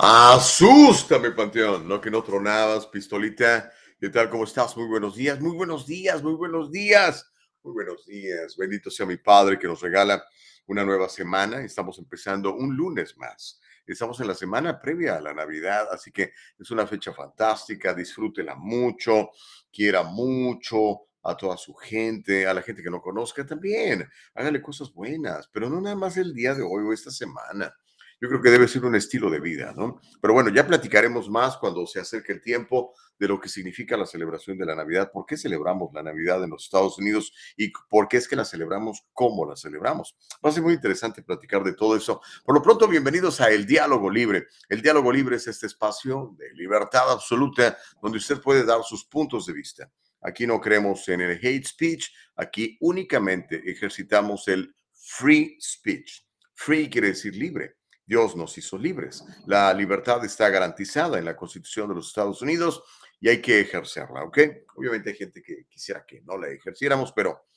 Asústame, Panteón, no que no tronabas, pistolita. ¿Qué tal? ¿Cómo estás? Muy buenos días, muy buenos días, muy buenos días. Muy buenos días. Bendito sea mi Padre que nos regala una nueva semana. Estamos empezando un lunes más. Estamos en la semana previa a la Navidad, así que es una fecha fantástica. Disfrútela mucho, quiera mucho a toda su gente, a la gente que no conozca también. Hágale cosas buenas, pero no nada más el día de hoy o esta semana yo creo que debe ser un estilo de vida, ¿no? Pero bueno, ya platicaremos más cuando se acerque el tiempo de lo que significa la celebración de la Navidad, por qué celebramos la Navidad en los Estados Unidos y por qué es que la celebramos, cómo la celebramos. Va a ser muy interesante platicar de todo eso. Por lo pronto, bienvenidos a El Diálogo Libre. El Diálogo Libre es este espacio de libertad absoluta donde usted puede dar sus puntos de vista. Aquí no creemos en el hate speech, aquí únicamente ejercitamos el free speech. Free quiere decir libre. Dios nos hizo libres. La libertad está garantizada en la Constitución de los Estados Unidos y hay que ejercerla, ¿ok? Obviamente hay gente que quisiera que no la ejerciéramos, pero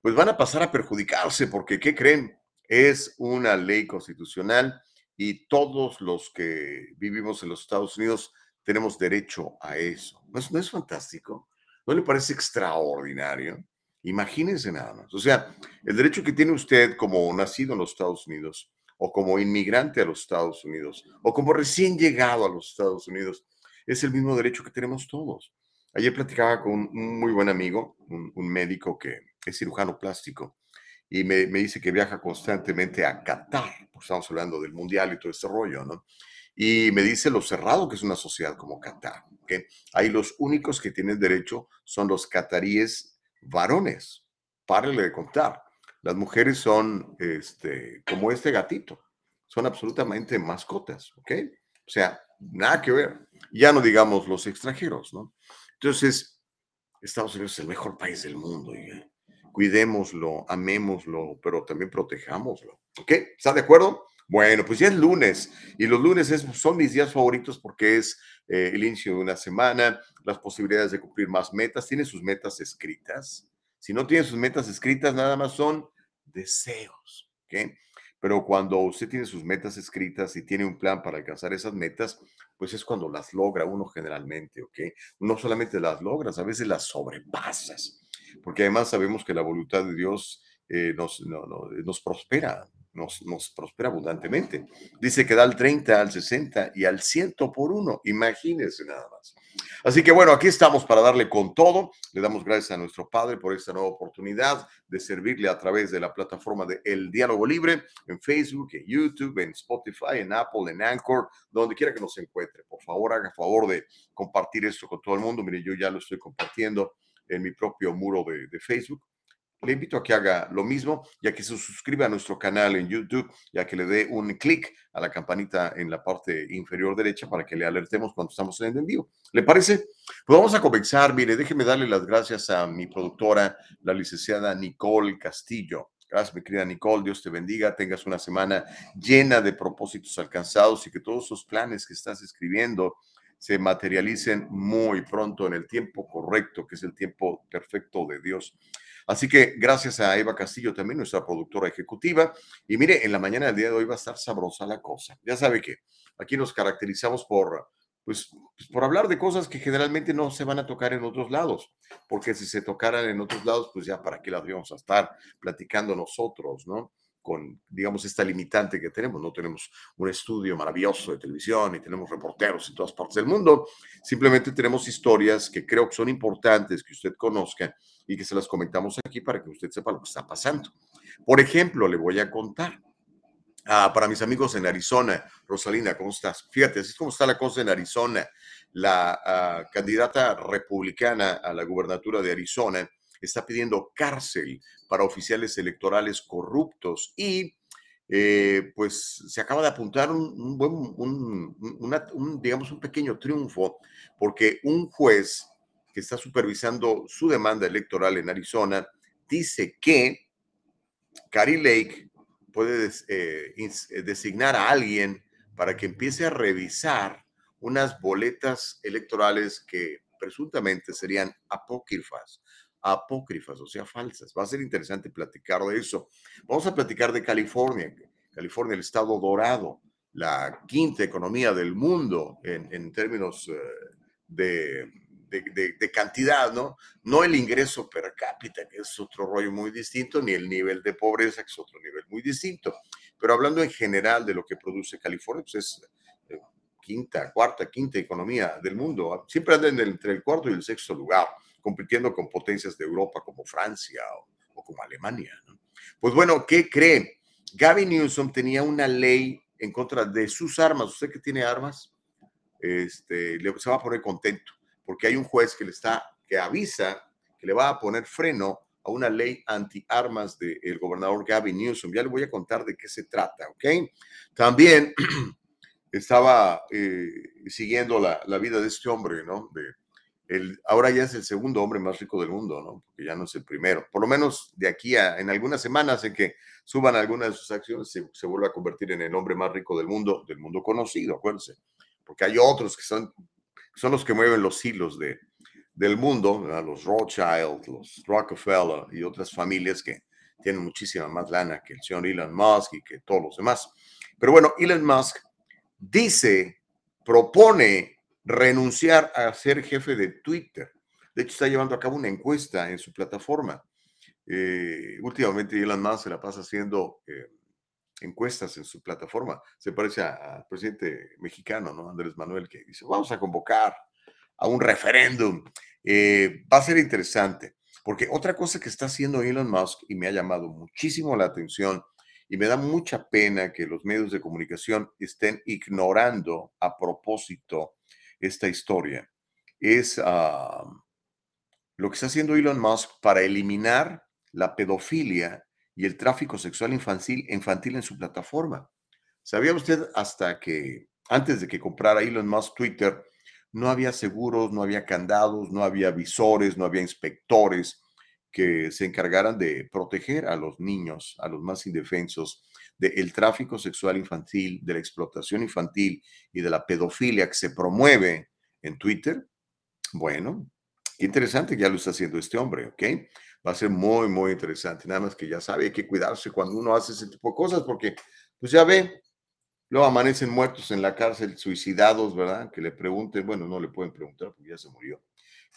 pues van a pasar a perjudicarse porque, ¿qué creen? Es una ley constitucional y todos los que vivimos en los Estados Unidos tenemos derecho a eso. ¿No es, no es fantástico? ¿No le parece extraordinario? Imagínense nada más. O sea, el derecho que tiene usted como nacido en los Estados Unidos o como inmigrante a los Estados Unidos o como recién llegado a los Estados Unidos. Es el mismo derecho que tenemos todos. Ayer platicaba con un muy buen amigo, un, médico que es cirujano plástico, y me, dice que viaja constantemente a Qatar, porque estamos hablando del mundial y todo este rollo, ¿no? Y me dice lo cerrado que es una sociedad como Qatar, que ahí los únicos que tienen derecho son los cataríes varones. Párele de contar. Las mujeres son este, como este gatito, son absolutamente mascotas, ¿ok? O sea, nada que ver. Ya no digamos los extranjeros, ¿no? Entonces, Estados Unidos es el mejor país del mundo. Y, cuidémoslo, amémoslo, pero también protejámoslo. ¿Ok? ¿Está de acuerdo? Bueno, pues ya es lunes y los lunes son mis días favoritos porque es eh, el inicio de una semana, las posibilidades de cumplir más metas. ¿Tiene sus metas escritas? Si no tiene sus metas escritas, nada más son deseos. ¿ok? Pero cuando usted tiene sus metas escritas y tiene un plan para alcanzar esas metas, pues es cuando las logra uno generalmente, ¿ok? No solamente las logras, a veces las sobrepasas, porque además sabemos que la voluntad de Dios eh, nos, nos prospera, nos, nos, prospera abundantemente. Dice que da al 30, al 60 y al 100 por uno, imagínense nada más. Así que bueno, aquí estamos para darle con todo. Le damos gracias a nuestro Padre por esta nueva oportunidad de servirle a través de la plataforma de El Diálogo Libre en Facebook, en YouTube, en Spotify, en Apple, en Anchor, donde quiera que nos encuentre. Por favor, haga favor de compartir esto con todo el mundo. Mire, yo ya lo estoy compartiendo en mi propio muro de, de Facebook le invito a que haga lo mismo y a que se suscriba a nuestro canal en YouTube y a que le dé un clic a la campanita en la parte inferior derecha para que le alertemos cuando estamos en vivo. ¿Le parece? Pues vamos a comenzar. Mire, déjeme darle las gracias a mi productora, la licenciada Nicole Castillo. Gracias, mi querida Nicole. Dios te bendiga. Tengas una semana llena de propósitos alcanzados y que todos esos planes que estás escribiendo se materialicen muy pronto en el tiempo correcto, que es el tiempo perfecto de Dios. Así que gracias a Eva Castillo también, nuestra productora ejecutiva. Y mire, en la mañana del día de hoy va a estar sabrosa la cosa. Ya sabe que aquí nos caracterizamos por, pues, por hablar de cosas que generalmente no se van a tocar en otros lados. Porque si se tocaran en otros lados, pues ya para qué las íbamos a estar platicando nosotros, ¿no? Con, digamos, esta limitante que tenemos. No tenemos un estudio maravilloso de televisión y tenemos reporteros en todas partes del mundo. Simplemente tenemos historias que creo que son importantes que usted conozca y que se las comentamos aquí para que usted sepa lo que está pasando. Por ejemplo, le voy a contar. Ah, para mis amigos en Arizona, Rosalina, ¿cómo estás? Fíjate, así es como está la cosa en Arizona. La ah, candidata republicana a la gubernatura de Arizona está pidiendo cárcel para oficiales electorales corruptos y eh, pues se acaba de apuntar un, buen, digamos, un pequeño triunfo, porque un juez que está supervisando su demanda electoral en Arizona dice que Cary Lake puede eh, eh, designar a alguien para que empiece a revisar unas boletas electorales que presuntamente serían apócrifas, apócrifas, o sea, falsas. Va a ser interesante platicar de eso. Vamos a platicar de California. California, el estado dorado, la quinta economía del mundo en, términos eh, de, de, cantidad, ¿no? No el ingreso per cápita, que es otro rollo muy distinto, ni el nivel de pobreza, que es otro nivel muy distinto. Pero hablando en general de lo que produce California, pues es eh, quinta, cuarta, quinta economía del mundo. Siempre andan entre el cuarto y el sexto lugar, compitiendo con potencias de Europa como Francia o, como Alemania. Pues bueno, ¿qué creen? Gavin Newsom tenía una ley en contra de sus armas. ¿Usted que tiene armas? Este, se va a poner contento porque hay un juez que le está, que avisa que le va a poner freno a una ley anti-armas del gobernador Gavin Newsom. Ya le voy a contar de qué se trata, ¿ok? También estaba eh, siguiendo la, la, vida de este hombre, ¿no? De, el, ahora ya es el segundo hombre más rico del mundo, ¿no? Porque ya no es el primero. Por lo menos de aquí a en algunas semanas en que suban algunas de sus acciones, se, vuelve a convertir en el hombre más rico del mundo, del mundo conocido, acuérdense. Porque hay otros que son son los que mueven los hilos de, del mundo, los Rothschild, los Rockefeller y otras familias que tienen muchísima más lana que el señor Elon Musk y que todos los demás. Pero bueno, Elon Musk dice, propone renunciar a ser jefe de Twitter. De hecho, está llevando a cabo una encuesta en su plataforma. Eh, últimamente Elon Musk se la pasa haciendo eh, encuestas en su plataforma. Se parece al presidente mexicano, ¿no? Andrés Manuel, que dice, vamos a convocar a un referéndum. Eh, va a ser interesante, porque otra cosa que está haciendo Elon Musk y me ha llamado muchísimo la atención y me da mucha pena que los medios de comunicación estén ignorando a propósito esta historia, es ah, lo que está haciendo Elon Musk para eliminar la pedofilia y el tráfico sexual infantil, infantil en su plataforma. ¿Sabía usted hasta que antes de que comprara Elon Musk Twitter, no había seguros, no había candados, no había visores, no había inspectores que se encargaran de proteger a los niños, a los más indefensos, del tráfico sexual infantil, de la explotación infantil y de la pedofilia que se promueve en Twitter? Bueno, qué interesante que ya lo está haciendo este hombre, ¿ok? va a ser muy, muy interesante. Nada más que ya sabe, hay que cuidarse cuando uno hace ese tipo de cosas, porque, pues ya ve, luego amanecen muertos en la cárcel, suicidados, ¿verdad? Que le pregunten, bueno, no le pueden preguntar porque ya se murió,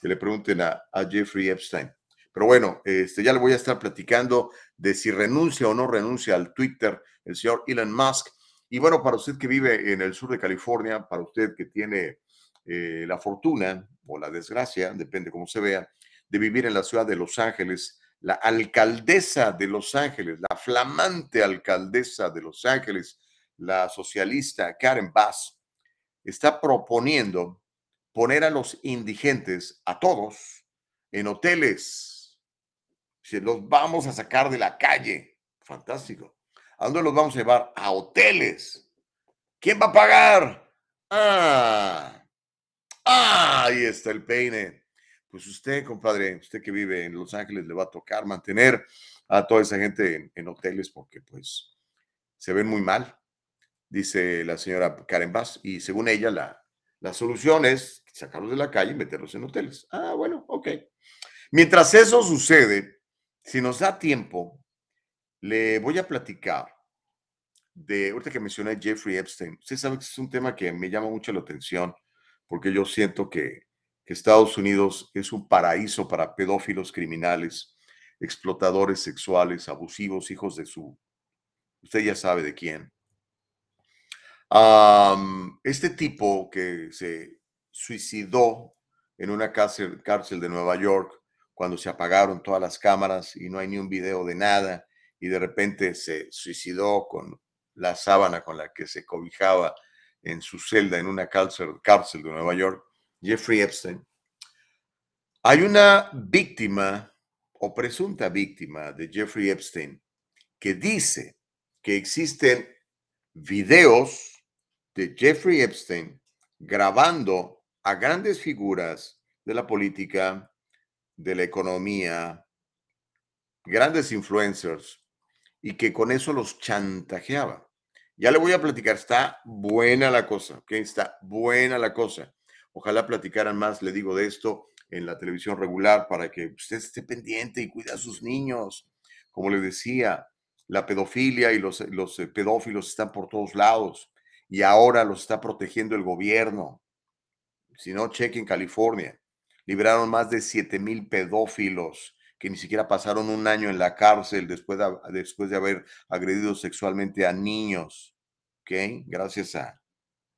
que le pregunten a, Jeffrey Epstein. Pero bueno, este, ya le voy a estar platicando de si renuncia o no renuncia al Twitter el señor Elon Musk. Y bueno, para usted que vive en el sur de California, para usted que tiene eh, la fortuna o la desgracia, depende cómo se vea, de vivir en la ciudad de Los Ángeles, la alcaldesa de Los Ángeles, la flamante alcaldesa de Los Ángeles, la socialista Karen Bass, está proponiendo poner a los indigentes, a todos, en hoteles. Se los vamos a sacar de la calle. Fantástico. ¿A dónde los vamos a llevar? A hoteles. ¿Quién va a pagar? Ah, ah ahí está el peine pues usted, compadre, usted que vive en Los Ángeles, le va a tocar mantener a toda esa gente en, hoteles porque pues se ven muy mal, dice la señora Karen Bass, y según ella la, la solución es sacarlos de la calle y meterlos en hoteles. Ah, bueno, ok. Mientras eso sucede, si nos da tiempo, le voy a platicar de, ahorita que mencioné Jeffrey Epstein, usted sabe que es un tema que me llama mucho la atención porque yo siento que Estados Unidos es un paraíso para pedófilos criminales, explotadores sexuales, abusivos, hijos de su... Usted ya sabe de quién. este tipo que se suicidó en una cárcel, cárcel de Nueva York cuando se apagaron todas las cámaras y no hay ni un video de nada y de repente se suicidó con la sábana con la que se cobijaba en su celda en una cárcel, de Nueva York Jeffrey Epstein, hay una víctima o presunta víctima de Jeffrey Epstein que dice que existen videos de Jeffrey Epstein grabando a grandes figuras de la política, de la economía, grandes influencers, y que con eso los chantajeaba. Ya le voy a platicar, está buena la cosa, ¿ok? Está buena la cosa. Ojalá platicaran más, le digo, de esto en la televisión regular para que usted esté pendiente y cuide a sus niños. Como le decía, la pedofilia y los, los eh, pedófilos están por todos lados y ahora los está protegiendo el gobierno. Si no, cheque en California. Liberaron más de 7 mil pedófilos que ni siquiera pasaron un año en la cárcel después de, después de haber agredido sexualmente a niños. ¿Ok? Gracias a,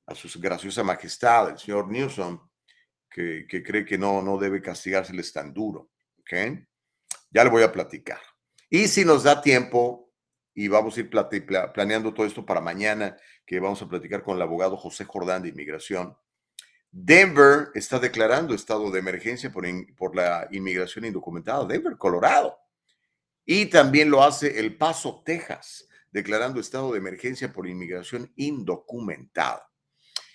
a su graciosa majestad, el señor Newsom, que, que cree que no, no debe castigárseles tan duro. ¿Ok? Ya le voy a platicar. Y si nos da tiempo, y vamos a ir planeando todo esto para mañana, que vamos a platicar con el abogado José Jordán de Inmigración. Denver está declarando estado de emergencia por, por la inmigración indocumentada. Denver, Colorado. Y también lo hace El Paso, Texas, declarando estado de emergencia por inmigración indocumentada.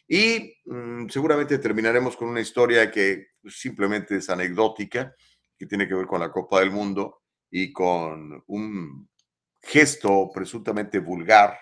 Y mm, seguramente terminaremos con una historia que simplemente es anecdótica, que tiene que ver con la Copa del Mundo y con un gesto presuntamente vulgar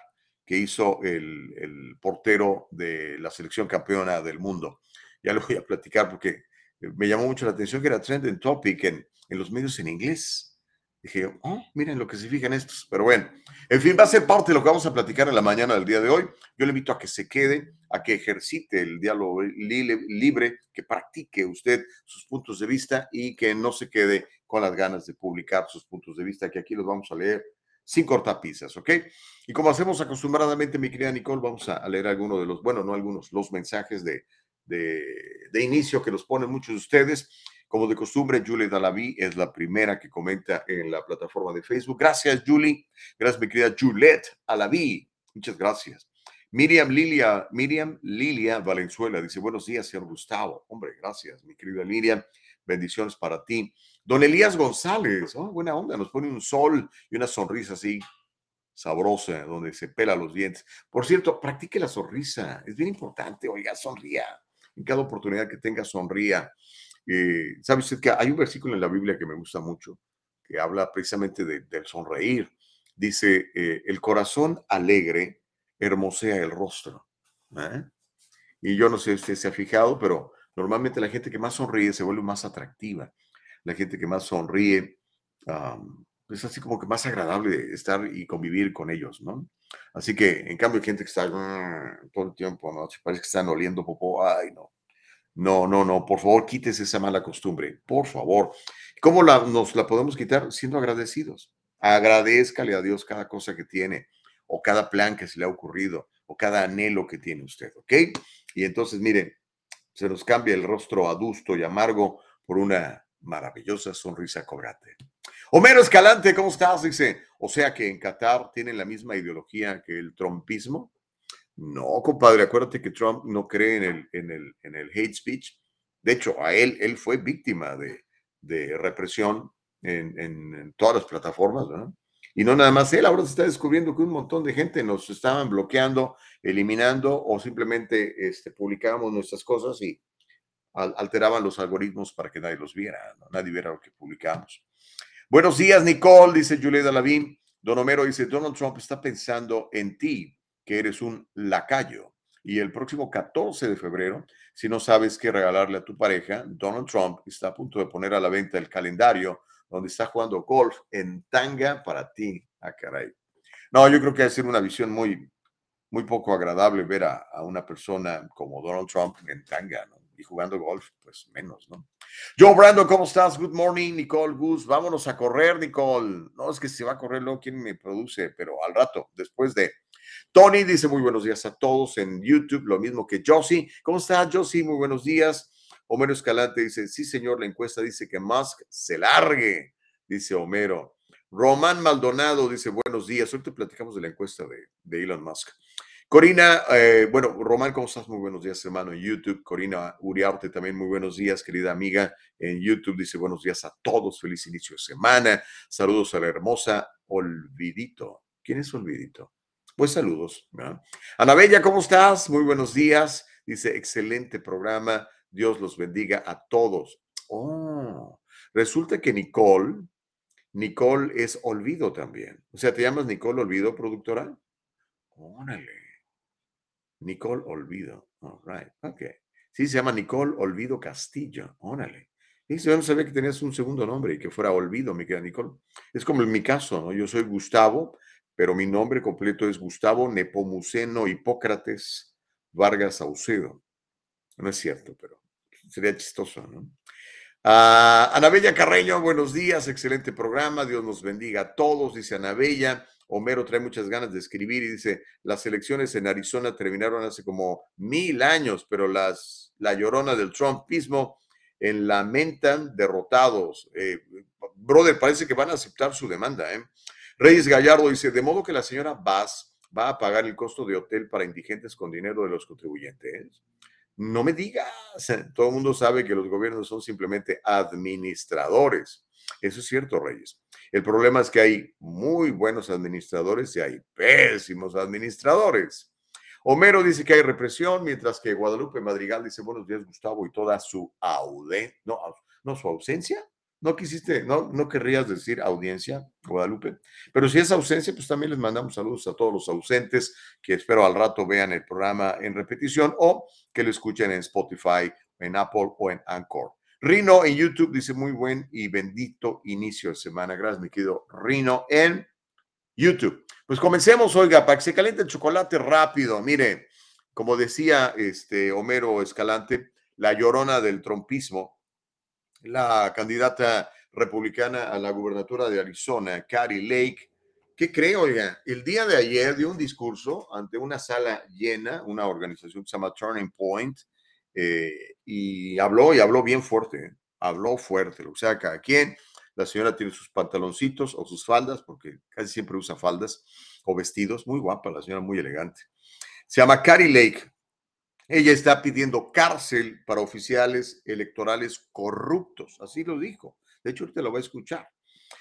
que hizo el, portero de la selección campeona del mundo. Ya lo voy a platicar porque me llamó mucho la atención que era trending topic en, en los medios en inglés. Dije, oh, miren lo que se fijan estos. Pero bueno, en fin, va a ser parte de lo que vamos a platicar en la mañana del día de hoy. Yo le invito a que se quede, a que ejercite el diálogo libre, que practique usted sus puntos de vista y que no se quede con las ganas de publicar sus puntos de vista, que aquí los vamos a leer sin cortapisas, ¿ok? Y como hacemos acostumbradamente, mi querida Nicole, vamos a leer algunos de los, bueno, no algunos, los mensajes de, de, de inicio que nos ponen muchos de ustedes. Como de costumbre, Julie Dalaví es la primera que comenta en la plataforma de Facebook. Gracias, Julie. Gracias, mi querida Juliette Alaví. Muchas gracias. Miriam Lilia, Miriam Lilia Valenzuela dice, buenos días, señor Gustavo. Hombre, gracias, mi querida Miriam. Bendiciones para ti. Don Elías González, buena onda, nos pone un sol y una sonrisa así sabrosa, donde se pela los dientes. Por cierto, practique la sonrisa, es bien importante, oiga, sonría. En cada oportunidad que tenga, sonría. Eh, ¿Sabe usted que hay un versículo en la Biblia que me gusta mucho, que habla precisamente del sonreír? Dice, eh, el corazón alegre hermosea el rostro. ¿eh? Y yo no sé si usted se ha fijado, pero normalmente la gente que más sonríe se vuelve más atractiva. La gente que más sonríe es así como que más agradable estar y convivir con ellos, ¿no? Así que, en cambio, hay gente que está mm, todo el tiempo, ¿no? Se parece que están oliendo popó, ay, no. No, no, no, por favor, quítese esa mala costumbre, por favor. ¿Cómo nos la podemos quitar? Siendo agradecidos. Agradezcale a Dios cada cosa que tiene, o cada plan que se le ha ocurrido, o cada anhelo que tiene usted, ¿ok? Y entonces, miren, se nos cambia el rostro adusto y amargo por una maravillosa sonrisa cobrante. Homero Escalante, ¿cómo estás? Dice, o sea que en Qatar tienen la misma ideología que el trumpismo. No, compadre, acuérdate que Trump no cree en el, en el, en el hate speech. De hecho, a él, él fue víctima de, de represión en, en, todas las plataformas, ¿verdad? Y no nada más él, ahora se está descubriendo que un montón de gente nos estaban bloqueando, eliminando o simplemente este, publicábamos nuestras cosas y alteraban los algoritmos para que nadie los viera, nadie viera lo que publicamos. Buenos días, Nicole, dice Julieta Lavín. Don Homero dice, Donald Trump está pensando en ti que eres un lacayo. Y el próximo 14 de febrero, si no sabes qué regalarle a tu pareja, Donald Trump está a punto de poner a la venta el calendario donde está jugando golf en tanga para ti. Ah, caray. No, yo creo que va a ser una visión muy, muy poco agradable ver a, a una persona como Donald Trump en tanga, ¿no? Y jugando golf, pues menos, ¿no? Joe Brando, ¿cómo estás? Good morning, Nicole Gus. Vámonos a correr, Nicole. No, es que si va a correr luego, ¿quién me produce? Pero al rato, después de Tony dice muy buenos días a todos en YouTube, lo mismo que Josie. ¿Cómo está Josie? Muy buenos días. Homero Escalante dice, sí señor, la encuesta dice que Musk se largue, dice Homero. Román Maldonado dice, buenos días. Te platicamos de la encuesta de, Elon Musk. Corina, eh, bueno, Román, ¿cómo estás? Muy buenos días, hermano, en YouTube. Corina Uriarte también, muy buenos días, querida amiga, en YouTube. Dice, buenos días a todos, feliz inicio de semana. Saludos a la hermosa Olvidito. ¿Quién es Olvidito? Pues saludos. Anabella, ¿cómo estás? Muy buenos días. Dice, excelente programa. Dios los bendiga a todos. Oh, resulta que Nicole, Nicole es olvido también. O sea, ¿te llamas Nicole Olvido, productora? Órale. Nicole Olvido. All right. Ok. Sí, se llama Nicole Olvido Castillo. Órale. Y yo no sabía que tenías un segundo nombre y que fuera Olvido, mi querida Nicole. Es como en mi caso, ¿no? Yo soy Gustavo, pero mi nombre completo es Gustavo Nepomuceno Hipócrates Vargas Saucedo. No es cierto, pero sería chistoso, ¿no? Ah, Anabella Carreño, buenos días, excelente programa, Dios nos bendiga a todos, dice Anabella. Homero trae muchas ganas de escribir y dice, las elecciones en Arizona terminaron hace como mil años, pero las, la llorona del Trumpismo en lamentan derrotados. Eh, brother, parece que van a aceptar su demanda, ¿eh? Reyes Gallardo dice, de modo que la señora Bass va a pagar el costo de hotel para indigentes con dinero de los contribuyentes. No me digas, todo el mundo sabe que los gobiernos son simplemente administradores. Eso es cierto, Reyes. El problema es que hay muy buenos administradores y hay pésimos administradores. Homero dice que hay represión, mientras que Guadalupe Madrigal dice buenos días, Gustavo, y toda su audiencia, no, no, su ausencia, no quisiste, no, no querrías decir audiencia, Guadalupe, pero si es ausencia, pues también les mandamos saludos a todos los ausentes que espero al rato vean el programa en repetición o que lo escuchen en Spotify, en Apple o en Anchor. Rino en YouTube dice muy buen y bendito inicio de semana. Gracias, mi querido Rino en YouTube. Pues comencemos, oiga, para que se caliente el chocolate rápido. Mire, como decía este Homero Escalante, la llorona del trompismo la candidata republicana a la gubernatura de Arizona, Carrie Lake, que creo, oiga, el día de ayer dio un discurso ante una sala llena, una organización que se llama Turning Point, eh, y habló, y habló bien fuerte, habló fuerte, o sea, cada quien, la señora tiene sus pantaloncitos o sus faldas, porque casi siempre usa faldas o vestidos, muy guapa, la señora muy elegante. Se llama Carrie Lake, ella está pidiendo cárcel para oficiales electorales corruptos, así lo dijo. De hecho, usted lo va a escuchar.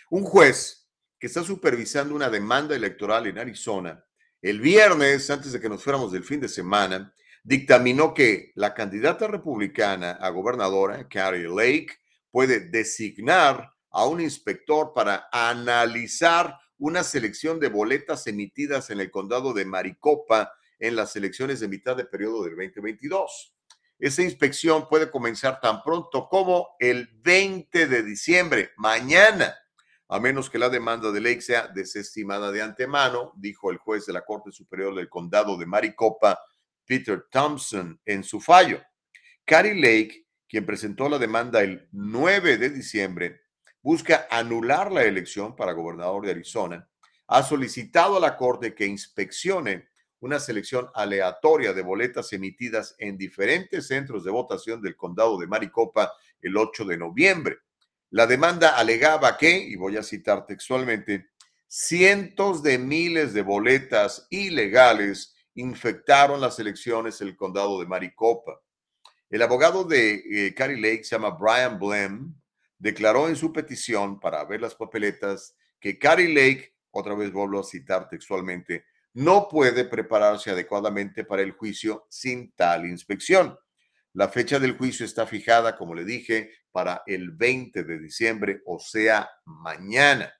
Un juez que está supervisando una demanda electoral en Arizona, el viernes, antes de que nos fuéramos del fin de semana, dictaminó que la candidata republicana a gobernadora, Carrie Lake, puede designar a un inspector para analizar una selección de boletas emitidas en el condado de Maricopa en las elecciones de mitad de periodo del 2022. Esa inspección puede comenzar tan pronto como el 20 de diciembre, mañana, a menos que la demanda de ley sea desestimada de antemano, dijo el juez de la Corte Superior del Condado de Maricopa, Peter Thompson, en su fallo. Carrie Lake, quien presentó la demanda el 9 de diciembre, busca anular la elección para gobernador de Arizona, ha solicitado a la Corte que inspeccione una selección aleatoria de boletas emitidas en diferentes centros de votación del condado de Maricopa el 8 de noviembre. La demanda alegaba que, y voy a citar textualmente, cientos de miles de boletas ilegales infectaron las elecciones en el condado de Maricopa. El abogado de eh, Carrie Lake, se llama Brian Blem, declaró en su petición para ver las papeletas que Carrie Lake, otra vez vuelvo a citar textualmente, no puede prepararse adecuadamente para el juicio sin tal inspección. La fecha del juicio está fijada, como le dije, para el 20 de diciembre, o sea, mañana.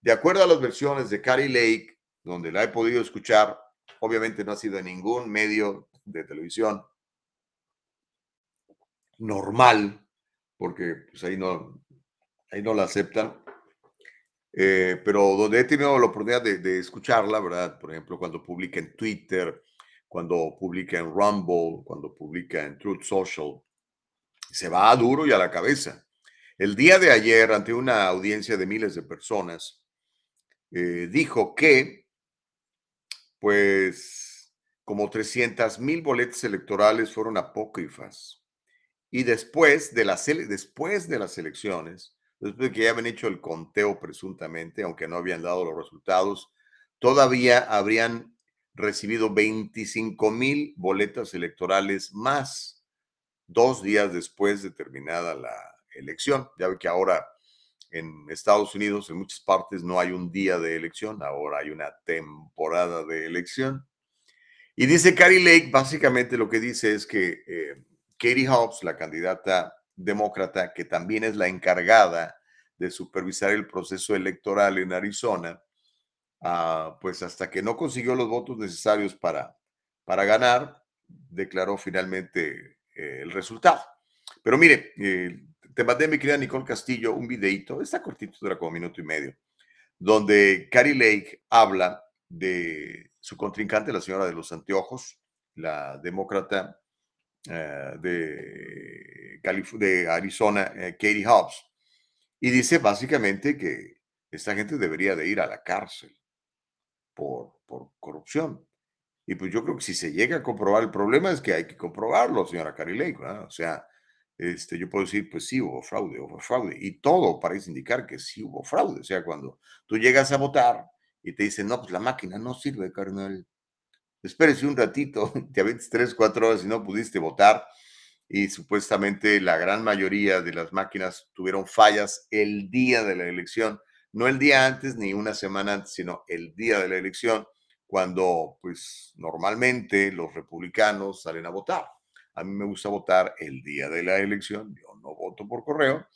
De acuerdo a las versiones de Carrie Lake, donde la he podido escuchar, obviamente no ha sido en ningún medio de televisión normal, porque pues, ahí, no, ahí no la aceptan. Eh, pero donde he tenido la oportunidad de, escucharla, ¿verdad? Por ejemplo, cuando publica en Twitter, cuando publica en Rumble, cuando publica en Truth Social, se va a duro y a la cabeza. El día de ayer, ante una audiencia de miles de personas, eh, dijo que, pues, como 300 mil boletas electorales fueron apócrifas. Y después de, las, después de las elecciones, después de que ya habían hecho el conteo presuntamente, aunque no habían dado los resultados, todavía habrían recibido 25 mil boletas electorales más dos días después de terminada la elección. Ya ve que ahora en Estados Unidos, en muchas partes, no hay un día de elección, ahora hay una temporada de elección. Y dice Carrie Lake, básicamente lo que dice es que eh, Katie Hobbs, la candidata demócrata, que también es la encargada de supervisar el proceso electoral en Arizona, ah, pues hasta que no consiguió los votos necesarios para, para ganar, declaró finalmente eh, el resultado. Pero mire, eh, te mandé, mi querida Nicole Castillo, un videito, está cortito, dura como minuto y medio, donde Carrie Lake habla de su contrincante, la señora de los anteojos, la demócrata eh, de, de, Arizona, eh, Katie Hobbs, y dice básicamente que esta gente debería de ir a la cárcel por, por corrupción. Y pues yo creo que si se llega a comprobar, el problema es que hay que comprobarlo, señora Carrie Lake, o sea, este, yo puedo decir, pues sí, hubo fraude, hubo fraude. Y todo parece indicar que sí hubo fraude. O sea, cuando tú llegas a votar y te dicen, no, pues la máquina no sirve, carnal. Espérese un ratito, te aventas tres, cuatro horas y no pudiste votar. Y supuestamente la gran mayoría de las máquinas tuvieron fallas el día de la elección. No el día antes ni una semana antes, sino el día de la elección, cuando pues normalmente los republicanos salen a votar. A mí me gusta votar el día de la elección, yo no voto por correo.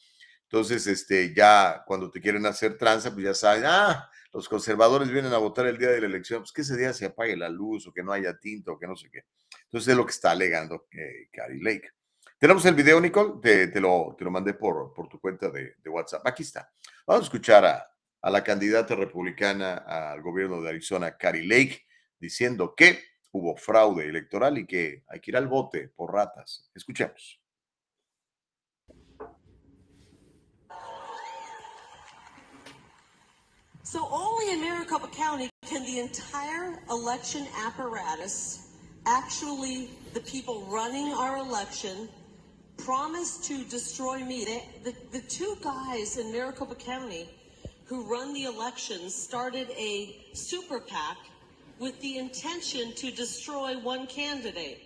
Entonces, este, ya cuando te quieren hacer tranza, pues ya saben, ah, los conservadores vienen a votar el día de la elección, pues que ese día se apague la luz o que no haya tinto o que no sé qué. Entonces es lo que está alegando eh, Carrie Lake. Tenemos el video, Nicole, te, lo, te lo mandé por, por tu cuenta de, de, WhatsApp. Aquí está. Vamos a escuchar a, a la candidata republicana al gobierno de Arizona, Carrie Lake, diciendo que hubo fraude electoral y que hay que ir al bote por ratas. Escuchemos. So only in Maricopa County can the entire election apparatus, actually the people running our election, promise to destroy me. They, the, the two guys in Maricopa County who run the elections started a super PAC with the intention to destroy one candidate,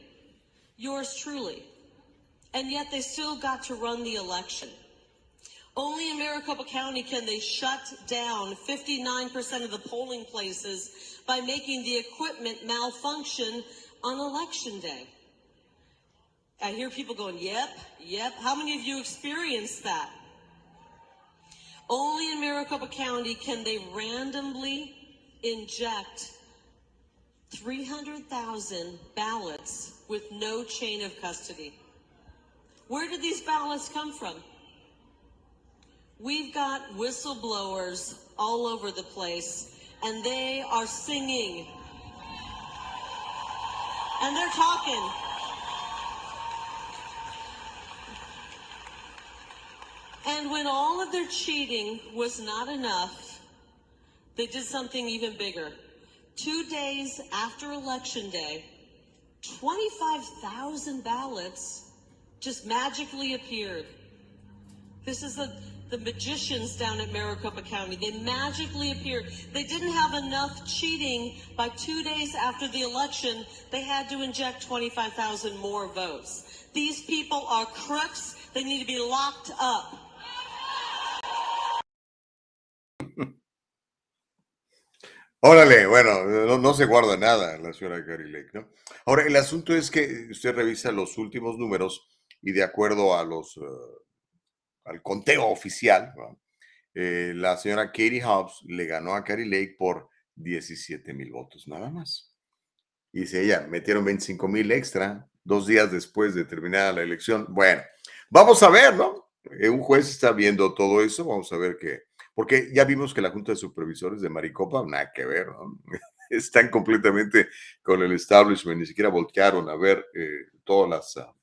yours truly. And yet they still got to run the election. Only in Maricopa County can they shut down 59% of the polling places by making the equipment malfunction on election day. I hear people going, yep, yep. How many of you experienced that? Only in Maricopa County can they randomly inject 300,000 ballots with no chain of custody. Where did these ballots come from? We've got whistleblowers all over the place, and they are singing. And they're talking. And when all of their cheating was not enough, they did something even bigger. Two days after Election Day, 25,000 ballots just magically appeared. This is the, the magicians down at Maricopa County. They magically appeared. They didn't have enough cheating by two days after the election. They had to inject 25,000 more votes. These people are crooks. They need to be locked up. Órale, bueno, no, se guarda nada la señora Gary Lake, ¿no? Ahora, el asunto es que usted revisa los últimos números y de acuerdo a los, eh, al conteo oficial, eh, la señora Katie Hobbs le ganó a Carrie Lake por 17 mil votos, nada más. Y dice ella, metieron 25 mil extra dos días después de terminar la elección. Bueno, vamos a ver, ¿no? Eh, un juez está viendo todo eso, vamos a ver qué, porque ya vimos que la Junta de Supervisores de Maricopa, nada que ver, ¿no? están completamente con el establishment, ni siquiera voltearon a ver eh, todas las, ah,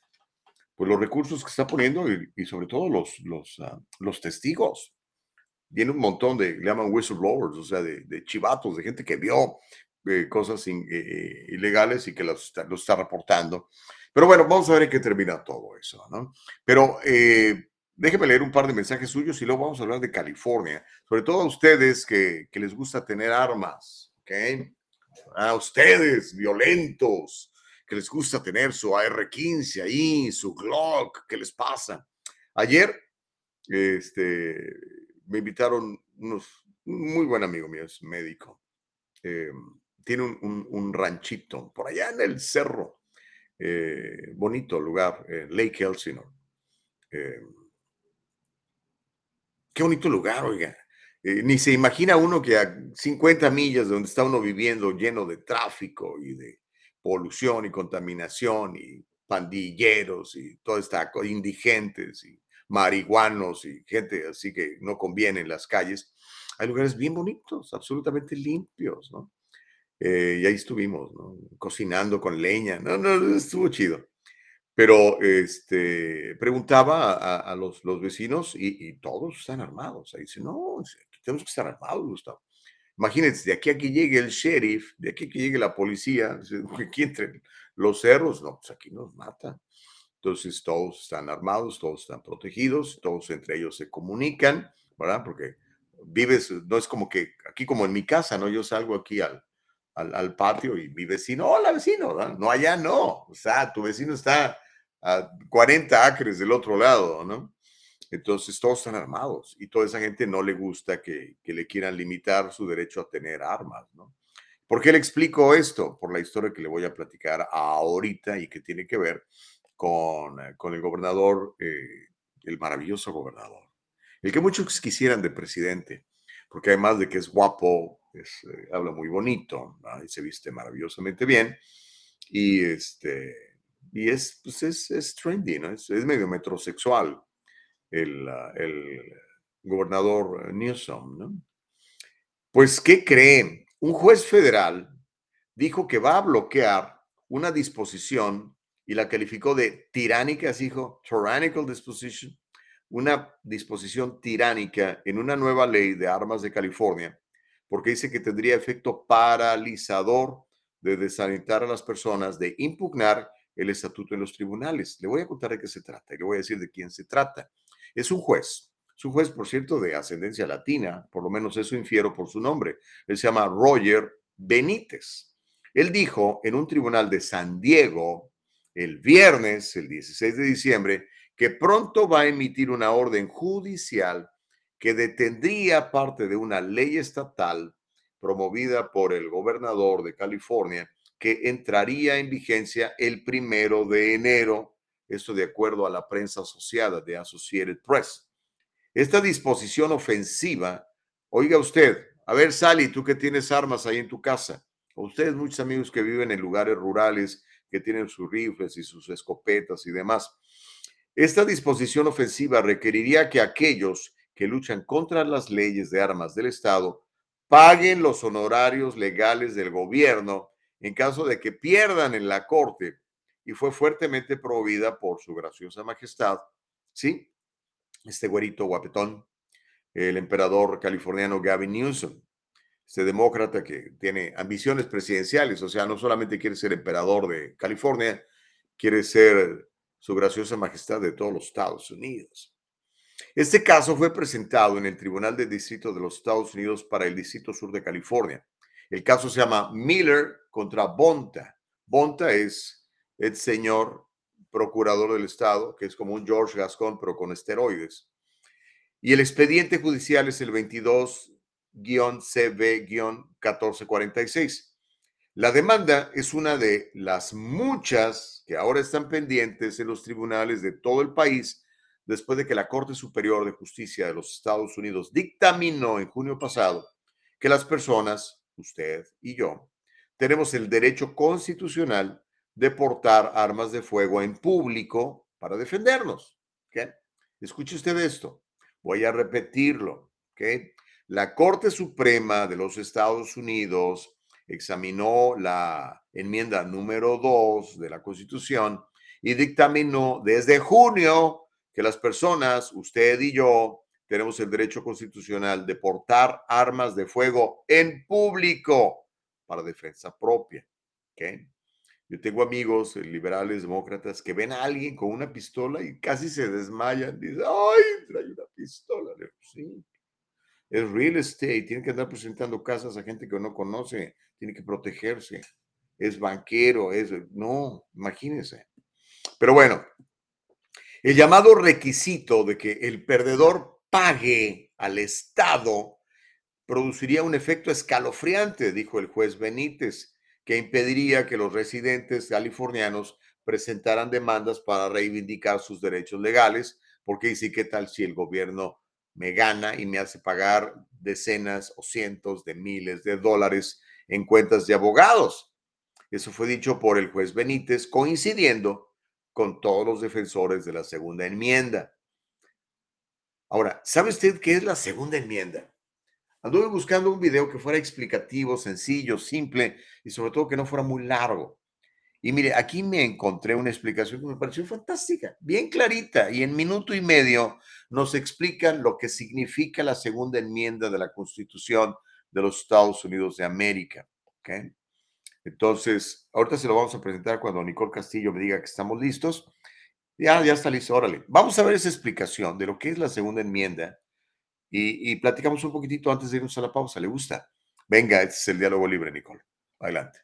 pues los recursos que está poniendo y, sobre todo los, los, ah, los testigos. Viene un montón de, le llaman whistleblowers, o sea, de, de chivatos, de gente que vio eh, cosas eh, ilegales y que los está, está, reportando. Pero bueno, vamos a ver en qué termina todo eso, ¿no? Pero Déjeme leer un par de mensajes suyos y luego vamos a hablar de California. Sobre todo a ustedes que, les gusta tener armas, ¿ok? A ustedes, violentos, que les gusta tener su AR-15 ahí, su Glock, ¿qué les pasa? Ayer, este, me invitaron unos, un muy buen amigo mío, es médico. eh, tiene un, ranchito por allá en el cerro. eh, bonito lugar, Lake Elsinore. Qué bonito lugar, oiga. Eh, ni se imagina uno que a 50 millas de donde está uno viviendo, lleno de tráfico y de polución y contaminación y pandilleros y toda esta indigentes y marihuanos y gente así que no conviene en las calles. Hay lugares bien bonitos, absolutamente limpios, ¿no? Eh, y ahí estuvimos, ¿no? Cocinando con leña. No, no, estuvo chido. Pero este, preguntaba a, a los, los vecinos y, y todos están armados. Ahí dice, no, tenemos que estar armados, Gustavo. Imagínense, de aquí a que llegue el sheriff, de aquí a que llegue la policía, aquí entre los cerros, no, pues aquí nos mata. Entonces todos están armados, todos están protegidos, todos entre ellos se comunican, ¿verdad? Porque vives, no es como que aquí como en mi casa, ¿no? Yo salgo aquí al, al, al patio y mi vecino, hola vecino, ¿verdad? no allá no, o sea, tu vecino está a 40 acres del otro lado, ¿no? Entonces todos están armados y toda esa gente no le gusta que, le quieran limitar su derecho a tener armas, ¿no? ¿Por qué le explico esto? Por la historia que le voy a platicar ahorita y que tiene que ver con, eh, con el gobernador, eh, el maravilloso gobernador, el que muchos quisieran de presidente, porque además de que es guapo, es, eh, habla muy bonito, y se viste maravillosamente bien, y, este, y es, pues es, es trendy, ¿no? es, es medio metrosexual el, ah, el gobernador Newsom. ¿no? Pues, ¿qué creen? Un juez federal dijo que va a bloquear una disposición y la calificó de tiránica, así dijo, tyrannical disposition, una disposición tiránica en una nueva ley de armas de California, porque dice que tendría efecto paralizador de desanitar a las personas, de impugnar el estatuto en los tribunales. Le voy a contar de qué se trata y le voy a decir de quién se trata. Es un juez, es un juez, por cierto, de ascendencia latina, por lo menos eso infiero por su nombre. Él se llama Roger Benítez. Él dijo en un tribunal de San Diego el viernes, el 16 de diciembre, que pronto va a emitir una orden judicial que detendría parte de una ley estatal promovida por el gobernador de California que entraría en vigencia el primero de enero, esto de acuerdo a la prensa asociada de Associated Press. Esta disposición ofensiva, oiga usted, a ver, Sally, tú que tienes armas ahí en tu casa, o ustedes, muchos amigos que viven en lugares rurales, que tienen sus rifles y sus escopetas y demás. Esta disposición ofensiva requeriría que aquellos que luchan contra las leyes de armas del Estado paguen los honorarios legales del gobierno en caso de que pierdan en la corte y fue fuertemente promovida por su graciosa majestad, ¿sí? Este güerito guapetón, el emperador californiano Gavin Newsom, este demócrata que tiene ambiciones presidenciales, o sea, no solamente quiere ser emperador de California, quiere ser su graciosa majestad de todos los Estados Unidos. Este caso fue presentado en el Tribunal de Distrito de los Estados Unidos para el Distrito Sur de California. El caso se llama Miller contra Bonta. Bonta es el señor procurador del Estado, que es como un George Gascon, pero con esteroides. Y el expediente judicial es el 22-CB-1446. La demanda es una de las muchas que ahora están pendientes en los tribunales de todo el país después de que la Corte Superior de Justicia de los Estados Unidos dictaminó en junio pasado que las personas, usted y yo, tenemos el derecho constitucional de portar armas de fuego en público para defendernos. ¿okay? Escuche usted esto. Voy a repetirlo. ¿okay? La Corte Suprema de los Estados Unidos examinó la enmienda número 2 de la Constitución y dictaminó desde junio que las personas, usted y yo, tenemos el derecho constitucional de portar armas de fuego en público para defensa propia. ¿okay? Yo tengo amigos eh, liberales, demócratas, que ven a alguien con una pistola y casi se desmayan. Dicen, ¡ay, trae una pistola! Sí, es real estate, tiene que andar presentando casas a gente que no conoce, tiene que protegerse. Es banquero, es... No, imagínense. Pero bueno, el llamado requisito de que el perdedor pague al Estado produciría un efecto escalofriante, dijo el juez Benítez, que impediría que los residentes californianos presentaran demandas para reivindicar sus derechos legales, porque dice, ¿qué tal si el gobierno me gana y me hace pagar decenas o cientos de miles de dólares en cuentas de abogados? Eso fue dicho por el juez Benítez, coincidiendo con todos los defensores de la segunda enmienda. Ahora, ¿sabe usted qué es la segunda enmienda? Anduve buscando un video que fuera explicativo, sencillo, simple y sobre todo que no fuera muy largo. Y mire, aquí me encontré una explicación que me pareció fantástica, bien clarita, y en minuto y medio nos explican lo que significa la segunda enmienda de la Constitución de los Estados Unidos de América. ¿okay? Entonces, ahorita se lo vamos a presentar cuando Nicole Castillo me diga que estamos listos. Ya, ya está listo, órale. Vamos a ver esa explicación de lo que es la segunda enmienda y, y platicamos un poquitito antes de irnos a la pausa. ¿Le gusta? Venga, este es el diálogo libre, Nicole. Adelante.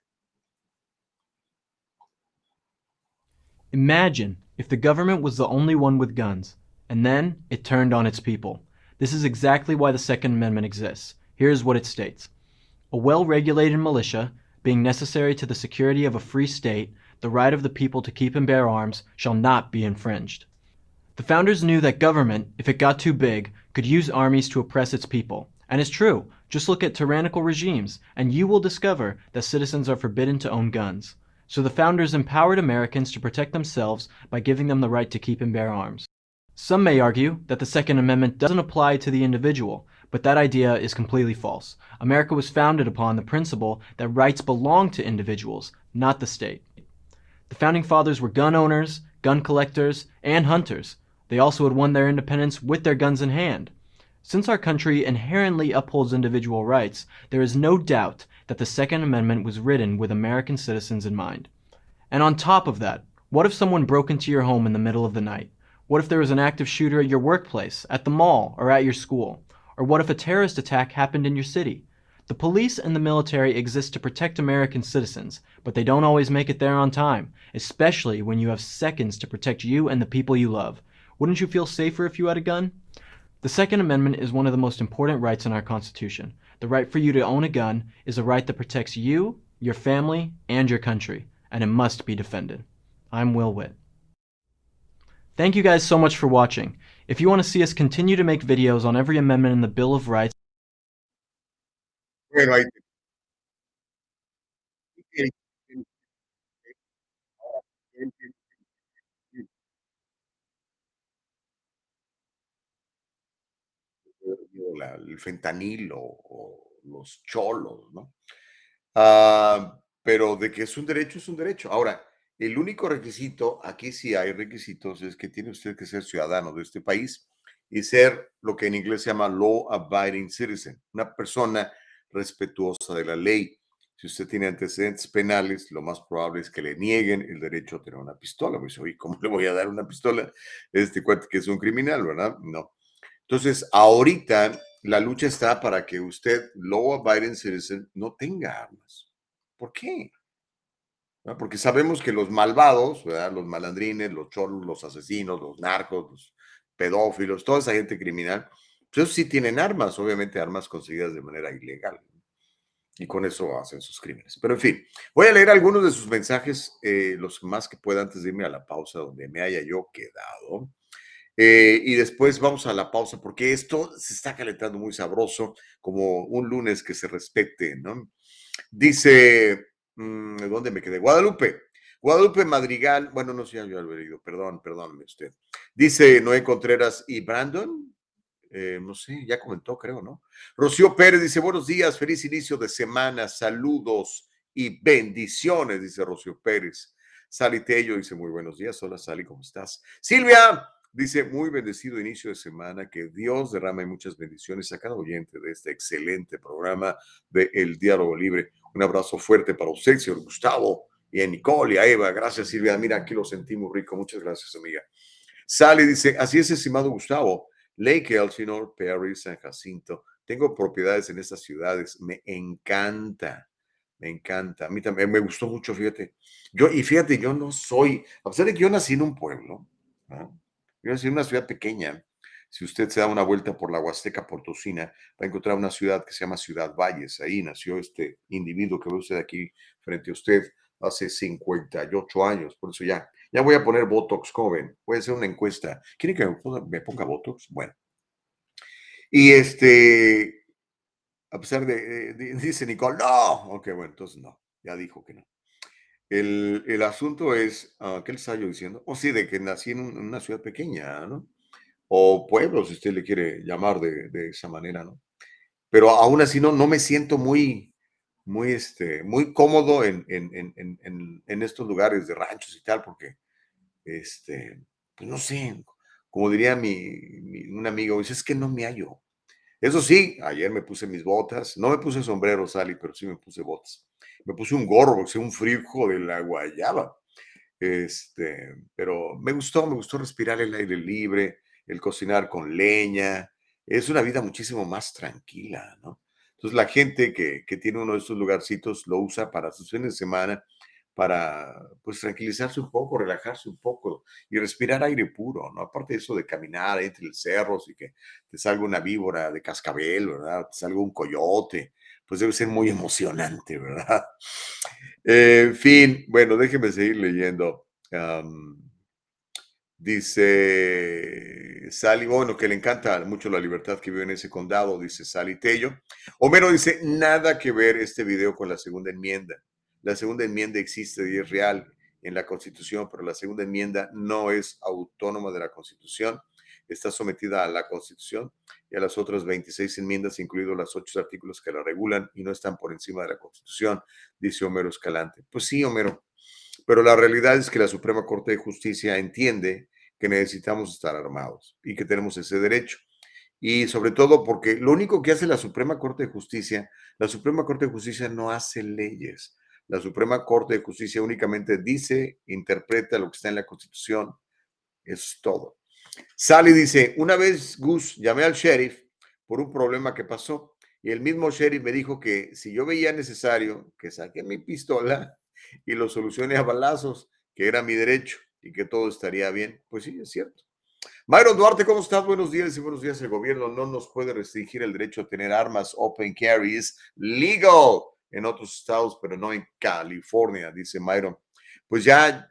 Imagine if the government was the only one with guns, and then it turned on its people. This is exactly why the Second Amendment exists. Here's what it states A well regulated militia being necessary to the security of a free state, the right of the people to keep and bear arms shall not be infringed. The founders knew that government, if it got too big, could use armies to oppress its people. And it's true. Just look at tyrannical regimes, and you will discover that citizens are forbidden to own guns. So the founders empowered Americans to protect themselves by giving them the right to keep and bear arms. Some may argue that the Second Amendment doesn't apply to the individual, but that idea is completely false. America was founded upon the principle that rights belong to individuals, not the state. The founding fathers were gun owners, gun collectors, and hunters. They also had won their independence with their guns in hand. Since our country inherently upholds individual rights, there is no doubt that the Second Amendment was written with American citizens in mind. And on top of that, what if someone broke into your home in the middle of the night? What if there was an active shooter at your workplace, at the mall, or at your school? Or what if a terrorist attack happened in your city? The police and the military exist to protect American citizens, but they don't always make it there on time, especially when you have seconds to protect you and the people you love. Wouldn't you feel safer if you had a gun? The Second Amendment is one of the most important rights in our Constitution. The right for you to own a gun is a right that protects you, your family, and your country, and it must be defended. I'm Will Witt. Thank you guys so much for watching. If you want to see us continue to make videos on every amendment in the Bill of Rights, el fentanilo o los cholos, ¿no? Ah, pero de que es un derecho, es un derecho. Ahora, el único requisito, aquí sí hay requisitos, es que tiene usted que ser ciudadano de este país y ser lo que en inglés se llama law abiding citizen, una persona respetuosa de la ley. Si usted tiene antecedentes penales, lo más probable es que le nieguen el derecho a tener una pistola. Me dice, oye, ¿cómo le voy a dar una pistola este cuate que es un criminal, verdad? No. Entonces, ahorita la lucha está para que usted, law abiding citizen, no tenga armas. ¿Por qué? ¿verdad? Porque sabemos que los malvados, ¿verdad? los malandrines, los cholos, los asesinos, los narcos, los pedófilos, toda esa gente criminal, pues ellos sí tienen armas, obviamente armas conseguidas de manera ilegal. Y con eso hacen sus crímenes. Pero en fin, voy a leer algunos de sus mensajes, eh, los más que pueda antes de irme a la pausa donde me haya yo quedado. Eh, y después vamos a la pausa porque esto se está calentando muy sabroso, como un lunes que se respete, ¿no? Dice, mm, ¿dónde me quedé? Guadalupe. Guadalupe Madrigal, bueno, no sé, yo haber ido, perdón, perdóneme usted. Dice Noé Contreras y Brandon, eh, no sé, ya comentó, creo, ¿no? Rocío Pérez dice, buenos días, feliz inicio de semana, saludos y bendiciones, dice Rocío Pérez. Sally Tello dice, muy buenos días, hola Sally, ¿cómo estás? Silvia dice, muy bendecido inicio de semana, que Dios derrame muchas bendiciones a cada oyente de este excelente programa de El Diálogo Libre. Un abrazo fuerte para usted, señor Gustavo, y a Nicole y a Eva. Gracias, Silvia. Mira, aquí lo sentimos rico. Muchas gracias, amiga. Sally dice, así es, estimado Gustavo. Lake Elsinore, Perry, San Jacinto. Tengo propiedades en estas ciudades. Me encanta. Me encanta. A mí también me gustó mucho, fíjate. Yo, y fíjate, yo no soy, a pesar de que yo nací en un pueblo, ¿no? En una ciudad pequeña, Si usted se da una vuelta por la Huasteca Potosina, va a encontrar una ciudad que se llama Ciudad Valles. Ahí nació este individuo que ve usted aquí frente a usted hace 58 años. Por eso ya, ya voy a poner Botox joven. A hacer una encuesta. ¿Quiere que me ponga, me ponga Botox? Bueno. Y este, a pesar de, dice Nicole, no. Ok, bueno, entonces no. Ya dijo que no. El, el asunto es, uh, ¿qué le estaba yo diciendo? O oh, sí, de que nací en, una ciudad pequeña, ¿no? o pueblo, si usted le quiere llamar de, de, esa manera, ¿no? Pero aún así no, no me siento muy, muy, este, muy cómodo en, en, en, estos lugares de ranchos y tal, porque, este, pues no sé, como diría mi, un amigo, dice, es que no me hallo. Eso sí, ayer me puse mis botas, no me puse sombrero, Sally, pero sí me puse botas. Me puse un gorro, porque un frío de la guayaba. Este, pero me gustó, me gustó respirar el aire libre, el cocinar con leña, es una vida muchísimo más tranquila, ¿no? Entonces la gente que, que tiene uno de estos lugarcitos lo usa para sus fines de semana, para pues tranquilizarse un poco, relajarse un poco y respirar aire puro, ¿no? Aparte de eso de caminar entre los cerros y que te salga una víbora de cascabel, ¿verdad? Te salga un coyote, pues debe ser muy emocionante, ¿verdad? en fin, bueno, déjeme seguir leyendo. Dice Sally, bueno, que le encanta mucho la libertad que vive en ese condado, dice Sally Tello. Homero dice, nada que ver este video con la segunda enmienda. La segunda enmienda existe y es real en la Constitución, pero la segunda enmienda no es autónoma de la Constitución, está sometida a la Constitución y a las otras 26 enmiendas, incluidos los ocho artículos que la regulan y no están por encima de la Constitución, dice Homero Escalante. Pues sí, Homero, pero la realidad es que la Suprema Corte de Justicia entiende que necesitamos estar armados y que tenemos ese derecho. Y sobre todo porque lo único que hace la Suprema Corte de Justicia, la Suprema Corte de Justicia no hace leyes. La Suprema Corte de Justicia únicamente dice, interpreta lo que está en la Constitución. es todo. Sally dice, una vez Gus llamé al sheriff por un problema que pasó y el mismo sheriff me dijo que si yo veía necesario que saque mi pistola y lo solucione a balazos, que era mi derecho y que todo estaría bien. Pues sí, es cierto. Myron Duarte, ¿cómo estás? Buenos días y buenos días. El gobierno no nos puede restringir el derecho a tener armas. Open carry is legal en otros estados, pero no en California, dice Myron. Pues ya,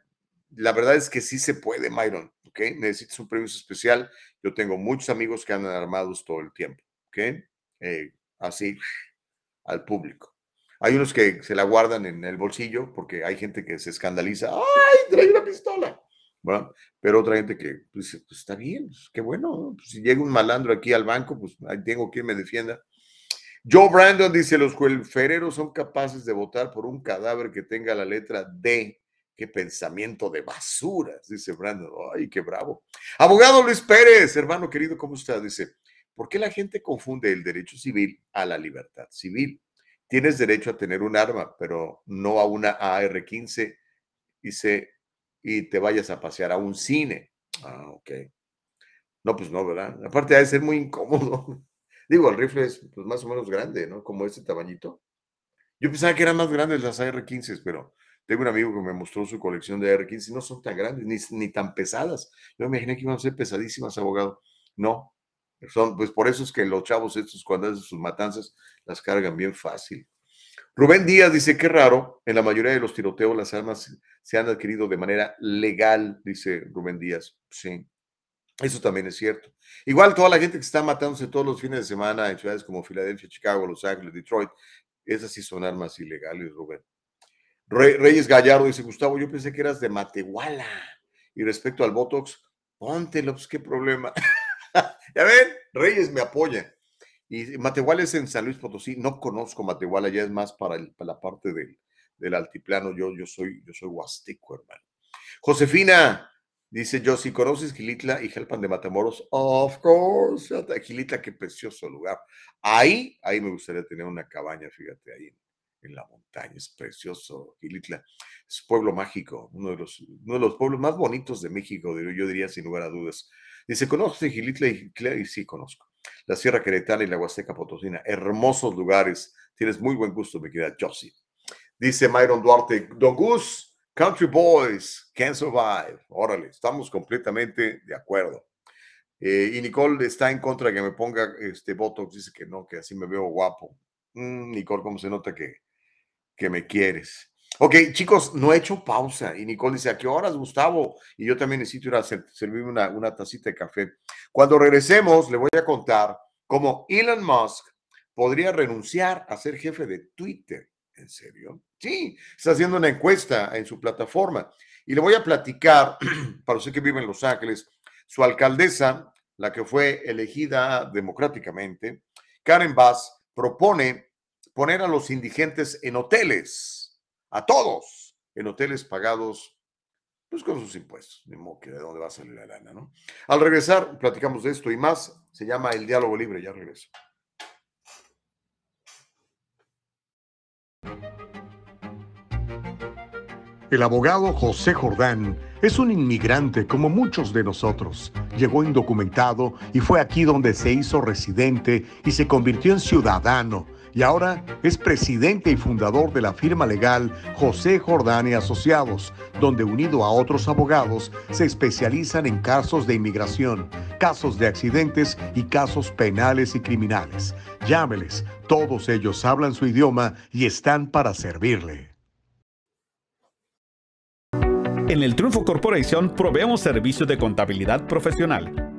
la verdad es que sí se puede, Myron, ¿ok? Necesitas un permiso especial. Yo tengo muchos amigos que andan armados todo el tiempo, ¿ok? Eh, así, al público. Hay unos que se la guardan en el bolsillo porque hay gente que se escandaliza. ¡Ay, trae una pistola! Pero otra gente que pues, dice, pues está bien, pues, qué bueno. Pues, si llega un malandro aquí al banco, pues ahí tengo quien me defienda. Joe Brandon dice, los juelfereros son capaces de votar por un cadáver que tenga la letra D. Qué pensamiento de basuras, dice Brandon. Ay, qué bravo. Abogado Luis Pérez, hermano querido, ¿cómo está? Dice, ¿por qué la gente confunde el derecho civil a la libertad civil? tienes derecho a tener un arma, pero no a una AR-15 y, y te vayas a pasear a un cine. Ah, ok. No, pues no, ¿verdad? Aparte, de ser muy incómodo. Digo, el rifle es pues, más o menos grande, ¿no? Como este tamañito. Yo pensaba que eran más grandes las AR-15, pero tengo un amigo que me mostró su colección de AR-15 y no son tan grandes ni, ni tan pesadas. Yo me imaginé que iban a ser pesadísimas, abogado. No, son, pues por eso es que los chavos estos cuando hacen sus matanzas las cargan bien fácil. Rubén Díaz dice, qué raro, en la mayoría de los tiroteos las armas se han adquirido de manera legal, dice Rubén Díaz. Sí, eso también es cierto. Igual toda la gente que está matándose todos los fines de semana en ciudades como Filadelfia, Chicago, Los Ángeles, Detroit, esas sí son armas ilegales, Rubén. Reyes Gallardo dice, Gustavo, yo pensé que eras de Matehuala. Y respecto al Botox, póntelo, pues qué problema. ya ven, Reyes me apoya. Y Matehuala es en San Luis Potosí. No conozco Matehuala, ya es más para, la parte del, altiplano. Yo, yo, soy, yo soy huasteco, hermano. Josefina dice: Yo, si conoces Gilitla y Jalpan de Matamoros, of course. Gilitla, qué precioso lugar. Ahí, ahí me gustaría tener una cabaña, fíjate, ahí en, la montaña. Es precioso, Gilitla. Es pueblo mágico, uno de los, uno de los pueblos más bonitos de México, yo diría sin lugar a dudas. Dice, ¿conoces Gilitla? Y sí, conozco. La Sierra Queretana y la Huasteca Potosina. Hermosos lugares. Tienes muy buen gusto, mi querida Josie. Dice Myron Duarte, Don Gus, Country Boys can survive. Órale, estamos completamente de acuerdo. Eh, y Nicole está en contra de que me ponga este Botox, dice que no, que así me veo guapo. Mm, Nicole, ¿cómo se nota que, que me quieres? Ok, chicos, no he hecho pausa. Y Nicole dice, ¿a qué horas, Gustavo? Y yo también necesito ir a servirme una, una tacita de café. Cuando regresemos, le voy a contar cómo Elon Musk podría renunciar a ser jefe de Twitter. ¿En serio? Sí, está haciendo una encuesta en su plataforma. Y le voy a platicar, para usted que vive en Los Ángeles, su alcaldesa, la que fue elegida democráticamente, Karen Bass, propone poner a los indigentes en hoteles, a todos, en hoteles pagados pues con sus impuestos, de modo de dónde va a salir la lana, ¿no? Al regresar, platicamos de esto y más, se llama El Diálogo Libre, ya regreso. El abogado José Jordán es un inmigrante como muchos de nosotros. Llegó indocumentado y fue aquí donde se hizo residente y se convirtió en ciudadano. Y ahora es presidente y fundador de la firma legal José Jordán y Asociados, donde unido a otros abogados se especializan en casos de inmigración, casos de accidentes y casos penales y criminales. Llámeles, todos ellos hablan su idioma y están para servirle. En el Triunfo Corporation proveemos servicios de contabilidad profesional.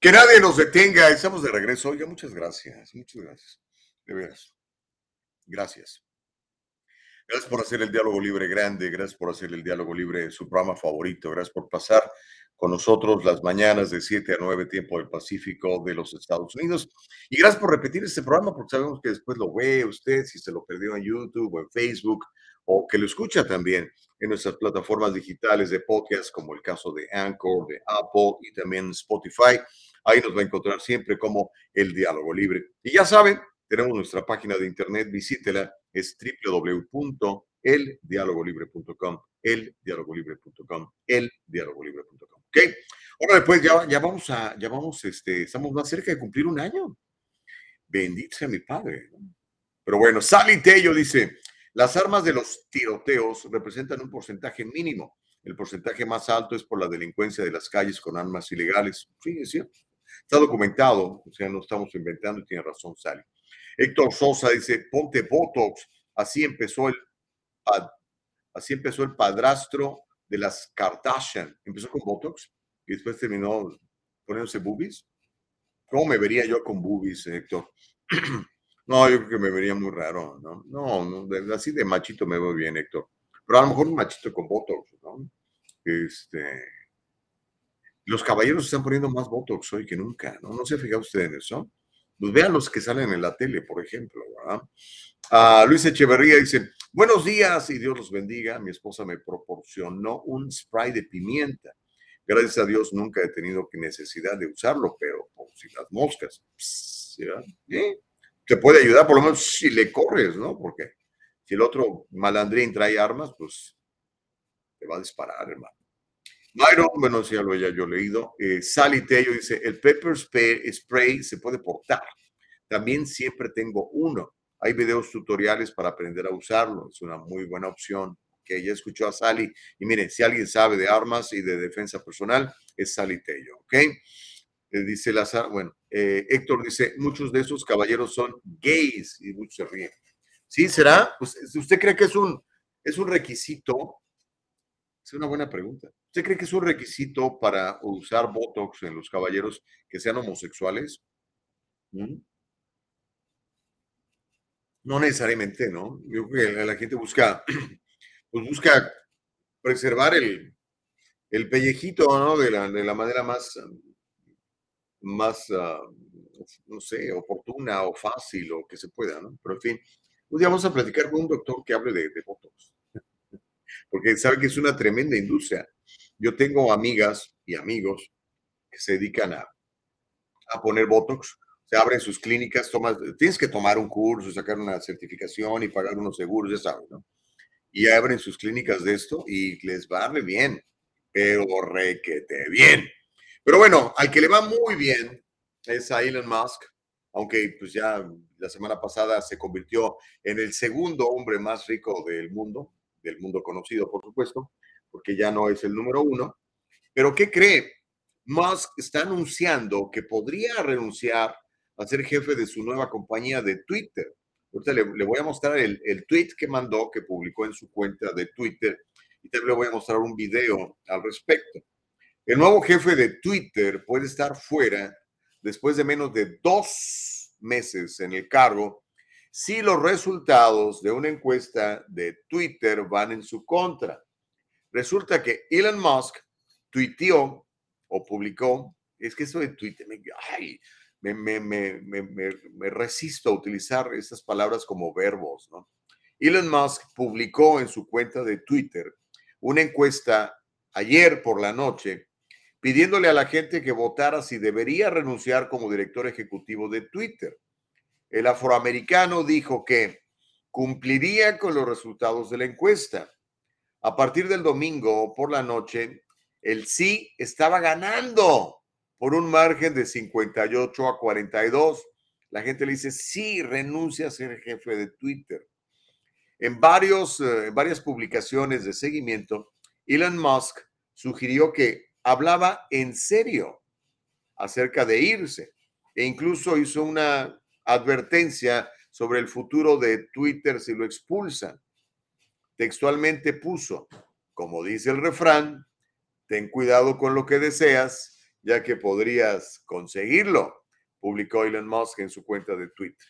Que nadie nos detenga. Estamos de regreso. Oiga, muchas gracias. Muchas gracias. De veras. Gracias. Gracias por hacer el diálogo libre grande, gracias por hacer el diálogo libre su programa favorito, gracias por pasar con nosotros las mañanas de 7 a 9 tiempo del Pacífico de los Estados Unidos. Y gracias por repetir este programa porque sabemos que después lo ve usted, si se lo perdió en YouTube o en Facebook o que lo escucha también en nuestras plataformas digitales de podcast, como el caso de Anchor, de Apple y también Spotify. Ahí nos va a encontrar siempre como el diálogo libre. Y ya saben, tenemos nuestra página de internet, visítela, es www.eldialogolibre.com, eldialogolibre.com, eldialogolibre.com. ¿Ok? Ahora después ya, ya vamos a, ya vamos, este, estamos más cerca de cumplir un año. Bendito sea mi padre. Pero bueno, Sally Tello dice, las armas de los tiroteos representan un porcentaje mínimo. El porcentaje más alto es por la delincuencia de las calles con armas ilegales. Sí, es cierto. Está documentado, o sea, no estamos inventando y tiene razón Sally. Héctor Sosa dice, ponte Botox. Así empezó el, así empezó el padrastro de las Kardashian. Empezó con Botox y después terminó poniéndose boobies. ¿Cómo me vería yo con boobies, Héctor? no, yo creo que me vería muy raro, ¿no? No, así de machito me veo bien, Héctor. Pero a lo mejor un machito con Botox, ¿no? Este, los caballeros están poniendo más Botox hoy que nunca, ¿no? No se ha fijado usted en eso. Pues vean los que salen en la tele, por ejemplo. ¿verdad? Luis Echeverría dice, buenos días y Dios los bendiga. Mi esposa me proporcionó un spray de pimienta. Gracias a Dios nunca he tenido necesidad de usarlo, pero por si las moscas, ¿eh? te puede ayudar por lo menos si le corres, ¿no? Porque si el otro malandrín trae armas, pues te va a disparar, hermano. Myron, bueno, ya lo haya yo leído. Eh, Sally Tello dice, el pepper spray, se puede portar. También siempre tengo uno. Hay videos tutoriales para aprender a usarlo. Es una muy buena opción. Que ya escuchó a Sally. Y miren, si alguien sabe de armas y de defensa personal, es Sally Tello, ¿ok? Eh, dice Lazar, bueno, eh, Héctor dice, muchos de esos caballeros son gays y muchos se ríen. ¿Sí será? Pues, ¿usted cree que es un, es un requisito Es una buena pregunta. ¿Usted cree que es un requisito para usar Botox en los caballeros que sean homosexuales? ¿Mm? No necesariamente, ¿no? Yo creo que la gente busca, pues busca preservar el, el pellejito, ¿no? De la, de la manera más, más, ah, no sé, oportuna o fácil o que se pueda, ¿no? Pero en fin, un día vamos a platicar con un doctor que hable de, de Botox, porque sabe que es una tremenda industria. Yo tengo amigas y amigos que se dedican a, a poner Botox, se abren sus clínicas, tomas, tienes que tomar un curso, sacar una certificación y pagar unos seguros, ya sabes, ¿no? Y abren sus clínicas de esto y les va muy bien, pero requete bien. Pero bueno, al que le va muy bien es a Elon Musk, aunque pues ya la semana pasada se convirtió en el segundo hombre más rico del mundo, del mundo conocido, por supuesto, porque ya no es el número uno. Pero ¿qué cree? Musk está anunciando que podría renunciar a ser jefe de su nueva compañía de Twitter. Ahorita le, le voy a mostrar el, el, tweet que mandó, que publicó en su cuenta de Twitter, y también le voy a mostrar un video al respecto. El nuevo jefe de Twitter puede estar fuera después de menos de dos meses en el cargo si los resultados de una encuesta de Twitter van en su contra. Resulta que Elon Musk tuiteó o publicó, es que eso de Twitter, ay, me, me, me, resisto a utilizar estas palabras como verbos, ¿no? Elon Musk publicó en su cuenta de Twitter una encuesta ayer por la noche pidiéndole a la gente que votara si debería renunciar como director ejecutivo de Twitter. El afroamericano dijo que cumpliría con los resultados de la encuesta. A partir del domingo por la noche, el sí estaba ganando por un margen de 58 a 42. La gente le dice, sí, renuncia a ser jefe de Twitter. En, varios, eh, varias publicaciones de seguimiento, Elon Musk sugirió que hablaba en serio acerca de irse e incluso hizo una advertencia sobre el futuro de Twitter si lo expulsan. Textualmente puso, como dice el refrán, ten cuidado con lo que deseas ya que podrías conseguirlo, publicó Elon Musk en su cuenta de Twitter.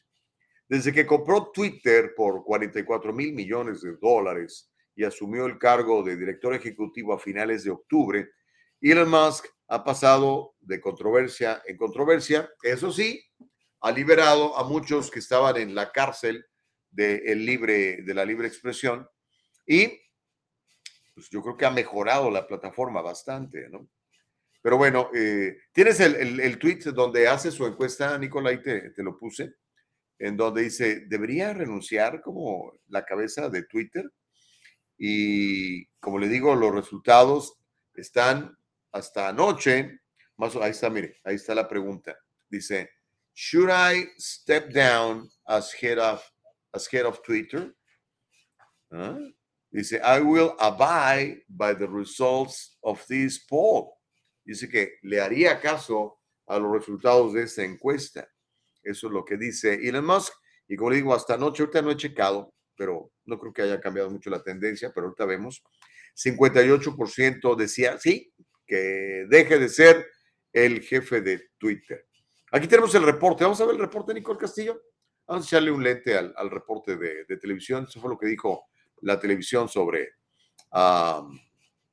Desde que compró Twitter por 44 mil millones de dólares y asumió el cargo de director ejecutivo a finales de octubre, Elon Musk ha pasado de controversia en controversia. Eso sí, ha liberado a muchos que estaban en la cárcel de, el libre, de la libre expresión y pues yo creo que ha mejorado la plataforma bastante, ¿no? Pero bueno, eh, tienes el, el, tweet donde hace su encuesta, Nicolai, te, lo puse, en donde dice, ¿debería renunciar como la cabeza de Twitter? Y como le digo, los resultados están hasta anoche, más ahí está, mire, ahí está la pregunta. Dice, should I step down as head of, as head of Twitter? ¿Ah? Dice, I will abide by the results of this poll dice que le haría caso a los resultados de esta encuesta. Eso es lo que dice Elon Musk. Y como le digo, hasta anoche, ahorita no he checado, pero no creo que haya cambiado mucho la tendencia, pero ahorita vemos. 58% decía, sí, que deje de ser el jefe de Twitter. Aquí tenemos el reporte. Vamos a ver el reporte Nicole Castillo. Vamos a echarle un lente al, reporte de, televisión. Eso fue lo que dijo la televisión sobre... Um,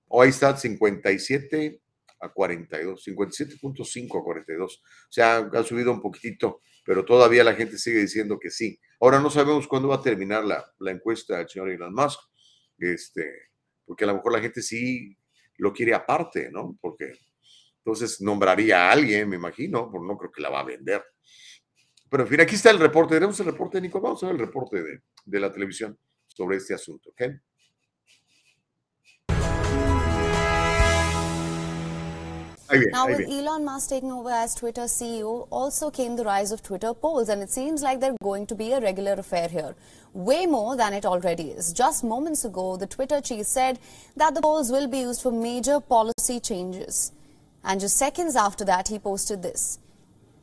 hoy está 57 a 42, 57.5 a 42. O sea, ha subido un poquitito, pero todavía la gente sigue diciendo que sí. Ahora no sabemos cuándo va a terminar la, la encuesta del señor Elon Musk, este, porque a lo mejor la gente sí lo quiere aparte, ¿no? Porque entonces nombraría a alguien, me imagino, pero no creo que la va a vender. Pero en fin, aquí está el reporte. Tenemos el reporte, Nico. Vamos a ver el reporte de, de la televisión sobre este asunto, ¿ok? now, with Elon Musk taking over as Twitter CEO, also came the rise of Twitter polls, and it seems like they're going to be a regular affair here. Way more than it already is. Just moments ago, the Twitter chief said that the polls will be used for major policy changes. And just seconds after that, he posted this.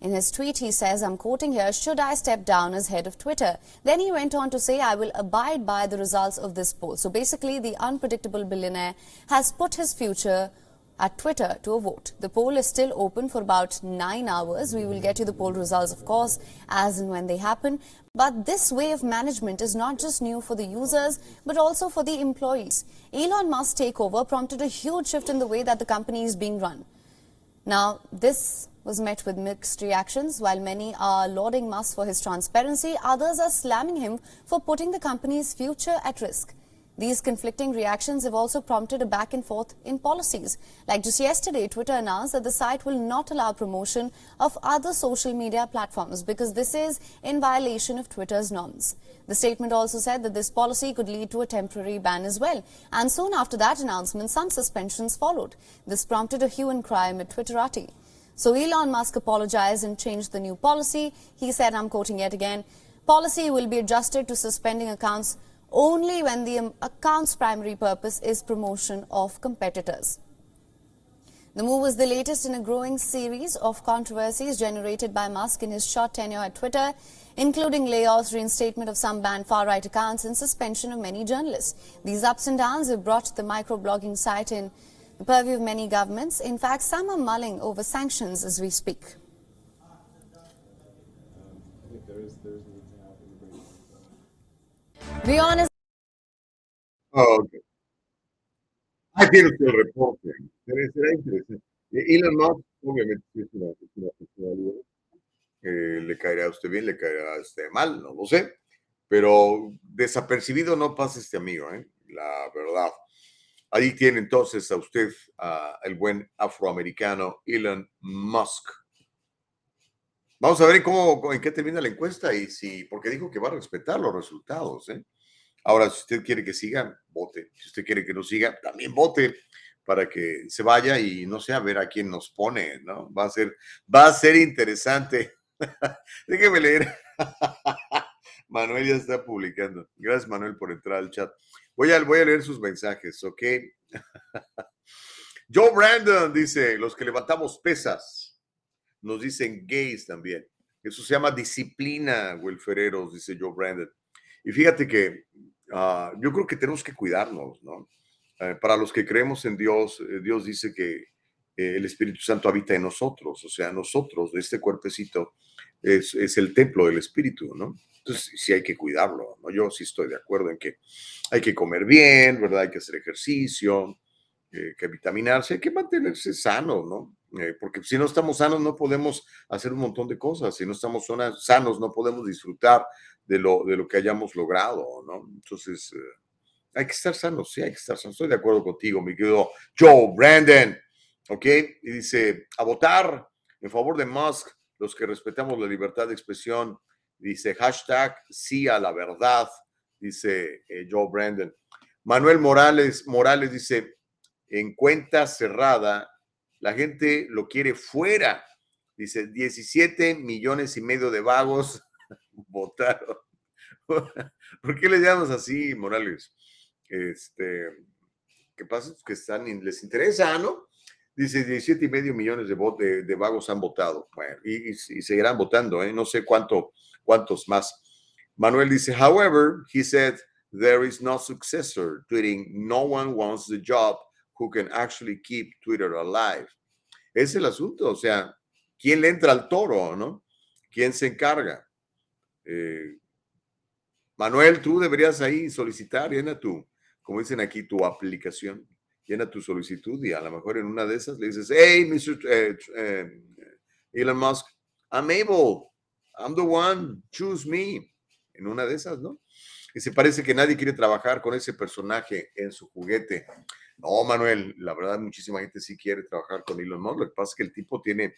In his tweet, he says, I'm quoting here, should I step down as head of Twitter? Then he went on to say, I will abide by the results of this poll. So basically, the unpredictable billionaire has put his future at Twitter to a vote. The poll is still open for about nine hours. We will get you the poll results, of course, as and when they happen. But this way of management is not just new for the users, but also for the employees. Elon Musk's takeover prompted a huge shift in the way that the company is being run. Now, this was met with mixed reactions. While many are lauding Musk for his transparency, others are slamming him for putting the company's future at risk. These conflicting reactions have also prompted a back and forth in policies. Like just yesterday, Twitter announced that the site will not allow promotion of other social media platforms because this is in violation of Twitter's norms. The statement also said that this policy could lead to a temporary ban as well. And soon after that announcement, some suspensions followed. This prompted a hue and cry amid Twitterati. So Elon Musk apologized and changed the new policy. He said, I'm quoting yet again, policy will be adjusted to suspending accounts only when the account's primary purpose is promotion of competitors. The move was the latest in a growing series of controversies generated by Musk in his short tenure at Twitter, including layoffs, reinstatement of some banned far-right accounts, and suspension of many journalists. These ups and downs have brought the microblogging site in purview of many governments. In fact, some are mulling over sanctions as we speak. Rion is. Oh, okay. Ahí el reporte. Será interesante. Elon Musk, obviamente, es una, es una. Eh, le caerá a usted bien, le caerá a usted mal, no lo sé. Pero desapercibido no pasa este amigo, ¿eh? la verdad. Ahí tiene entonces a usted, el buen afroamericano Elon Musk. Vamos a ver cómo, en qué termina la encuesta y si, porque dijo que va a respetar los resultados. ¿eh? Ahora, si usted quiere que siga, vote. Si usted quiere que no siga, también vote para que se vaya y no sé a ver a quién nos pone, ¿no? Va a ser, va a ser interesante. Déjeme leer. Manuel ya está publicando. Gracias, Manuel, por entrar al chat. Voy a, leer sus mensajes, ¿ok? Joe Brandon dice, los que levantamos pesas, nos dicen gays también. Eso se llama disciplina, Wilfereros, dice Joe Brandon. Y fíjate que ah, yo creo que tenemos que cuidarnos, ¿no? Eh, para los que creemos en Dios, eh, Dios dice que eh, el Espíritu Santo habita en nosotros, o sea, nosotros, este cuerpecito, es, es el templo del Espíritu, ¿no? Entonces, sí hay que cuidarlo, ¿no? Yo sí estoy de acuerdo en que hay que comer bien, ¿verdad? Hay que hacer ejercicio, eh, que vitaminarse, hay que mantenerse sano, ¿no? Eh, porque si no estamos sanos no podemos hacer un montón de cosas, si no estamos sanos no podemos disfrutar de lo, de lo que hayamos logrado, ¿no? Entonces, eh, hay que estar sanos, sí, hay que estar sanos. Estoy de acuerdo contigo, mi querido Joe Brandon, ¿ok? Y dice, a votar en favor de Musk, los que respetamos la libertad de expresión, Dice hashtag sí a la verdad, dice eh, Joe Brandon. Manuel Morales, Morales dice, en cuenta cerrada, la gente lo quiere fuera. Dice, 17 millones y medio de vagos votaron. ¿Por qué le llamamos así, Morales? Este, ¿qué pasa? Que están, les interesa, ¿no? Dice 17 y medio millones de, de, vagos han votado. Bueno, y, seguirán votando, ¿eh? No sé cuánto cuántos más. Manuel dice, however, he said, there is no successor tweeting, no one wants the job who can actually keep Twitter alive. Es el asunto, o sea, ¿quién le entra al toro, no? ¿Quién se encarga? Eh, Manuel, tú deberías ahí solicitar, llena tu, como dicen aquí, tu aplicación, llena tu solicitud y a lo mejor en una de esas le dices, hey, Mr. Eh, eh, Elon Musk, I'm able I'm the one, choose me. En una de esas, ¿no? Y se parece que nadie quiere trabajar con ese personaje en su juguete. No, Manuel, la verdad, muchísima gente sí quiere trabajar con Elon Musk. Lo que pasa es que el tipo tiene,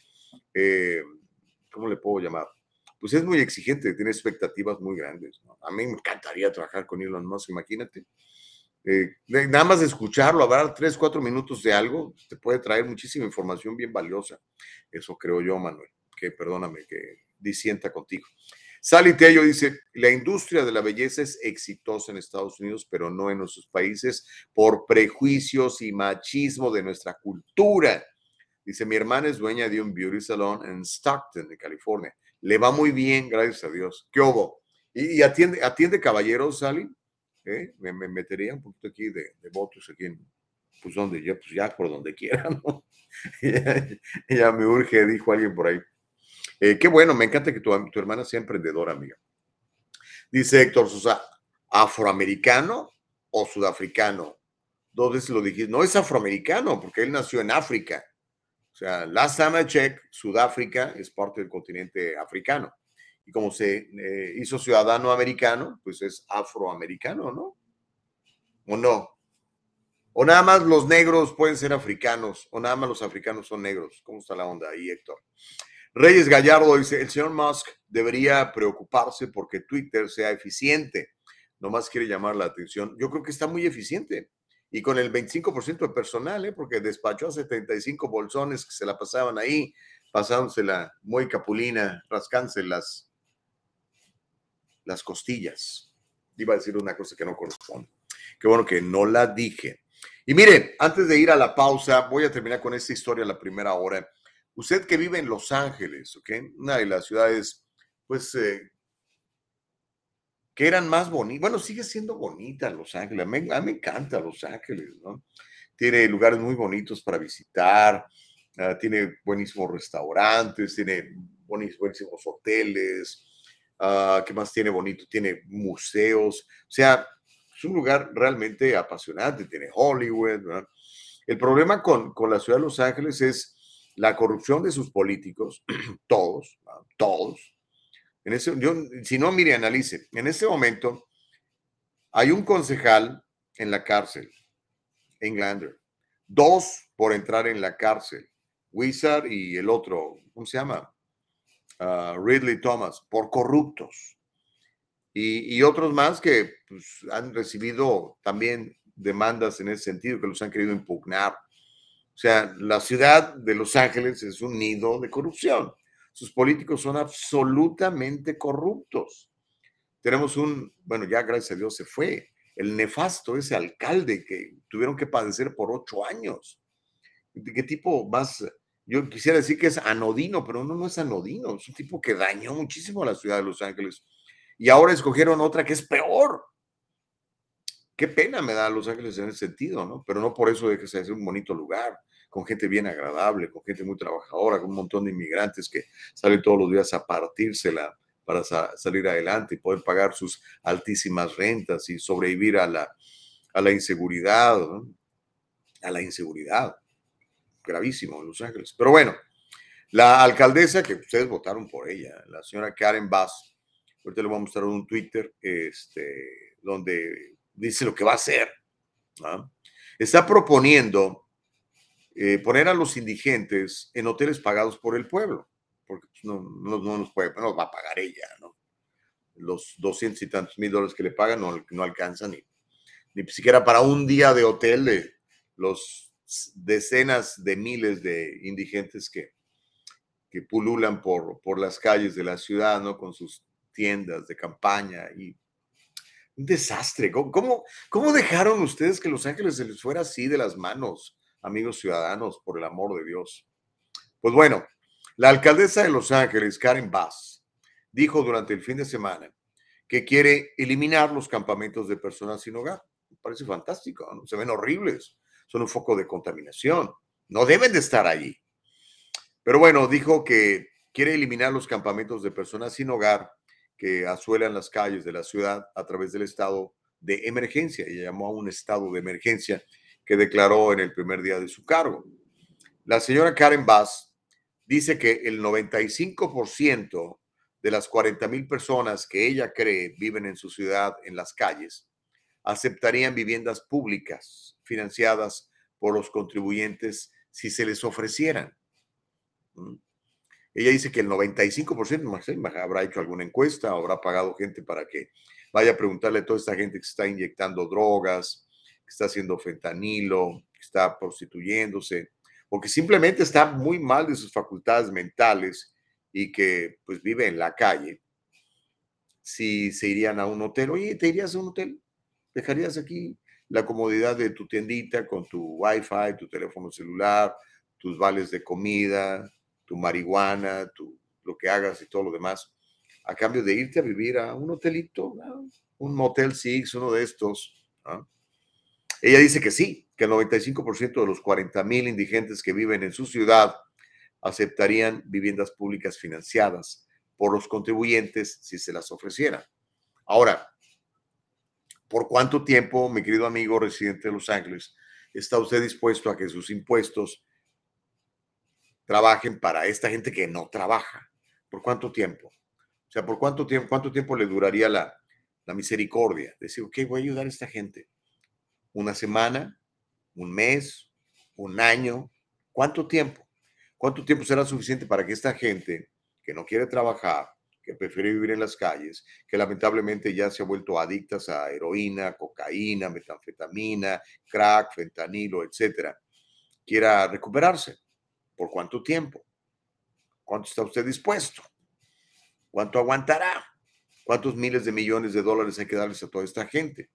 eh, ¿cómo le puedo llamar? Pues es muy exigente, tiene expectativas muy grandes. A mí me encantaría trabajar con Elon Musk, imagínate. Eh, nada más de escucharlo, hablar tres, cuatro minutos de algo, te puede traer muchísima información bien valiosa. Eso creo yo, Manuel. Que perdóname, que disienta contigo. Sally Tello dice, la industria de la belleza es exitosa en Estados Unidos, pero no en nuestros países por prejuicios y machismo de nuestra cultura. Dice, mi hermana es dueña de un beauty salon en Stockton, en California. Le va muy bien, gracias a Dios. ¿Qué hubo? ¿Y, atiende, atiende caballeros, Sally? ¿Eh? Me, metería un poquito aquí de, votos aquí en, pues donde ya, pues ya por donde quiera, ¿no? ya, me urge, dijo alguien por ahí. Eh, qué bueno, me encanta que tu, tu hermana sea emprendedora, amiga. Dice Héctor Sosa, ¿afroamericano o sudafricano? Dos veces lo dijiste. No es afroamericano, porque él nació en África. O sea, la Samachek, Sudáfrica, es parte del continente africano. Y como se eh, hizo ciudadano americano, pues es afroamericano, ¿no? ¿O no? O nada más los negros pueden ser africanos, o nada más los africanos son negros. ¿Cómo está la onda ahí, Héctor? Reyes Gallardo dice, el señor Musk debería preocuparse porque Twitter sea eficiente. Nomás quiere llamar la atención. Yo creo que está muy eficiente y con el 25% de personal, ¿eh? porque despachó a 75 bolsones que se la pasaban ahí, pasándosela muy capulina, rascándose las, las costillas. Iba a decir una cosa que no corresponde. Qué bueno que no la dije. Y mire, antes de ir a la pausa, voy a terminar con esta historia la primera hora. Usted que vive en Los Ángeles, ¿ok? Una de las ciudades, pues, eh, que eran más bonitas. Bueno, sigue siendo bonita Los Ángeles. A mí, me encanta Los Ángeles, ¿no? Tiene lugares muy bonitos para visitar, ah, tiene buenísimos restaurantes, tiene buenísimos hoteles. Uh, ¿Qué más tiene bonito? Tiene museos. O sea, es un lugar realmente apasionante. Tiene Hollywood. ¿no? El problema con, con la ciudad de Los Ángeles es la corrupción de sus políticos, todos, todos, en ese, si no, mire, analice. En este momento hay un concejal en la cárcel, Englander. Dos por entrar en la cárcel. Wizard y el otro, ¿cómo se llama? Ridley Thomas, por corruptos. Y, otros más que pues, han recibido también demandas en ese sentido, que los han querido impugnar. O sea, la ciudad de Los Ángeles es un nido de corrupción. Sus políticos son absolutamente corruptos. Tenemos un, bueno, ya gracias a Dios se fue, el nefasto, ese alcalde que tuvieron que padecer por ocho años. ¿De qué tipo más? Yo quisiera decir que es anodino, pero no, no es anodino. Es un tipo que dañó muchísimo a la ciudad de Los Ángeles. Y ahora escogieron otra que es peor. Qué pena me da Los Ángeles en ese sentido, ¿no? Pero no por eso de que sea un bonito lugar con gente bien agradable, con gente muy trabajadora, con un montón de inmigrantes que salen todos los días a partírsela para salir adelante y poder pagar sus altísimas rentas y sobrevivir a la, a la inseguridad, a la inseguridad. Gravísimo en Los Ángeles. Pero bueno, la alcaldesa, que ustedes votaron por ella, la señora Karen Bass, ahorita le voy a mostrar un Twitter este, donde dice lo que va a hacer. Está proponiendo eh, poner a los indigentes en hoteles pagados por el pueblo, porque pues, no, no, nos puede, no va a pagar ella, ¿no? Los doscientos y tantos mil dólares que le pagan no, no alcanzan ni, ni siquiera para un día de hotel de los decenas de miles de indigentes que, que pululan por, por las calles de la ciudad, ¿no? Con sus tiendas de campaña y un desastre. ¿Cómo, cómo dejaron ustedes que Los Ángeles se les fuera así de las manos? amigos ciudadanos, por el amor de Dios. Pues bueno, la alcaldesa de Los Ángeles, Karen Bass, dijo durante el fin de semana que quiere eliminar los campamentos de personas sin hogar. Parece fantástico, se ven horribles, son un foco de contaminación, no deben de estar allí. Pero bueno, dijo que quiere eliminar los campamentos de personas sin hogar que asuelan las calles de la ciudad a través del estado de emergencia. y llamó a un estado de emergencia que declaró en el primer día de su cargo. La señora Karen Bass dice que el 95% de las 40 mil personas que ella cree viven en su ciudad en las calles aceptarían viviendas públicas financiadas por los contribuyentes si se les ofrecieran. Ella dice que el 95% habrá hecho alguna encuesta, habrá pagado gente para que vaya a preguntarle a toda esta gente que está inyectando drogas, que está haciendo fentanilo, que está prostituyéndose, o que simplemente está muy mal de sus facultades mentales y que pues vive en la calle, si se irían a un hotel, oye, ¿te irías a un hotel? ¿Dejarías aquí la comodidad de tu tiendita con tu wifi, tu teléfono celular, tus vales de comida, tu marihuana, tu, lo que hagas y todo lo demás, a cambio de irte a vivir a un hotelito, un Motel Six, uno de estos. Ella dice que sí, que el 95% de los 40 mil indigentes que viven en su ciudad aceptarían viviendas públicas financiadas por los contribuyentes si se las ofreciera. Ahora, ¿por cuánto tiempo, mi querido amigo residente de Los Ángeles, está usted dispuesto a que sus impuestos trabajen para esta gente que no trabaja? ¿Por cuánto tiempo? O sea, ¿por cuánto tiempo, cuánto tiempo le duraría la, la misericordia? Decir, ok, voy a ayudar a esta gente. ¿Una semana? ¿Un mes? ¿Un año? ¿Cuánto tiempo? ¿Cuánto tiempo será suficiente para que esta gente que no quiere trabajar, que prefiere vivir en las calles, que lamentablemente ya se ha vuelto adictas a heroína, cocaína, metanfetamina, crack, fentanilo, etcétera, quiera recuperarse? ¿Por cuánto tiempo? ¿Cuánto está usted dispuesto? ¿Cuánto aguantará? ¿Cuántos miles de millones de dólares hay que darles a toda esta gente?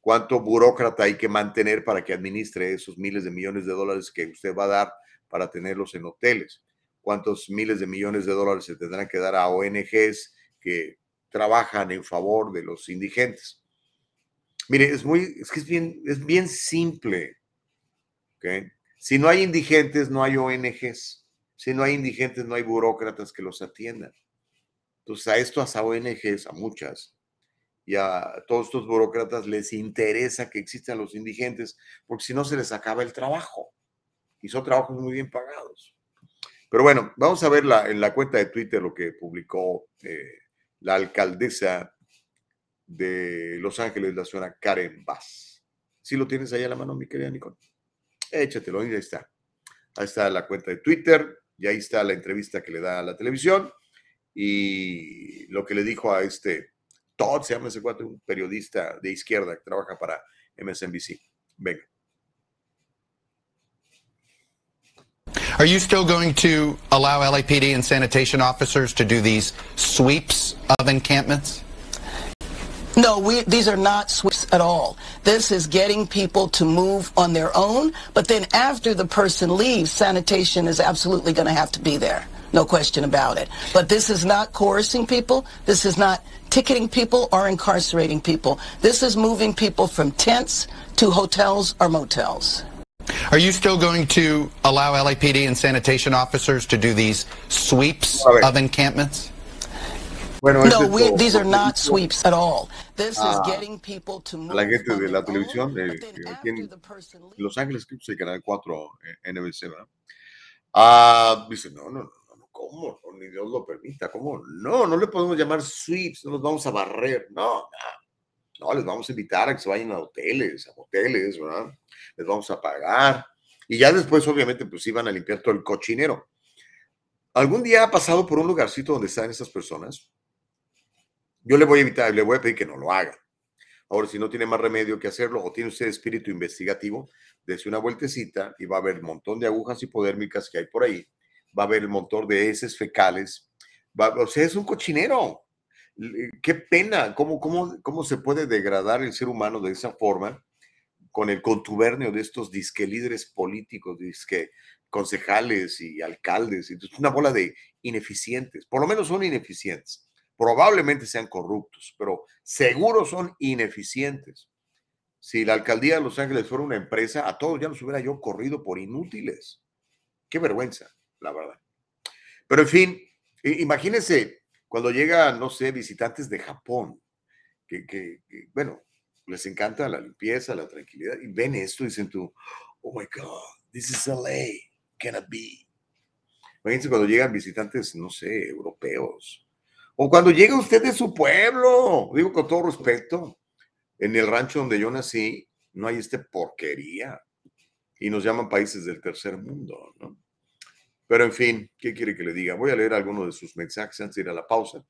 ¿Cuánto burócrata hay que mantener para que administre esos miles de millones de dólares que usted va a dar para tenerlos en hoteles? ¿Cuántos miles de millones de dólares se tendrán que dar a ONGs que trabajan en favor de los indigentes? Mire, es muy, es que es bien, es bien simple. Si no hay indigentes, no hay ONGs. Si no hay indigentes, no hay burócratas que los atiendan. Entonces, a estos, a ONGs, a muchas, y a todos estos burócratas les interesa que existan los indigentes, porque si no se les acaba el trabajo. Y son trabajos muy bien pagados. Pero bueno, vamos a ver en la cuenta de Twitter lo que publicó eh, la alcaldesa de Los Ángeles, la señora Karen Bass. Si lo tienes ahí a la mano, mi querida Nicole? Échatelo, ahí está. Ahí está la cuenta de Twitter. Y ahí está la entrevista que le da a la televisión y lo que le dijo a este Todd, se llama ese cuate, un periodista de izquierda que trabaja para MSNBC. Venga. Are you still going to allow LAPD and sanitation officers to do these sweeps of encampments? No, we, these are not sweeps at all. This is getting people to move on their own, but then after the person leaves, sanitation is absolutely going to have to be there. No question about it. But this is not coercing people. This is not ticketing people or incarcerating people. This is moving people from tents to hotels or motels. Are you still going to allow LAPD and sanitation officers to do these sweeps of encampments? No, we, these are not sweeps at all. This is getting people to move la gente de la televisión de, aquí en Los Ángeles, que es el canal 4 eh, NBC, ¿verdad? Ah, dice, no, no, no, ¿cómo? No, ni Dios lo permita, ¿cómo? No, no le podemos llamar sweeps, no nos vamos a barrer, no, no. No, les vamos a invitar a que se vayan a hoteles, a hoteles, ¿verdad? Les vamos a pagar. Y ya después, obviamente, pues iban a limpiar todo el cochinero. ¿Algún día ha pasado por un lugarcito donde están esas personas? Yo le voy a evitar, le voy a pedir que no lo haga. Ahora, si no tiene más remedio que hacerlo o tiene usted espíritu investigativo, dése una vueltecita y va a ver el montón de agujas hipodérmicas que hay por ahí. Va a ver el montón de heces fecales. o sea, es un cochinero. Qué pena, ¿Cómo, cómo, cómo se puede degradar el ser humano de esa forma con el contubernio de estos disque líderes políticos, disque concejales y alcaldes. Una bola de ineficientes, por lo menos son ineficientes probablemente sean corruptos, pero seguro son ineficientes. Si la alcaldía de Los Ángeles fuera una empresa, a todos ya los hubiera yo corrido por inútiles. Qué vergüenza, la verdad. Pero en fin, imagínense cuando llegan, no sé, visitantes de Japón, que, bueno, les encanta la limpieza, la tranquilidad, y ven esto y dicen tú, oh my God, this is LA, cannot be. Imagínense cuando llegan visitantes, no sé, europeos, o cuando llega usted de su pueblo, digo con todo respeto, en el rancho donde yo nací, no hay este porquería. Y nos llaman países del tercer mundo, ¿no? Pero en fin, ¿qué quiere que le diga? Voy a leer algunos de sus mensajes antes de ir a la pausa.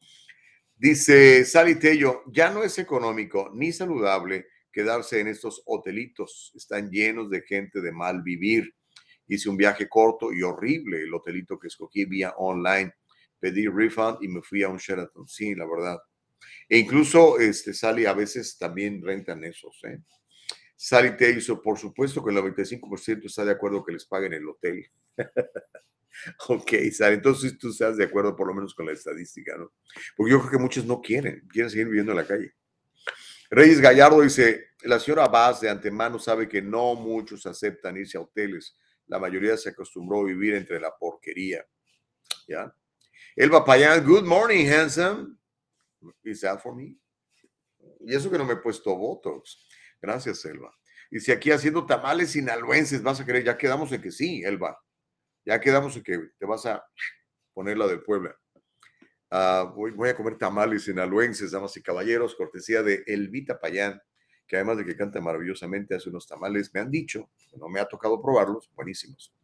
Dice Sally Tello, ya no es económico ni saludable quedarse en estos hotelitos. Están llenos de gente de mal vivir. Hice un viaje corto y horrible, el hotelito que escogí vía online pedí refund y me fui a un Sheraton. Sí, la verdad. E incluso este, Sally a veces también rentan esos. ¿eh? Sally te hizo, por supuesto que el 95% está de acuerdo que les paguen el hotel. ok, Sara, entonces tú estás de acuerdo por lo menos con la estadística, ¿no? Porque yo creo que muchos no quieren, quieren seguir viviendo en la calle. Reyes Gallardo dice, la señora Vaz de antemano sabe que no muchos aceptan irse a hoteles. La mayoría se acostumbró a vivir entre la porquería. ¿Ya? Elba Payán, good morning, handsome. Is that for me? Y eso que no me he puesto votos. Gracias, Elba. Y si aquí haciendo tamales sinaloenses, vas a querer, ya quedamos en que sí, Elba. Ya quedamos en que te vas a poner la de Puebla. Ah, voy, a comer tamales sinaloenses, damas y caballeros, cortesía de Elvita Payán, que además de que canta maravillosamente, hace unos tamales, me han dicho, no me ha tocado probarlos, buenísimos.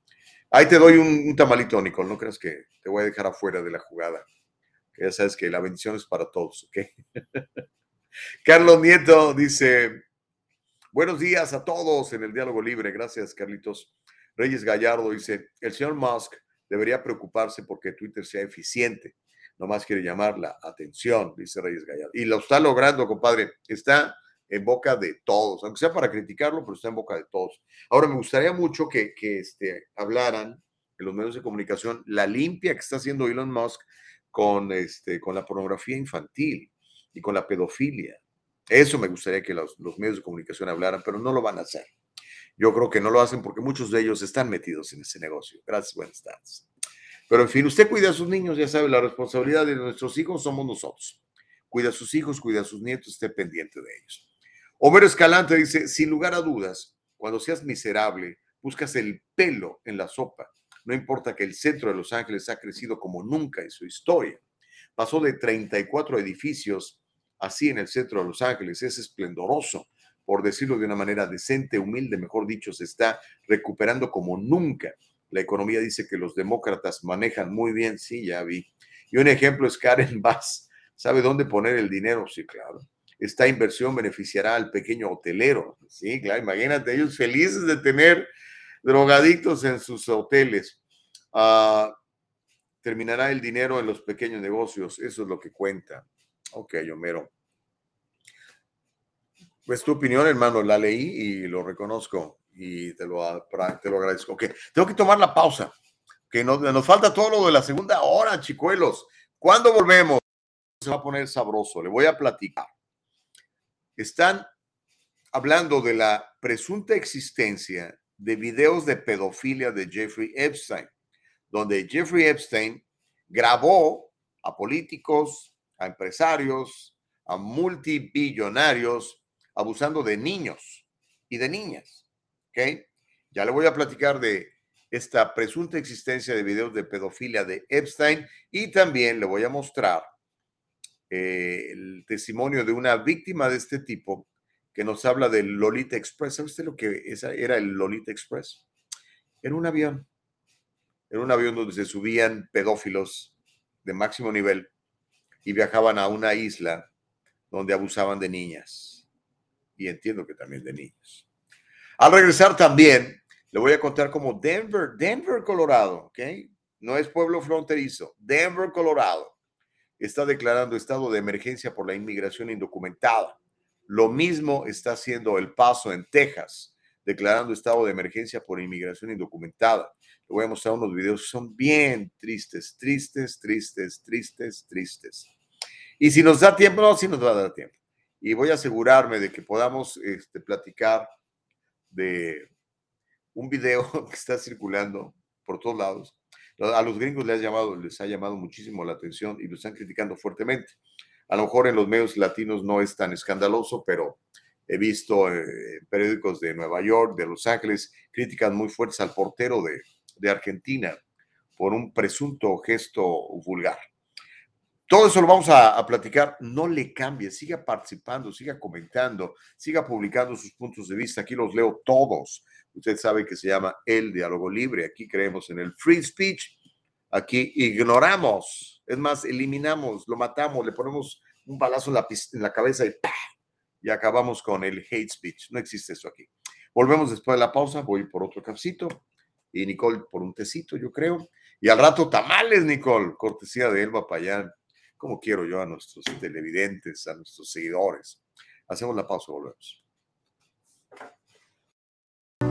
Ahí te doy un, tamalito, Nicole, no creas que te voy a dejar afuera de la jugada. Ya sabes que la bendición es para todos, ¿ok? Carlos Nieto dice, buenos días a todos en el diálogo libre. Gracias, Carlitos. Reyes Gallardo dice, el señor Musk debería preocuparse porque Twitter sea eficiente. Nomás quiere llamar la atención, dice Reyes Gallardo. Y lo está logrando, compadre. Está en boca de todos, aunque sea para criticarlo, pero está en boca de todos. Ahora, me gustaría mucho que, que este, hablaran en los medios de comunicación la limpia que está haciendo Elon Musk con, este, con la pornografía infantil y con la pedofilia. Eso me gustaría que los, los, medios de comunicación hablaran, pero no lo van a hacer. Yo creo que no lo hacen porque muchos de ellos están metidos en ese negocio. Gracias, buenas tardes. Pero en fin, usted cuida a sus niños, ya sabe, la responsabilidad de nuestros hijos somos nosotros. Cuida a sus hijos, cuida a sus nietos, esté pendiente de ellos. Homero Escalante dice, sin lugar a dudas, cuando seas miserable, buscas el pelo en la sopa. No importa que el centro de Los Ángeles ha crecido como nunca en su historia. Pasó de 34 edificios así en el centro de Los Ángeles. Es esplendoroso, por decirlo de una manera decente, humilde, mejor dicho, se está recuperando como nunca. La economía dice que los demócratas manejan muy bien, sí, ya vi. Y un ejemplo es Karen Bass. ¿Sabe dónde poner el dinero? Sí, claro. Esta inversión beneficiará al pequeño hotelero. Sí, claro, imagínate, ellos felices de tener drogadictos en sus hoteles. Ah, terminará el dinero en los pequeños negocios. Eso es lo que cuenta. Ok, Homero. Pues tu opinión, hermano, la leí y lo reconozco y te lo, te lo agradezco. Ok, tengo que tomar la pausa, que nos, nos falta todo lo de la segunda hora, chicuelos. ¿Cuándo volvemos? Se va a poner sabroso, le voy a platicar. Están hablando de la presunta existencia de videos de pedofilia de Jeffrey Epstein, donde Jeffrey Epstein grabó a políticos, a empresarios, a multibillonarios abusando de niños y de niñas. ¿Ok? Ya le voy a platicar de esta presunta existencia de videos de pedofilia de Epstein y también le voy a mostrar eh, el testimonio de una víctima de este tipo que nos habla del Lolita Express. ¿Sabe usted lo que era el Lolita Express? Era un avión. Era un avión donde se subían pedófilos de máximo nivel y viajaban a una isla donde abusaban de niñas. Y entiendo que también de niños. Al regresar también, le voy a contar cómo Denver, Denver, Colorado, ¿ok? No es pueblo fronterizo, Denver, Colorado, está declarando estado de emergencia por la inmigración indocumentada. Lo mismo está haciendo El Paso en Texas, declarando estado de emergencia por inmigración indocumentada. Le voy a mostrar unos videos son bien tristes, tristes, tristes, tristes, tristes. Y si nos da tiempo, no, si nos va a dar tiempo. Y voy a asegurarme de que podamos este, platicar de un video que está circulando por todos lados. A los gringos les ha llamado, les ha llamado muchísimo la atención y lo están criticando fuertemente. A lo mejor en los medios latinos no es tan escandaloso, pero he visto eh, periódicos de Nueva York, de Los Ángeles, críticas muy fuertes al portero de, de Argentina por un presunto gesto vulgar. Todo eso lo vamos a, platicar. No le cambie, siga participando, siga comentando, siga publicando sus puntos de vista. Aquí los leo todos. Usted sabe que se llama el diálogo libre. Aquí creemos en el free speech. Aquí ignoramos es más, eliminamos, lo matamos, le ponemos un balazo en la, cabeza y Y acabamos con el hate speech. No existe eso aquí. Volvemos después de la pausa. Voy por otro cafecito y Nicole por un tecito, yo creo. Y al rato tamales, Nicole, cortesía de Elba Payán. Como quiero yo a nuestros televidentes, a nuestros seguidores. Hacemos la pausa, volvemos.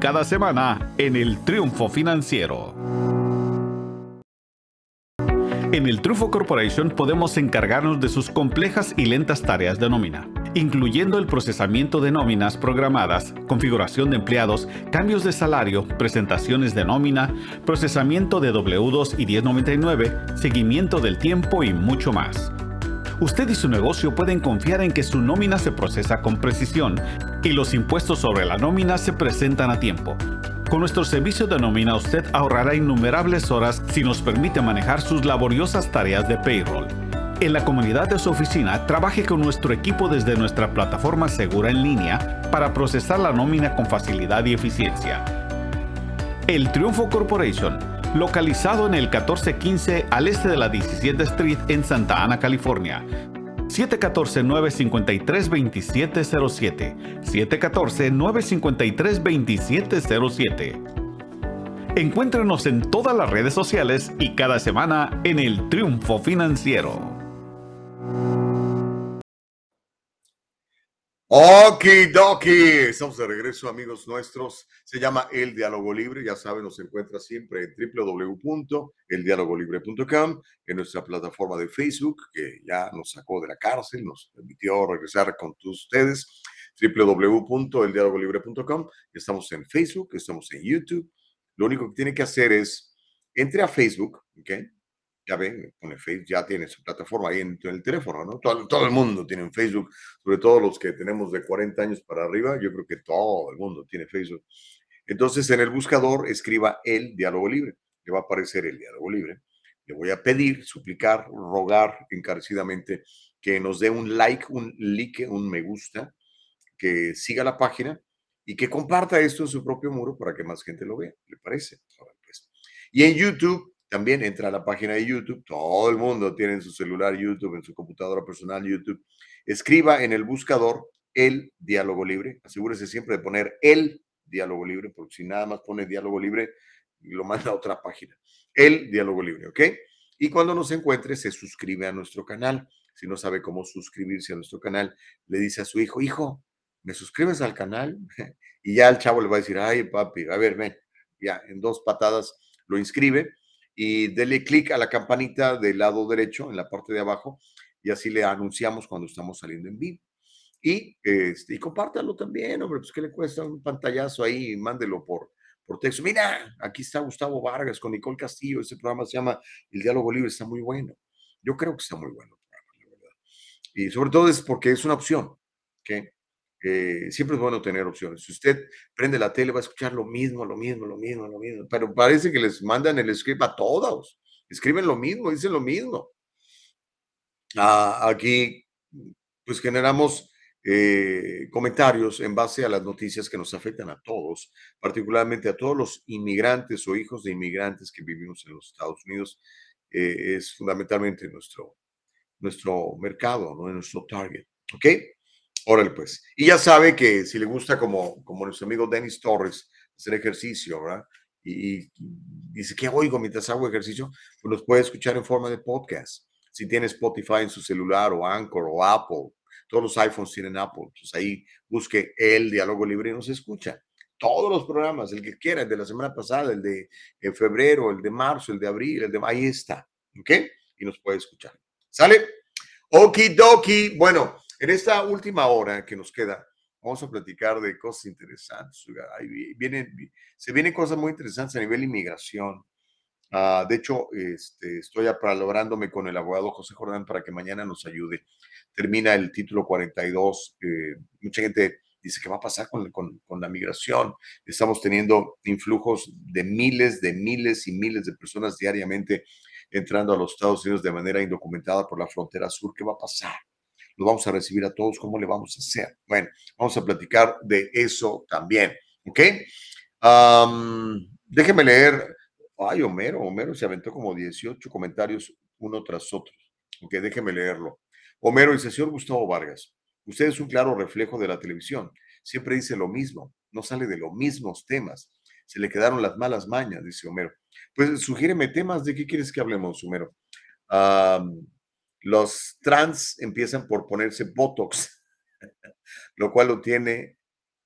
cada semana en el Triunfo Financiero. En el Triunfo Corporation podemos encargarnos de sus complejas y lentas tareas de nómina, incluyendo el procesamiento de nóminas programadas, configuración de empleados, cambios de salario, presentaciones de nómina, procesamiento de W2 y 1099, seguimiento del tiempo y mucho más usted y su negocio pueden confiar en que su nómina se procesa con precisión y los impuestos sobre la nómina se presentan a tiempo. Con nuestro servicio de nómina usted ahorrará innumerables horas si nos permite manejar sus laboriosas tareas de payroll. En la comunidad de su oficina, trabaje con nuestro equipo desde nuestra plataforma segura en línea para procesar la nómina con facilidad y eficiencia. El Triunfo Corporation localizado en el 1415 al este de la 17 Street en Santa Ana, California. 714-953-2707. 714-953-2707. Encuéntrenos en todas las redes sociales y cada semana en el Triunfo Financiero. Okidoki, estamos de regreso, amigos nuestros. Se llama El Diálogo Libre. Ya saben, nos encuentra siempre en www.eldialogolibre.com, en nuestra plataforma de Facebook, que ya nos sacó de la cárcel, nos permitió regresar con todos ustedes. www.eldialogolibre.com. Estamos en Facebook, estamos en YouTube. Lo único que tiene que hacer es entre a Facebook, ¿ok? ya ven, pone Facebook, ya tiene su plataforma ahí en, el teléfono, ¿no? Todo, el mundo tiene Facebook, sobre todo los que tenemos de 40 años para arriba, yo creo que todo el mundo tiene Facebook. Entonces, en el buscador escriba el diálogo libre, le va a aparecer el diálogo libre. Le voy a pedir, suplicar, rogar encarecidamente que nos dé un like, un like, un me gusta, que siga la página y que comparta esto en su propio muro para que más gente lo vea, ¿le parece? Pues. Y en YouTube también entra a la página de YouTube, todo el mundo tiene en su celular YouTube, en su computadora personal YouTube. Escriba en el buscador el diálogo libre. Asegúrese siempre de poner el diálogo libre, porque si nada más pone diálogo libre, lo manda a otra página. El diálogo libre, ¿ok? Y cuando nos encuentre, se suscribe a nuestro canal. Si no sabe cómo suscribirse a nuestro canal, le dice a su hijo, hijo, ¿me suscribes al canal? Y ya el chavo le va a decir, ay, papi, a ver, ven. Ya, en dos patadas lo inscribe y dele clic a la campanita del lado derecho en la parte de abajo y así le anunciamos cuando estamos saliendo en vivo. Y, este, y compártalo también, hombre, pues que le cuesta un pantallazo ahí, mándelo por, por texto. Mira, aquí está Gustavo Vargas con Nicole Castillo, ese programa se llama El Diálogo Libre, está muy bueno. Yo creo que está muy bueno, la verdad. Y sobre todo es porque es una opción, que eh, siempre es bueno tener opciones. Si usted prende la tele, va a escuchar lo mismo, lo mismo, lo mismo, lo mismo. Pero parece que les mandan el script a todos. Escriben lo mismo, dicen lo mismo. Ah, aquí, pues generamos eh, comentarios en base a las noticias que nos afectan a todos, particularmente a todos los inmigrantes o hijos de inmigrantes que vivimos en los Estados Unidos. Eh, es fundamentalmente nuestro, nuestro mercado, ¿no? nuestro target. ¿Ok? Órale, pues. Y ya sabe que si le gusta, como, como nuestro amigo Dennis Torres, hacer ejercicio, ¿verdad? Y, dice, ¿qué oigo mientras hago ejercicio? Pues los puede escuchar en forma de podcast. Si tiene Spotify en su celular o Anchor o Apple, todos los iPhones tienen Apple, pues ahí busque el diálogo libre y nos escucha. Todos los programas, el que quiera, el de la semana pasada, el de febrero, el de marzo, el de abril, el de... Ahí está, ¿ok? Y nos puede escuchar. ¿Sale? Okidoki. Bueno, en esta última hora que nos queda, Vamos a platicar de cosas interesantes. vienen, se vienen cosas muy interesantes a nivel inmigración. Ah, de hecho, este, estoy lográndome con el abogado José Jordán para que mañana nos ayude. Termina el título 42. Eh, mucha gente dice, ¿qué va a pasar con, la migración? Estamos teniendo influjos de miles, de miles y miles de personas diariamente entrando a los Estados Unidos de manera indocumentada por la frontera sur. ¿Qué va a pasar? ¿Lo vamos a recibir a todos? ¿Cómo le vamos a hacer? Bueno, vamos a platicar de eso también. ¿Ok? déjeme leer. Ay, Homero, Homero se aventó como 18 comentarios uno tras otro. Ok, déjeme leerlo. Homero dice, señor Gustavo Vargas, Usted es un claro reflejo de la televisión. Siempre dice lo mismo, no sale de los mismos temas. Se le quedaron las malas mañas, dice Homero. Pues sugiéreme temas, ¿de qué quieres que hablemos, Homero? Los trans empiezan por ponerse Botox, lo cual lo tiene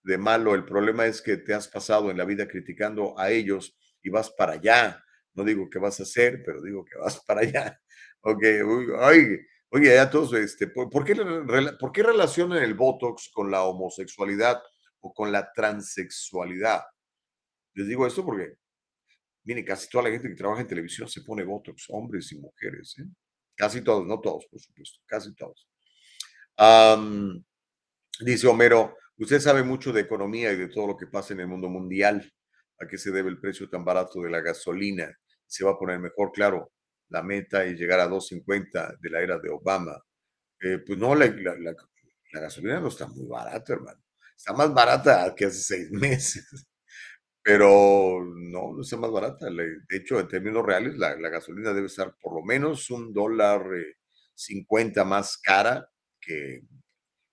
de malo. El problema es que te has pasado en la vida criticando a ellos y vas para allá. No digo que vas a hacer, pero digo que vas para allá. Ok, ay, Oye, ya todos, este, ¿por, qué, ¿por qué relacionan el Botox con la homosexualidad o con la transexualidad? Les digo esto porque, miren, casi toda la gente que trabaja en televisión se pone Botox, hombres y mujeres, ¿eh? Casi todos, no todos, por supuesto, casi todos. dice Homero, usted sabe mucho de economía y de todo lo que pasa en el mundo mundial. ¿A qué se debe el precio tan barato de la gasolina? Se va a poner mejor, claro la meta y llegar a 2.50 de la era de Obama. Eh, pues no, la, gasolina no está muy barata, hermano. Está más barata que hace seis meses. Pero no, no está más barata. De hecho, en términos reales, la, gasolina debe estar por lo menos un dólar eh, cincuenta más cara que,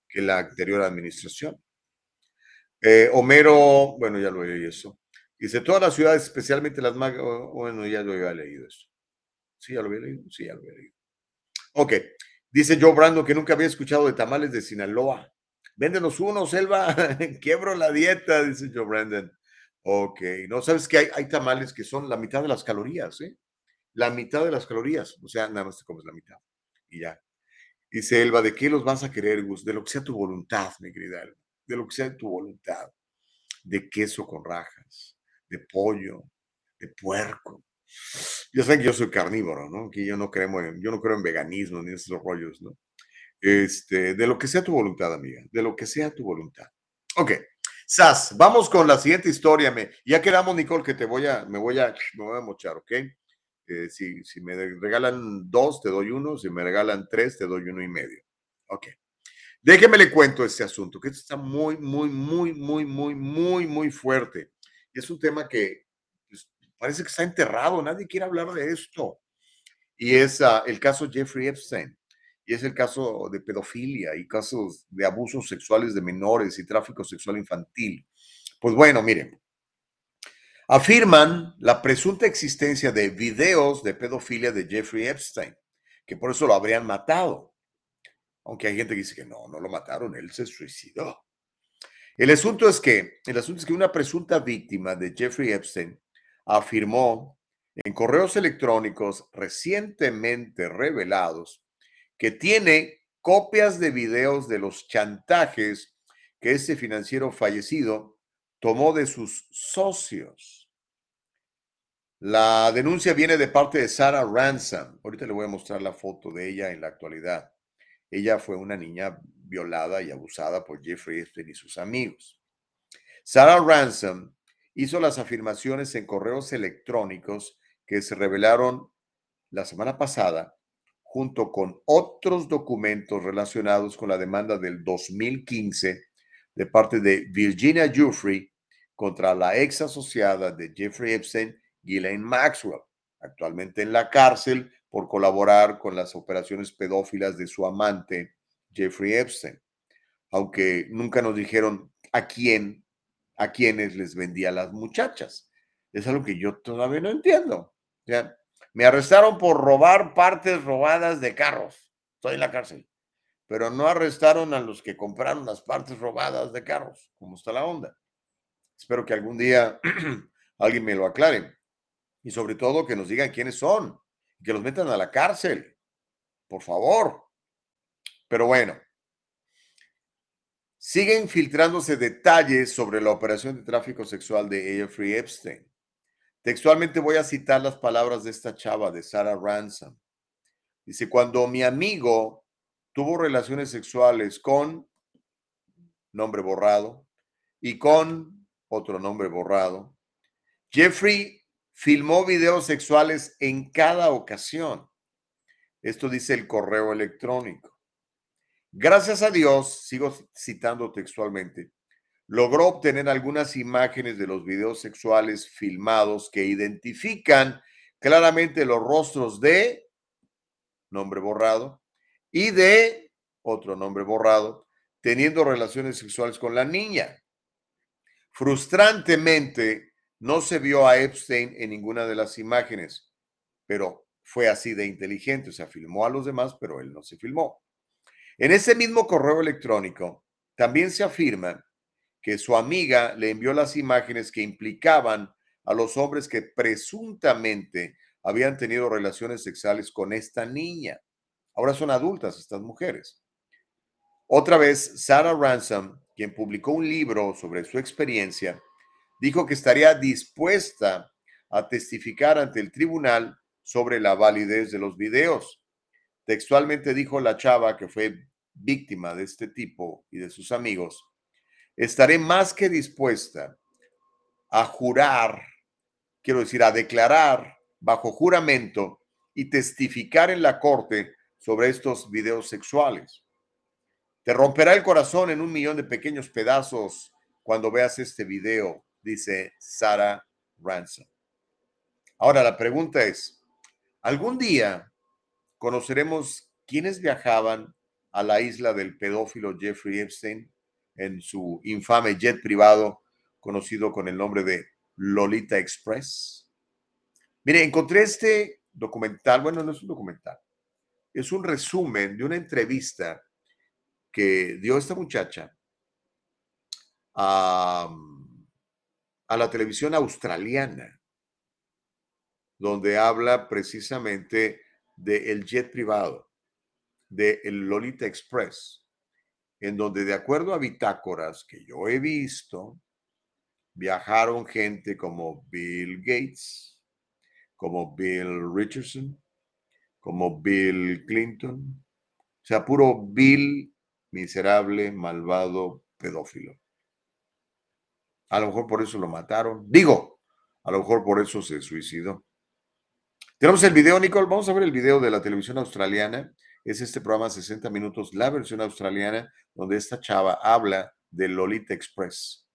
que la anterior administración. Eh, Homero, bueno, ya lo leí eso. Dice, todas las ciudades, especialmente las más, bueno, ya lo había leído eso. Sí, ya lo había leído. Sí, ya lo había leído. Ok. Dice Joe Brando que nunca había escuchado de tamales de Sinaloa. Véndenos uno, Selva. Quiebro la dieta, dice Joe Brandon. Ok. No, sabes que hay, tamales que son la mitad de las calorías, ¿eh? La mitad de las calorías. O sea, nada más te comes la mitad. Y ya. Dice Elba, ¿de qué los vas a querer, Gus? De lo que sea tu voluntad, mi querida. De lo que sea tu voluntad. De queso con rajas, de pollo, de puerco, ya saben que yo soy carnívoro, ¿no? Que yo no creo en, yo no creo en veganismo ni en esos rollos, ¿no? Este, de lo que sea tu voluntad, amiga, de lo que sea tu voluntad. Ok, Sas, vamos con la siguiente historia. Me, ya quedamos, Nicole, que te voy a, me voy a, me voy a mochar, ¿ok? Eh, si, si me regalan dos, te doy uno. Si me regalan tres, te doy uno y medio. Ok. Déjeme le cuento este asunto, que está muy, muy, muy, muy, muy, muy, muy fuerte. Y es un tema que parece que está enterrado, nadie quiere hablar de esto. Y es ah, el caso Jeffrey Epstein, y es el caso de pedofilia y casos de abusos sexuales de menores y tráfico sexual infantil. Pues bueno, miren, afirman la presunta existencia de videos de pedofilia de Jeffrey Epstein, que por eso lo habrían matado. Aunque hay gente que dice que no, no lo mataron, él se suicidó. El asunto es que, el asunto es que una presunta víctima de Jeffrey Epstein afirmó en correos electrónicos recientemente revelados que tiene copias de videos de los chantajes que ese financiero fallecido tomó de sus socios. La denuncia viene de parte de Sarah Ransom. Ahorita le voy a mostrar la foto de ella en la actualidad. Ella fue una niña violada y abusada por Jeffrey Epstein y sus amigos. Sarah Ransom hizo las afirmaciones en correos electrónicos que se revelaron la semana pasada junto con otros documentos relacionados con la demanda del 2015 de parte de Virginia Giuffre contra la ex asociada de Jeffrey Epstein, Ghislaine Maxwell, actualmente en la cárcel por colaborar con las operaciones pedófilas de su amante, Jeffrey Epstein. Aunque nunca nos dijeron a quién a quienes les vendía las muchachas. Es algo que yo todavía no entiendo. Me arrestaron por robar partes robadas de carros. Estoy en la cárcel. Pero no arrestaron a los que compraron las partes robadas de carros. ¿Cómo está la onda? Espero que algún día alguien me lo aclare. Y sobre todo que nos digan quiénes son. Que los metan a la cárcel. Por favor. Pero bueno, Siguen filtrándose detalles sobre la operación de tráfico sexual de Jeffrey Epstein. Textualmente voy a citar las palabras de esta chava, de Sarah Ransom. Dice, cuando mi amigo tuvo relaciones sexuales con nombre borrado y con otro nombre borrado, Jeffrey filmó videos sexuales en cada ocasión. Esto dice el correo electrónico. Gracias a Dios, sigo citando textualmente, logró obtener algunas imágenes de los videos sexuales filmados que identifican claramente los rostros de nombre borrado y de otro nombre borrado, teniendo relaciones sexuales con la niña. Frustrantemente, no se vio a Epstein en ninguna de las imágenes, pero fue así de inteligente, o sea, filmó a los demás, pero él no se filmó. En ese mismo correo electrónico también se afirma que su amiga le envió las imágenes que implicaban a los hombres que presuntamente habían tenido relaciones sexuales con esta niña. Ahora son adultas estas mujeres. Otra vez, Sarah Ransom, quien publicó un libro sobre su experiencia, dijo que estaría dispuesta a testificar ante el tribunal sobre la validez de los videos. Textualmente dijo la chava que fue víctima de este tipo y de sus amigos, estaré más que dispuesta a jurar, quiero decir, a declarar bajo juramento y testificar en la corte sobre estos videos sexuales. Te romperá el corazón en un millón de pequeños pedazos cuando veas este video, dice Sarah Ransom. Ahora la pregunta es, ¿algún día conoceremos quiénes viajaban a la isla del pedófilo Jeffrey Epstein en su infame jet privado conocido con el nombre de Lolita Express? Mire, encontré este documental, bueno, no es un documental, es un resumen de una entrevista que dio esta muchacha a, a la televisión australiana, donde habla precisamente del jet privado, el Lolita Express, en donde de acuerdo a bitácoras que yo he visto, viajaron gente como Bill Gates, como Bill Richardson, como Bill Clinton, o sea, puro Bill miserable, malvado, pedófilo. A lo mejor por eso lo mataron. Digo, a lo mejor por eso se suicidó. Tenemos el video, Nicole. Vamos a ver el video de la televisión australiana. Es este programa 60 minutos, la versión australiana, donde esta chava habla de Lolita Express,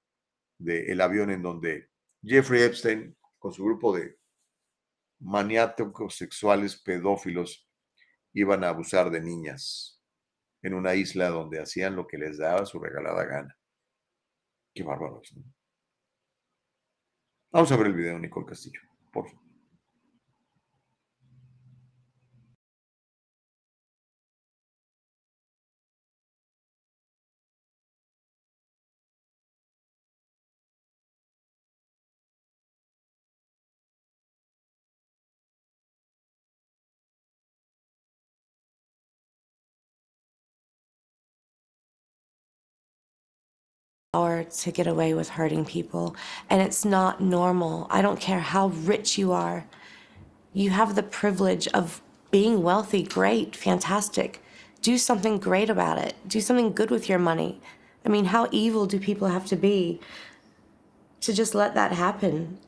del avión en donde Jeffrey Epstein, con su grupo de maniáticos sexuales pedófilos, iban a abusar de niñas en una isla donde hacían lo que les daba su regalada gana. Qué bárbaros, ¿no? Vamos a ver el video, Nicole Castillo, por favor. Power to get away with hurting people. And it's not normal. I don't care how rich you are. You have the privilege of being wealthy. Great, fantastic. Do something great about it. Do something good with your money. I mean, how evil do people have to be to just let that happen?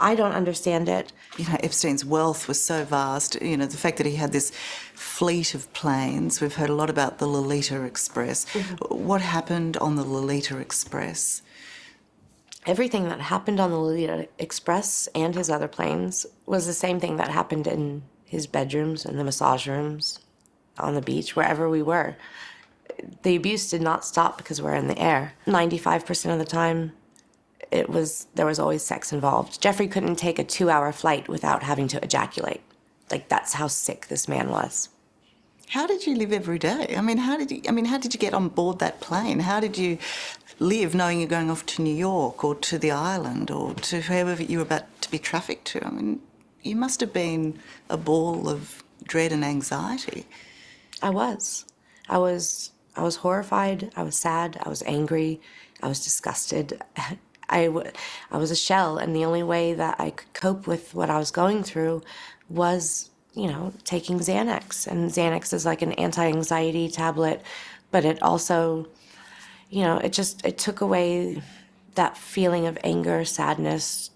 I don't understand it. You know, Epstein's wealth was so vast. You know, the fact that he had this fleet of planes. We've heard a lot about the Lolita Express. Mm-hmm. What happened on the Lolita Express? Everything that happened on the Lolita Express and his other planes was the same thing that happened in his bedrooms and the massage rooms, on the beach, wherever we were. The abuse did not stop because we're in the air. 95% of the time, it was there was always sex involved. Jeffrey couldn't take a 2-hour flight without having to ejaculate. Like that's how sick this man was. How did you live every day? I mean, how did you I mean, how did you get on board that plane? How did you live knowing you're going off to New York or to the island or to wherever you were about to be trafficked to? I mean, you must have been a ball of dread and anxiety. I was. I was I was horrified, I was sad, I was angry, I was disgusted. I, w- I was a shell, and the only way that I could cope with what I was going through was, you know, taking Xanax. And Xanax is like an anti anxiety tablet, but it also, you know, it just it took away that feeling of anger, sadness.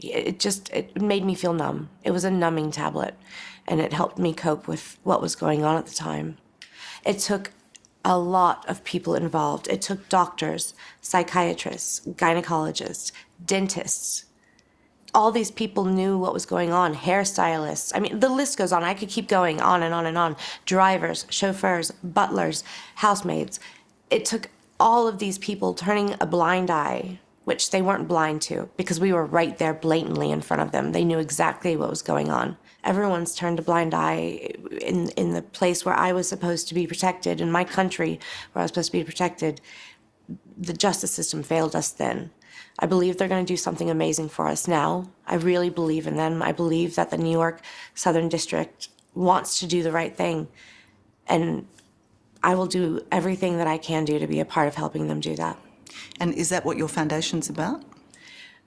It just it made me feel numb. It was a numbing tablet, and it helped me cope with what was going on at the time. It took a lot of people involved. It took doctors, psychiatrists, gynecologists, dentists. All these people knew what was going on, hairstylists. I mean, the list goes on. I could keep going on and on and on. Drivers, chauffeurs, butlers, housemaids. It took all of these people turning a blind eye, which they weren't blind to because we were right there blatantly in front of them. They knew exactly what was going on everyone's turned a blind eye in in the place where I was supposed to be protected in my country where I was supposed to be protected. The justice system failed us then. I believe they're going to do something amazing for us now. I really believe in them. I believe that the New York Southern District wants to do the right thing. And I will do everything that I can do to be a part of helping them do that. And is that what your foundation's about?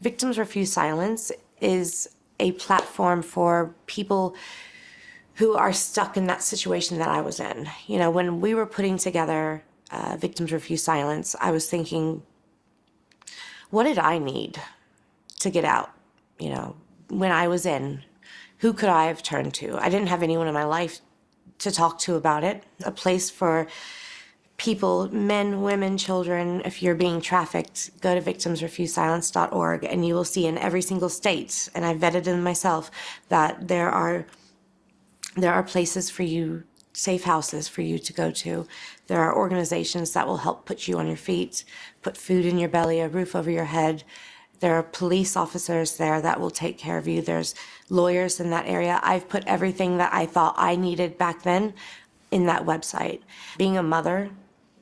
Victims Refuse Silence is a platform for people who are stuck in that situation that I was in. You know, when we were putting together uh, Victims Refuse Silence, I was thinking, what did I need to get out? You know, when I was in, who could I have turned to? I didn't have anyone in my life to talk to about it, a place for people, men, women, children, if you're being trafficked, go to victimsrefusesilence.org and you will see in every single state, and I've vetted them myself, that there are there are places for you, safe houses for you to go to. There are organizations that will help put you on your feet, put food in your belly, a roof over your head. There are police officers there that will take care of you. There's lawyers in that area. I've put everything that I thought I needed back then in that website. Being a mother,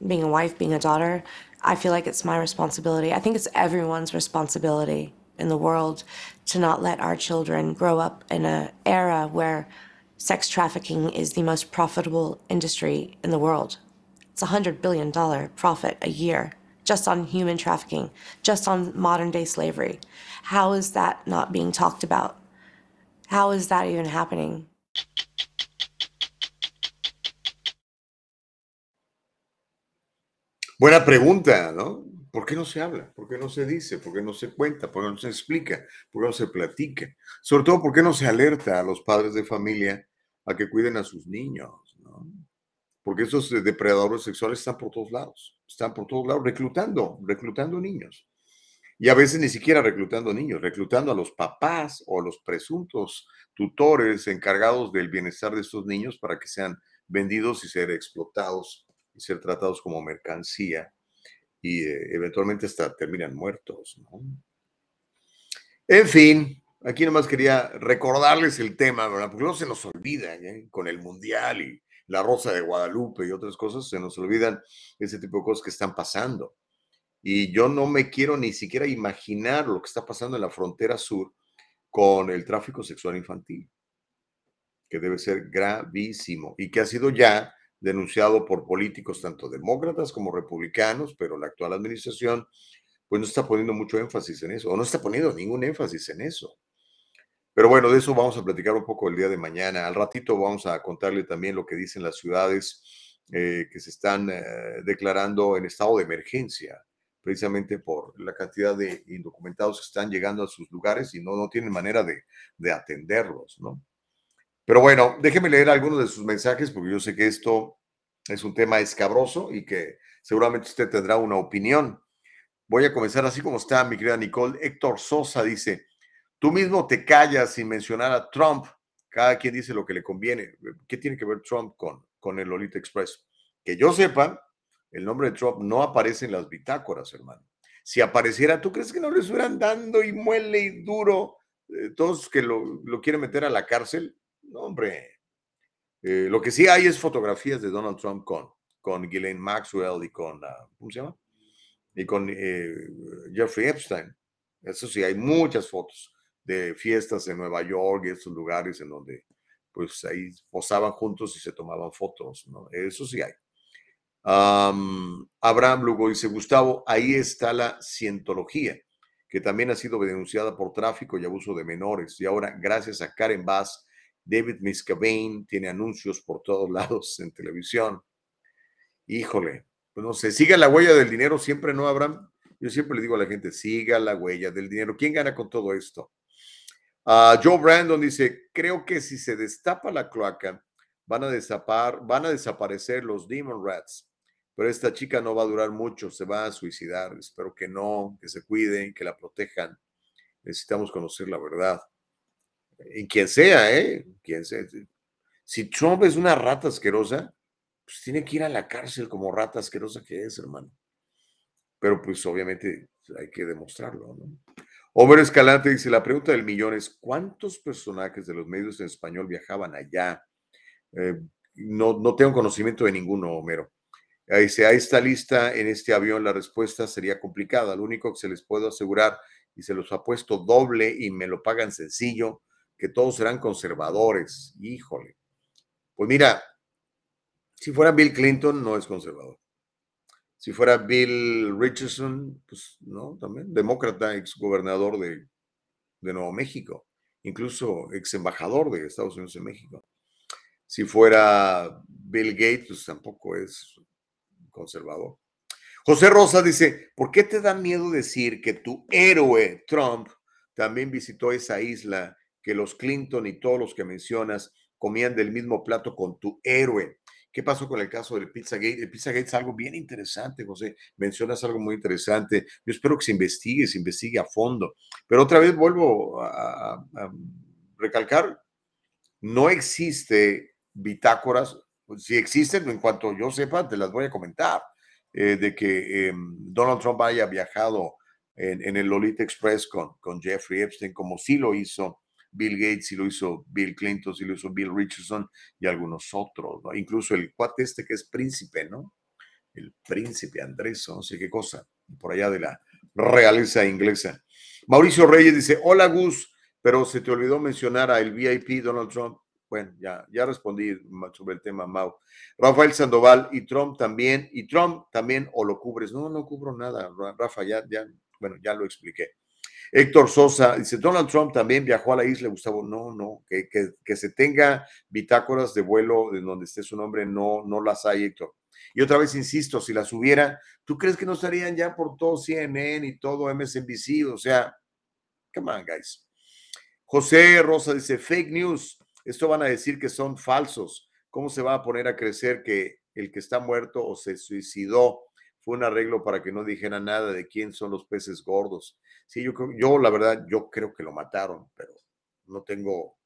being a wife, being a daughter, I feel like it's my responsibility. I think it's everyone's responsibility in the world to not let our children grow up in an era where sex trafficking is the most profitable industry in the world. It's a $100 billion profit a year just on human trafficking, just on modern day slavery. How is that not being talked about? How is that even happening? Buena pregunta, ¿no? ¿Por qué no se habla? ¿Por qué no se dice? ¿Por qué no se cuenta? ¿Por qué no se explica? ¿Por qué no se platica? Sobre todo, ¿por qué no se alerta a los padres de familia a que cuiden a sus niños? ¿no? Porque esos depredadores sexuales están por todos lados, están por todos lados reclutando, reclutando niños. Y a veces ni siquiera reclutando niños, reclutando a los papás o a los presuntos tutores encargados del bienestar de estos niños para que sean vendidos y ser explotados y ser tratados como mercancía y eh, eventualmente hasta terminan muertos. ¿no? En fin, aquí nomás quería recordarles el tema. Porque no se nos olvida ¿eh? con el Mundial y la Rosa de Guadalupe y otras cosas, se nos olvidan ese tipo de cosas que están pasando. Y yo no me quiero ni siquiera imaginar lo que está pasando en la frontera sur con el tráfico sexual infantil, que debe ser gravísimo y que ha sido ya denunciado por políticos tanto demócratas como republicanos, pero la actual administración pues no está poniendo mucho énfasis en eso, o no está poniendo ningún énfasis en eso. Pero bueno, de eso vamos a platicar un poco el día de mañana. Al ratito vamos a contarle también lo que dicen las ciudades eh, que se están eh, declarando en estado de emergencia, precisamente por la cantidad de indocumentados que están llegando a sus lugares y no, no tienen manera de, de atenderlos, ¿no? Pero bueno, déjeme leer algunos de sus mensajes porque yo sé que esto es un tema escabroso y que seguramente usted tendrá una opinión. Voy a comenzar así como está mi querida Nicole. Héctor Sosa dice, tú mismo te callas sin mencionar a Trump. Cada quien dice lo que le conviene. ¿Qué tiene que ver Trump con, con el Lolita Express? Que yo sepa, el nombre de Trump no aparece en las bitácoras, hermano. Si apareciera, ¿tú crees que no le estuvieran dando y muele y duro eh, todos que lo, lo quieren meter a la cárcel? No, hombre. Eh, lo que sí hay es fotografías de Donald Trump con, con Ghislaine Maxwell y con, ah, ¿cómo se llama? Y con eh, Jeffrey Epstein. Eso sí, hay muchas fotos de fiestas en Nueva York y estos lugares en donde pues ahí posaban juntos y se tomaban fotos. Eso sí hay. Abraham Lugo dice, Gustavo, ahí está la cientología, que también ha sido denunciada por tráfico y abuso de menores. Y ahora, gracias a Karen Bass, David Miscavane tiene anuncios por todos lados en televisión. Híjole, pues no sé, siga la huella del dinero siempre, ¿no, Abraham? Yo siempre le digo a la gente, siga la huella del dinero. ¿Quién gana con todo esto? Ah, Joe Brandon dice, creo que si se destapa la cloaca, van a, van a desaparecer los Demon Rats pero esta chica no va a durar mucho, se va a suicidar. Espero que no, que se cuiden, que la protejan. Necesitamos conocer la verdad. En quien sea, ¿eh? Quien sea. Si Trump es una rata asquerosa, pues tiene que ir a la cárcel como rata asquerosa que es, hermano. Pero pues obviamente hay que demostrarlo, ¿no? Homer Escalante dice, la pregunta del millón es, ¿cuántos personajes de los medios en español viajaban allá? Eh, no, no tengo conocimiento de ninguno, Homero. Dice, ahí está lista en este avión, la respuesta sería complicada. Lo único que se les puedo asegurar, y se los ha puesto doble y me lo pagan sencillo, que todos serán conservadores. Híjole. Pues mira, si fuera Bill Clinton, no es conservador. Si fuera Bill Richardson, pues no, también demócrata, ex gobernador de, de Nuevo México, incluso ex embajador de Estados Unidos en México. Si fuera Bill Gates, pues tampoco es conservador. José Rosa dice, ¿por qué te da miedo decir que tu héroe Trump también visitó esa isla, que los Clinton y todos los que mencionas comían del mismo plato con tu héroe? ¿Qué pasó con el caso del Pizzagate? El Pizzagate es algo bien interesante, José. Mencionas algo muy interesante. Yo espero que se investigue, se investigue a fondo. Pero otra vez vuelvo a, a recalcar, no existe bitácoras pues, si existen, en cuanto yo sepa, te las voy a comentar, eh, de que em, Donald Trump haya viajado en, el Lolita Express con, con Jeffrey Epstein, como sí lo hizo Bill Gates, sí lo hizo Bill Clinton, sí lo hizo Bill Richardson y algunos otros, ¿no? Incluso el cuate este que es príncipe, ¿no? El príncipe Andrés, no sé qué cosa, por allá de la realeza inglesa. Mauricio Reyes dice, hola Gus, pero se te olvidó mencionar a el VIP Donald Trump. Bueno, ya, ya respondí sobre el tema, Mau. Rafael Sandoval y Trump también, y Trump también, o lo cubres. No, no cubro nada, Rafa, ya, ya, bueno, ya lo expliqué. Héctor Sosa dice, Donald Trump también viajó a la isla, Gustavo. No, no, que, que, que se tenga bitácoras de vuelo en donde esté su nombre, no, no las hay, Héctor. Y otra vez insisto, si las hubiera, ¿tú crees que no estarían ya por todo CNN y todo MSNBC? O sea, come on, guys. José Rosa dice, fake news. Esto van a decir que son falsos. ¿Cómo se va a poner a crecer que el que está muerto o se suicidó fue un arreglo para que no dijera nada de quién son los peces gordos? Sí, yo, yo la verdad, yo creo que lo mataron, pero no tengo,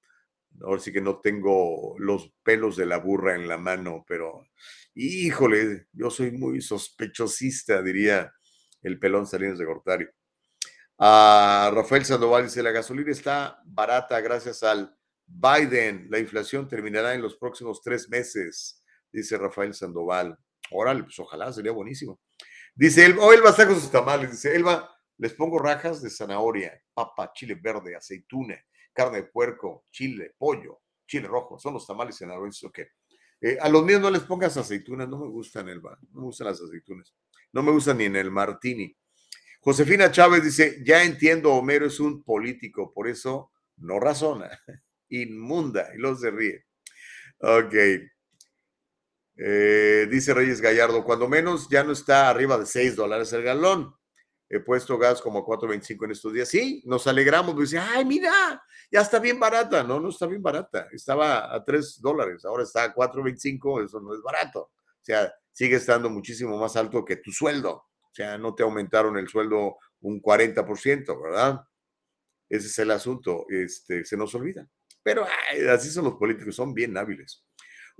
ahora sí que no tengo los pelos de la burra en la mano, pero híjole, yo soy muy sospechosista, diría el pelón Salinas de Gortario. A ah, Rafael Sandoval dice, la gasolina está barata gracias al Biden, la inflación terminará en los próximos tres meses, dice Rafael Sandoval. Órale, pues ojalá, sería buenísimo. Dice Elba, oh, Elba está con sus tamales. Dice Elba, les pongo rajas de zanahoria, papa, chile verde, aceituna, carne de puerco, chile, pollo, chile rojo. Son los tamales en ok. Eh, a los míos no les pongas aceitunas, no me gustan, Elba, no me gustan las aceitunas. No me gustan ni en el martini. Josefina Chávez dice, ya entiendo, Homero es un político, por eso no razona inmunda. Y los se ríe. Ok. Eh, dice Reyes Gallardo, cuando menos ya no está arriba de 6 dólares el galón. He puesto gas como a 4.25 en estos días. Sí, nos alegramos. Dice, ay, mira, ya está bien barata. No, no está bien barata. Estaba a 3 dólares, ahora está a 4.25. Eso no es barato. O sea, sigue estando muchísimo más alto que tu sueldo. O sea, no te aumentaron el sueldo un 40%, ¿verdad? Ese es el asunto. Este, se nos olvida. Pero así son los políticos, son bien hábiles.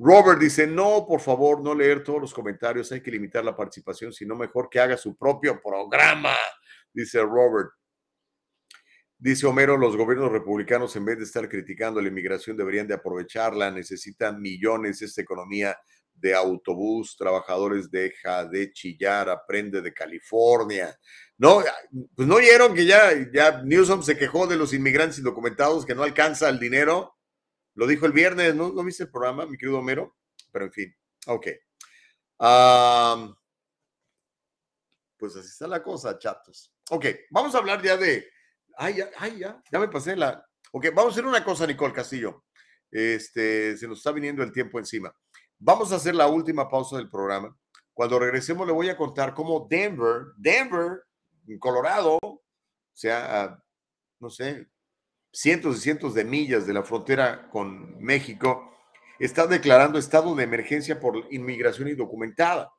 Robert dice, no, por favor, no leer todos los comentarios, hay que limitar la participación, sino mejor que haga su propio programa, dice Robert. Dice Homero, los gobiernos republicanos en vez de estar criticando la inmigración deberían de aprovecharla, necesitan millones esta economía de autobús, trabajadores deja de chillar, aprende de California. No, pues no oyeron que ya, ya Newsom se quejó de los inmigrantes indocumentados, que no alcanza el dinero. Lo dijo el viernes, ¿no? ¿No viste el programa, mi querido Homero? Pero en fin, ok. pues así está la cosa, chatos. Ok, vamos a hablar ya de. Ay, ya, ay, ya, ya me pasé la. Ok, vamos a hacer una cosa, Nicole Castillo. Este, se nos está viniendo el tiempo encima. Vamos a hacer la última pausa del programa. Cuando regresemos le voy a contar cómo Denver, Denver, en Colorado, o sea, no sé, cientos y cientos de millas de la frontera con México, está declarando estado de emergencia por inmigración indocumentada.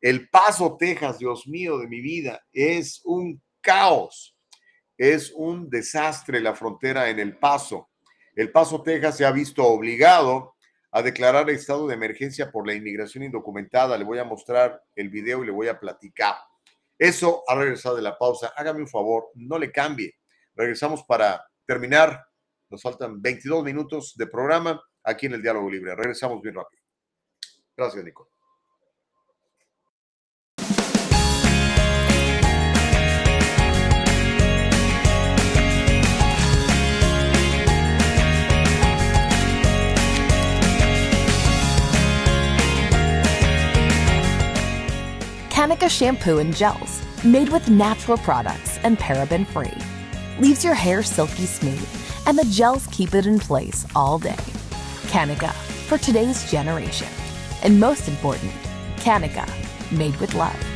El Paso, Texas, Dios mío de mi vida, es un caos, es un desastre la frontera en El Paso. El Paso, Texas se ha visto obligado a declarar estado de emergencia por la inmigración indocumentada. Le voy a mostrar el video y le voy a platicar. Eso ha regresado de la pausa. Hágame un favor, no le cambie. Regresamos para terminar. Nos faltan 22 minutos de programa aquí en el Diálogo Libre. Regresamos bien rápido. Gracias, Nico. Kanika shampoo and gels, made with natural products and paraben free. Leaves your hair silky smooth, and the gels keep it in place all day. Kanika, for today's generation. And most important, Kanika, made with love.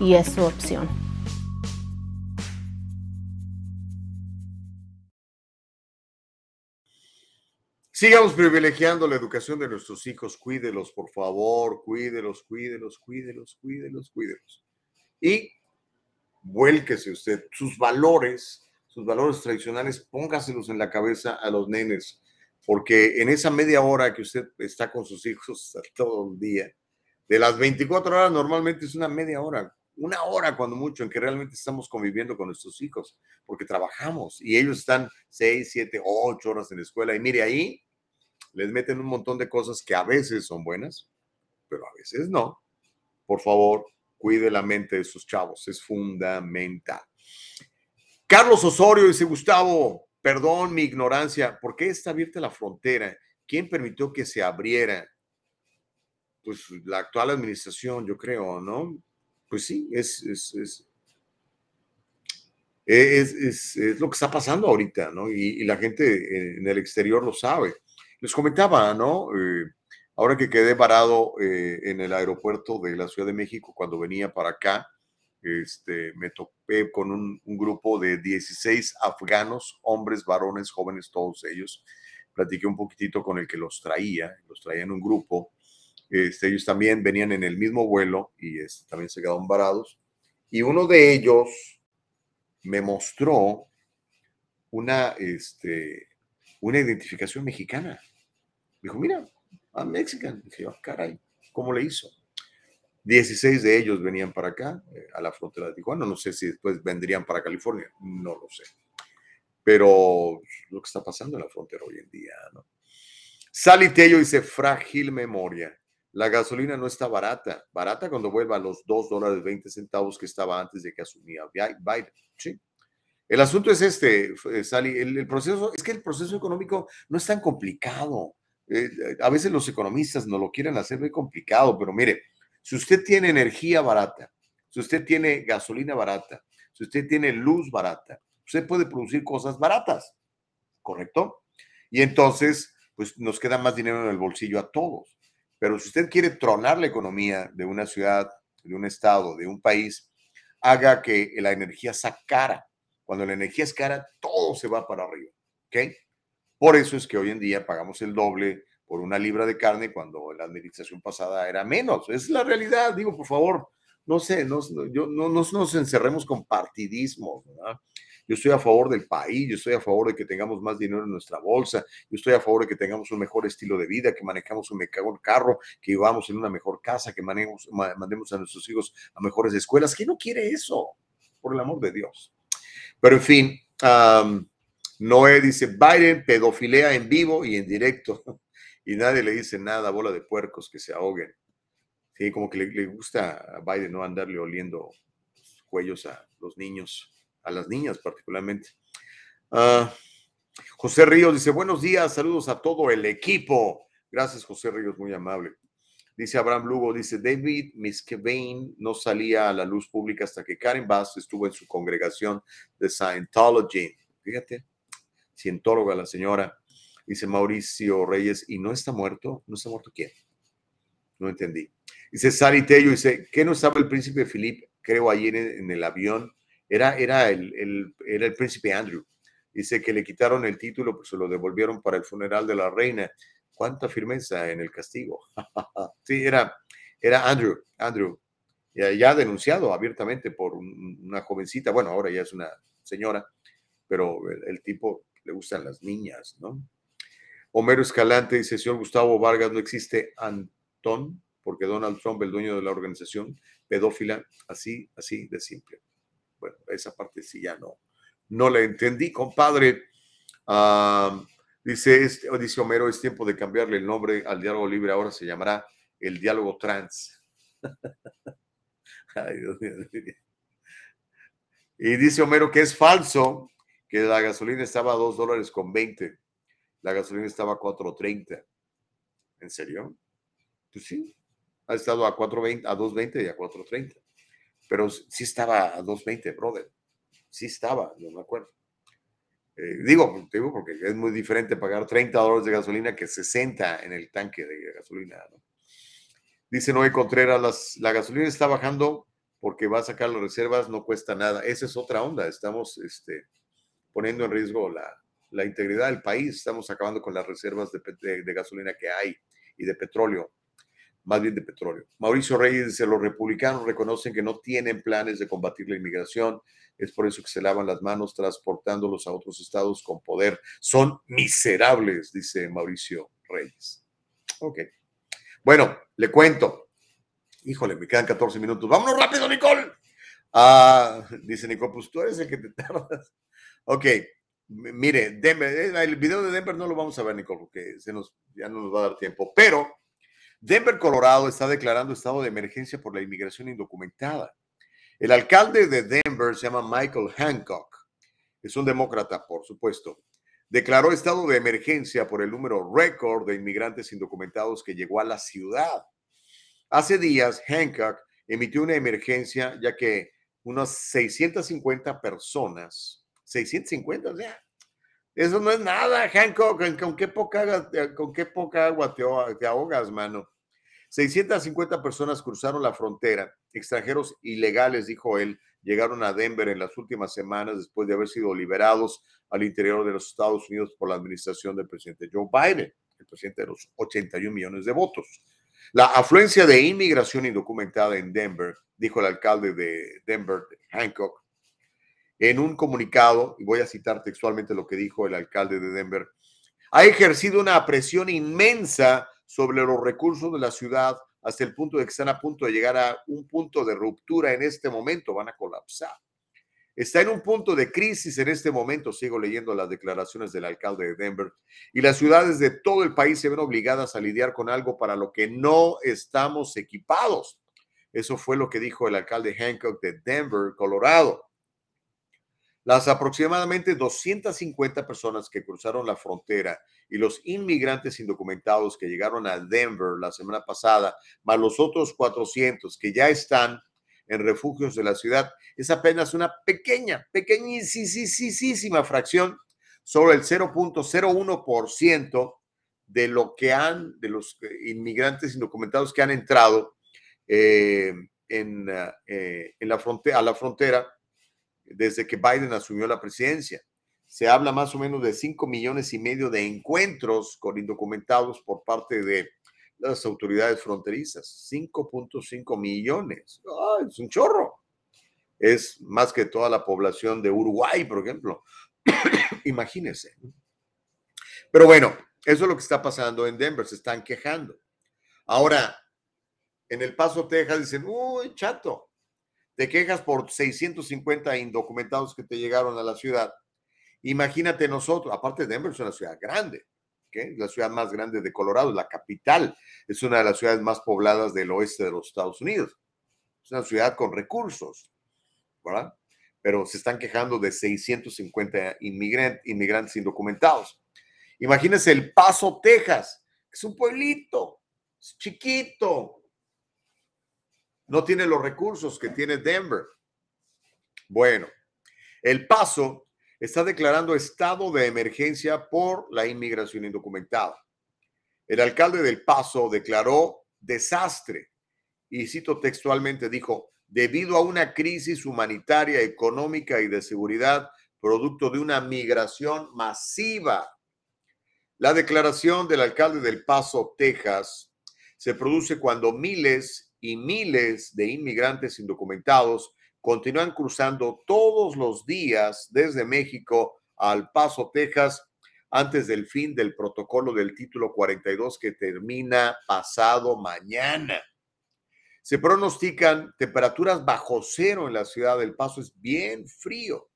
y es su opción. Sigamos privilegiando la educación de nuestros hijos. Cuídelos, por favor. Cuídelos, cuídelos, cuídelos, cuídelos, cuídelos. Y vuélquese usted sus valores, sus valores tradicionales, póngaselos en la cabeza a los nenes. Porque en esa media hora que usted está con sus hijos todo el día, de las 24 horas normalmente es una media hora una hora cuando mucho en que realmente estamos conviviendo con nuestros hijos, porque trabajamos y ellos están seis, siete, ocho horas en la escuela y mire ahí, les meten un montón de cosas que a veces son buenas, pero a veces no. Por favor, cuide la mente de sus chavos, es fundamental. Carlos Osorio dice, Gustavo, perdón mi ignorancia, ¿por qué está abierta la frontera? ¿Quién permitió que se abriera? Pues la actual administración, yo creo, ¿no? Pues sí, es, es, es, lo que está pasando ahorita, ¿no? Y, la gente en el exterior lo sabe. Les comentaba, ¿no? Eh, ahora que quedé parado eh, en el aeropuerto de la Ciudad de México cuando venía para acá, este, me topé con un, un, grupo de 16 afganos, hombres, varones, jóvenes, todos ellos. Platiqué un poquitito con el que los traía, los traía en un grupo. Este, ellos también venían en el mismo vuelo y este, también se quedaron varados. Y uno de ellos me mostró una, este, una identificación mexicana. Dijo, mira, a Mexican. Dije, oh, caray, ¿cómo le hizo? 16 de ellos venían para acá, eh, a la frontera de Tijuana. No sé si después vendrían para California, no lo sé. Pero lo que está pasando en la frontera hoy en día, ¿no? Sally Tello dice, frágil memoria. La gasolina no está barata. Barata cuando vuelva a los 2 dólares 20 centavos que estaba antes de que asumía Biden. Sí. El asunto es este, eh, Sally. El, proceso, es que el proceso económico no es tan complicado. Eh, a veces los economistas no lo quieren hacer muy complicado, pero mire, si usted tiene energía barata, si usted tiene gasolina barata, si usted tiene luz barata, usted puede producir cosas baratas, ¿correcto? Y entonces, pues nos queda más dinero en el bolsillo a todos. Pero si usted quiere tronar la economía de una ciudad, de un estado, de un país, haga que la energía sea cara. Cuando la energía es cara, todo se va para arriba, ¿ok? Por eso es que hoy en día pagamos el doble por una libra de carne cuando la administración pasada era menos. Es la realidad, digo, por favor, no sé, no, yo, no, nos encerremos con partidismo. Yo estoy a favor del país, yo estoy a favor de que tengamos más dinero en nuestra bolsa, yo estoy a favor de que tengamos un mejor estilo de vida, que manejamos un mejor carro, que vivamos en una mejor casa, que manejemos, mandemos a nuestros hijos a mejores escuelas. ¿Quién no quiere eso? Por el amor de Dios. Pero en fin, Noé dice, Biden pedofilea en vivo y en directo y nadie le dice nada, bola de puercos que se ahoguen. Sí, como que le, gusta a Biden no andarle oliendo cuellos a los niños, a las niñas particularmente. Ah, José Ríos dice, buenos días, saludos a todo el equipo. Gracias, José Ríos, muy amable. Dice Abraham Lugo, dice, David Miskevane no salía a la luz pública hasta que Karen Bass estuvo en su congregación de Scientology. Fíjate, cientóloga la señora. Dice Mauricio Reyes, ¿y no está muerto? ¿No está muerto quién? No entendí. Dice Sari Tello, dice, ¿qué no estaba el príncipe Felipe? Creo ayer en, el avión. Era, era, el, era el príncipe Andrew. Dice que le quitaron el título, pues se lo devolvieron para el funeral de la reina. ¿Cuánta firmeza en el castigo? sí, era, era Andrew, Andrew, ya, ya denunciado abiertamente por una jovencita, bueno, ahora ya es una señora, pero el tipo le gustan las niñas, ¿no? Homero Escalante dice, señor Gustavo Vargas, no existe Antón, porque Donald Trump, el dueño de la organización pedófila, así, así de simple. Bueno, esa parte sí ya no, no la entendí, compadre. Ah, dice, dice Homero, es tiempo de cambiarle el nombre al diálogo libre, ahora se llamará el diálogo trans. Ay, Dios mío. Y dice Homero que es falso que la gasolina estaba a 2 dólares con 20 la gasolina estaba a 4.30. ¿En serio? Pues sí, ha estado a 4.20, a 2.20 y a 4.30. Pero sí estaba a 2.20, brother. Sí estaba, no me acuerdo. Eh, digo, digo porque es muy diferente pagar 30 dólares de gasolina que 60 en el tanque de gasolina. Dice Noé Contreras, la gasolina está bajando porque va a sacar las reservas, no cuesta nada. Esa es otra onda. Estamos este, poniendo en riesgo la, la integridad del país, estamos acabando con las reservas de, gasolina que hay y de petróleo, más bien de petróleo. Mauricio Reyes dice, los republicanos reconocen que no tienen planes de combatir la inmigración, es por eso que se lavan las manos transportándolos a otros estados con poder. Son miserables, dice Mauricio Reyes. Ok. Bueno, le cuento. Híjole, me quedan 14 minutos. Vámonos rápido, Nicole. Ah, dice Nicole, pues tú eres el que te tardas. Ok, Mire, Denver, eh, el video de Denver no lo vamos a ver, Nicole, porque se nos, ya no nos va a dar tiempo. Pero Denver, Colorado, está declarando estado de emergencia por la inmigración indocumentada. El alcalde de Denver se llama Michael Hancock. Es un demócrata, por supuesto. Declaró estado de emergencia por el número récord de inmigrantes indocumentados que llegó a la ciudad. Hace días, Hancock emitió una emergencia ya que unas 650 personas 650, o sea, eso no es nada, Hancock, con, qué poca, con qué poca agua te, ahogas, mano. 650 personas cruzaron la frontera, extranjeros ilegales, dijo él, llegaron a Denver en las últimas semanas después de haber sido liberados al interior de los Estados Unidos por la administración del presidente Joe Biden, el presidente de los 81 millones de votos. La afluencia de inmigración indocumentada en Denver, dijo el alcalde de Denver, Hancock, en un comunicado, y voy a citar textualmente lo que dijo el alcalde de Denver, ha ejercido una presión inmensa sobre los recursos de la ciudad hasta el punto de que están a punto de llegar a un punto de ruptura en este momento, van a colapsar. Está en un punto de crisis en este momento, sigo leyendo las declaraciones del alcalde de Denver, y las ciudades de todo el país se ven obligadas a lidiar con algo para lo que no estamos equipados. Eso fue lo que dijo el alcalde Hancock de Denver, Colorado. Las aproximadamente 250 personas que cruzaron la frontera y los inmigrantes indocumentados que llegaron a Denver la semana pasada, más los otros 400 que ya están en refugios de la ciudad, es apenas una pequeña, pequeñísima fracción, solo el 0.01% de lo que han, de los inmigrantes indocumentados que han entrado eh, en, eh, en la frontera, a la frontera desde que Biden asumió la presidencia. Se habla más o menos de 5 millones y medio de encuentros con indocumentados por parte de las autoridades fronterizas. 5.5 millones. es un chorro. Es más que toda la población de Uruguay, por ejemplo. Imagínense. Pero bueno, eso es lo que está pasando en Denver. Se están quejando. Ahora, en El Paso, Texas, dicen, uy, chato, te quejas por 650 indocumentados que te llegaron a la ciudad. Imagínate nosotros, aparte Denver es una ciudad grande, ¿okay? la ciudad más grande de Colorado, la capital, es una de las ciudades más pobladas del oeste de los Estados Unidos. Es una ciudad con recursos, ¿verdad? Pero se están quejando de 650 inmigrantes indocumentados. Imagínense El Paso, Texas, que es un pueblito, es chiquito, no tiene los recursos que tiene Denver. Bueno, El Paso está declarando estado de emergencia por la inmigración indocumentada. El alcalde del Paso declaró desastre y cito textualmente, dijo, debido a una crisis humanitaria, económica y de seguridad, producto de una migración masiva. La declaración del alcalde del Paso, Texas, se produce cuando miles y miles de inmigrantes indocumentados continúan cruzando todos los días desde México al Paso, Texas, antes del fin del protocolo del título 42 que termina pasado mañana. Se pronostican temperaturas bajo cero en la ciudad del Paso, es bien frío.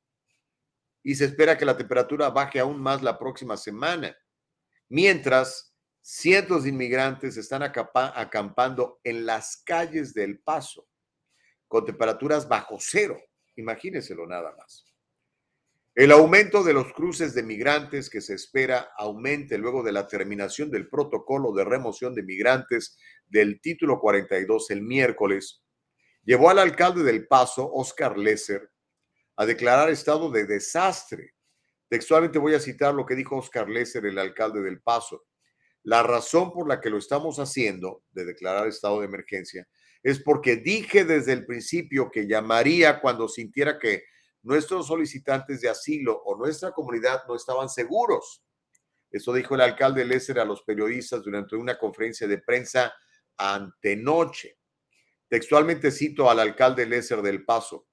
Y se espera que la temperatura baje aún más la próxima semana. Mientras Cientos de inmigrantes están acampando en las calles del Paso con temperaturas bajo cero. Imagínenselo nada más. El aumento de los cruces de migrantes que se espera aumente luego de la terminación del protocolo de remoción de migrantes del título 42 el miércoles llevó al alcalde del Paso, Oscar Lesser, a declarar estado de desastre. Textualmente voy a citar lo que dijo Oscar Lesser, el alcalde del Paso. La razón por la que lo estamos haciendo, de declarar estado de emergencia, es porque dije desde el principio que llamaría cuando sintiera que nuestros solicitantes de asilo o nuestra comunidad no estaban seguros. Eso dijo el alcalde Lesser a los periodistas durante una conferencia de prensa antenoche. Textualmente cito al alcalde Lesser del Paso.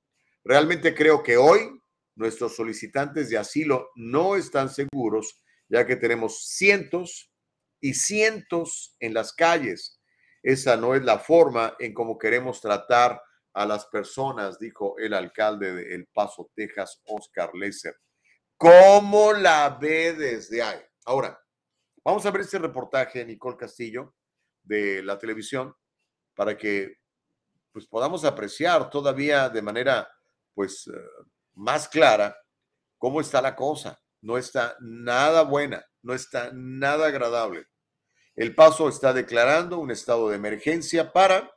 Realmente creo que hoy nuestros solicitantes de asilo no están seguros, ya que tenemos cientos y cientos en las calles. Esa no es la forma en cómo queremos tratar a las personas, dijo el alcalde de El Paso, Texas, Oscar Lesser. ¿Cómo la ve desde ahí? Ahora, vamos a ver este reportaje, Nicole Castillo, de la televisión, para que pues, podamos apreciar todavía de manera pues eh, más clara cómo está la cosa. No está nada buena no está nada agradable. El Paso está declarando un estado de emergencia para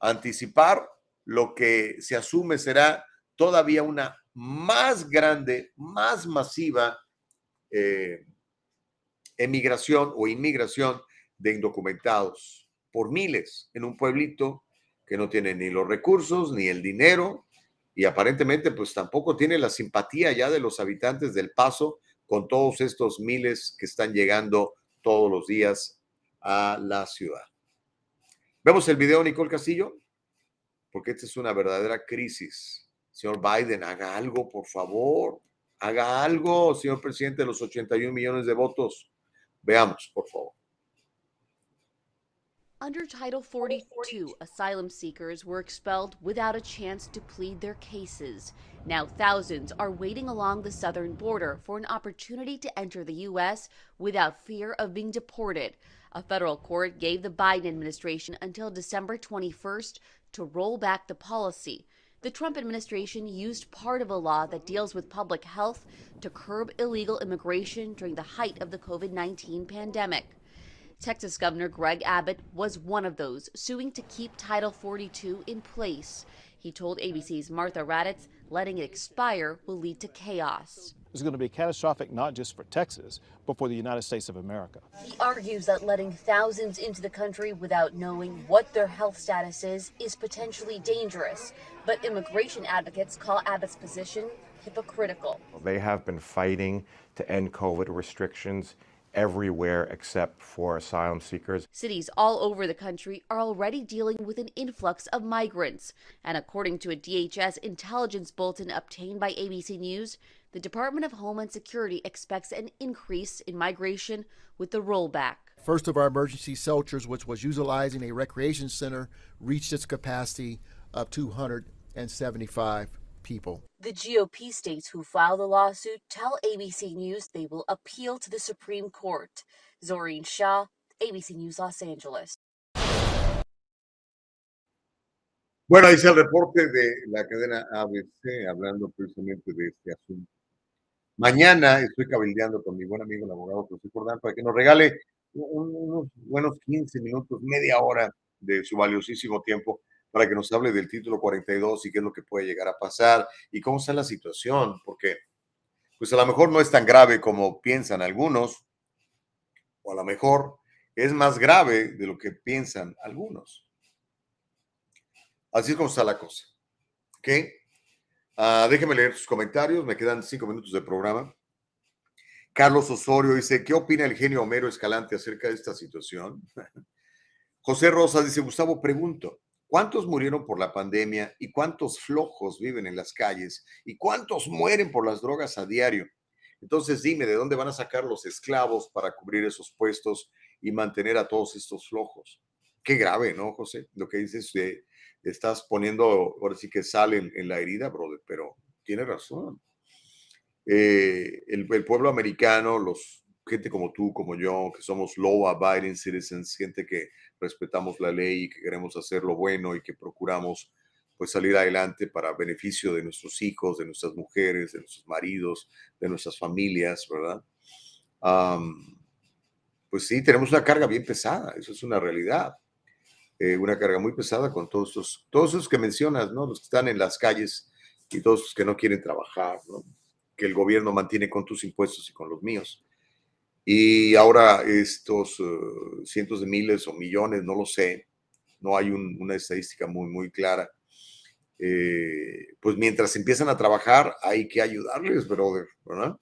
anticipar lo que se asume será todavía una más grande, más masiva eh, emigración o inmigración de indocumentados. por miles en un pueblito que no tiene ni los recursos ni el dinero y aparentemente pues tampoco tiene la simpatía ya de los habitantes del Paso con todos estos miles que están llegando todos los días a la ciudad. ¿Vemos el video, Nicole Castillo? Porque esta es una verdadera crisis. Señor Biden, haga algo, por favor. Haga algo, señor presidente de los 81 millones de votos. Veamos, por favor. Under Title 42, asylum seekers were expelled without a chance to plead their cases. Now, thousands are waiting along the southern border for an opportunity to enter the U.S. without fear of being deported. A federal court gave the Biden administration until December 21st to roll back the policy. The Trump administration used part of a law that deals with public health to curb illegal immigration during the height of the COVID 19 pandemic. Texas Governor Greg Abbott was one of those suing to keep Title 42 in place. He told ABC's Martha Raddatz letting it expire will lead to chaos. It's going to be catastrophic not just for Texas, but for the United States of America. He argues that letting thousands into the country without knowing what their health status is is potentially dangerous. But immigration advocates call Abbott's position hypocritical. They have been fighting to end COVID restrictions everywhere except for asylum seekers. Cities all over the country are already dealing with an influx of migrants. And according to a DHS intelligence bulletin obtained by ABC News, the Department of Homeland Security expects an increase in migration with the rollback. First of our emergency shelters, which was utilizing a recreation center, reached its capacity of 275 people. The GOP states who filed the lawsuit tell ABC News they will appeal to the Supreme Court. Zoreen Shah, ABC News Los Angeles. Bueno, ahí está el reporte de la cadena ABC hablando precisamente de este asunto. Mañana estoy cabildeando con mi buen amigo el abogado José Jordán para que nos regale unos buenos 15 minutos, media hora de su valiosísimo tiempo para que nos hable del título 42 y qué es lo que puede llegar a pasar y cómo está la situación, porque pues a lo mejor no es tan grave como piensan algunos, o a lo mejor es más grave de lo que piensan algunos. Así es como está la cosa. ¿Ok? Uh, déjeme leer sus comentarios, me quedan cinco minutos de programa. Carlos Osorio dice, ¿qué opina el genio Homero Escalante acerca de esta situación? José Rosa dice, Gustavo, pregunto, ¿Cuántos murieron por la pandemia y cuántos flojos viven en las calles y cuántos mueren por las drogas a diario? Entonces dime, ¿de dónde van a sacar los esclavos para cubrir esos puestos y mantener a todos estos flojos? Qué grave, ¿no, José? Lo que dices, estás poniendo, ahora sí que sale en, la herida, brother, pero tiene razón. Eh, el, pueblo americano, los gente como tú, como yo, que somos law abiding citizens, gente que respetamos la ley y que queremos hacer lo bueno y que procuramos pues salir adelante para beneficio de nuestros hijos, de nuestras mujeres, de nuestros maridos, de nuestras familias, ¿verdad? pues sí, tenemos una carga bien pesada, eso es una realidad. Eh, una carga muy pesada con todos esos, todos esos que mencionas, ¿no? Los que están en las calles y todos los que no quieren trabajar, ¿no? Que el gobierno mantiene con tus impuestos y con los míos. Y ahora estos eh, cientos de miles o millones, no lo sé, no hay una estadística muy, muy clara. Eh, pues mientras empiezan a trabajar hay que ayudarles, brother, ¿verdad?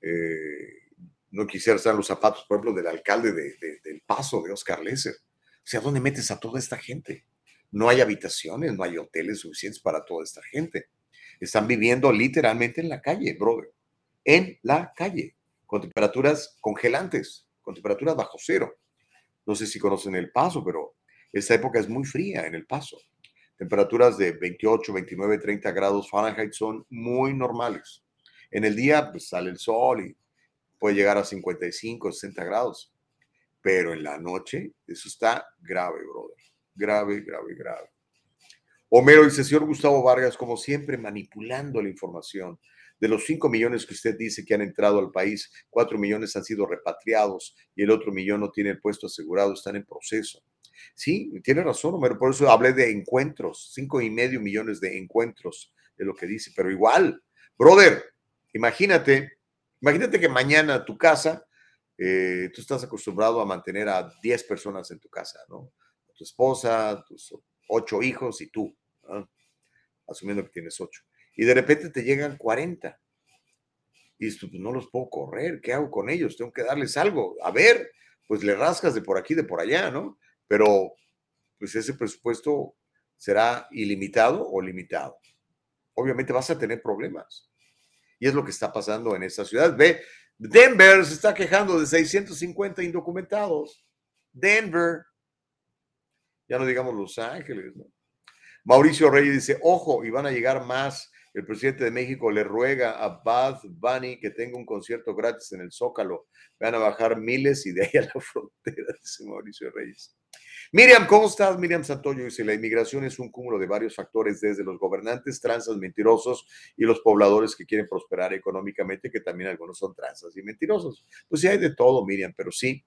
Eh, no quisiera estar en los zapatos, por ejemplo, del alcalde de, del Paso, de Oscar Lesser. O sea, ¿dónde metes a toda esta gente? No hay habitaciones, no hay hoteles suficientes para toda esta gente. Están viviendo literalmente en la calle, brother. En la calle con temperaturas congelantes, con temperaturas bajo cero. No sé si conocen el paso, pero esta época es muy fría en el paso. Temperaturas de 28, 29, 30 grados Fahrenheit son muy normales. En el día pues, sale el sol y puede llegar a 55, 60 grados. Pero en la noche eso está grave, brother. Grave, grave, grave. Homero dice, señor Gustavo Vargas, como siempre, manipulando la información. De los 5 millones que usted dice que han entrado al país, 4 millones han sido repatriados y el otro millón no tiene el puesto asegurado, están en proceso. Sí, tiene razón, Homero, por eso hablé de encuentros, 5 y medio millones de encuentros de lo que dice, pero igual, brother, imagínate, imagínate que mañana tu casa eh, tú estás acostumbrado a mantener a 10 personas en tu casa, ¿no? Tu esposa, tus ocho hijos y tú, asumiendo que tienes ocho. Y de repente te llegan 40. Y dices, pues no los puedo correr, ¿qué hago con ellos? Tengo que darles algo. A ver, pues le rascas de por aquí, de por allá, ¿no? Pero pues ese presupuesto será ilimitado o limitado. Obviamente vas a tener problemas. Y es lo que está pasando en esta ciudad. Ve, Denver se está quejando de 650 indocumentados. Denver. Ya no digamos Los Ángeles, ¿no? Mauricio Reyes dice, ojo, y van a llegar más. El presidente de México le ruega a Bad Bunny que tenga un concierto gratis en el Zócalo. Van a bajar miles y de ahí a la frontera, dice Mauricio Reyes. Miriam, ¿cómo estás? Miriam Santoyo dice, la inmigración es un cúmulo de varios factores, desde los gobernantes, tranzas, mentirosos y los pobladores que quieren prosperar económicamente, que también algunos son tranzas y mentirosos. Pues sí hay de todo, Miriam, pero sí,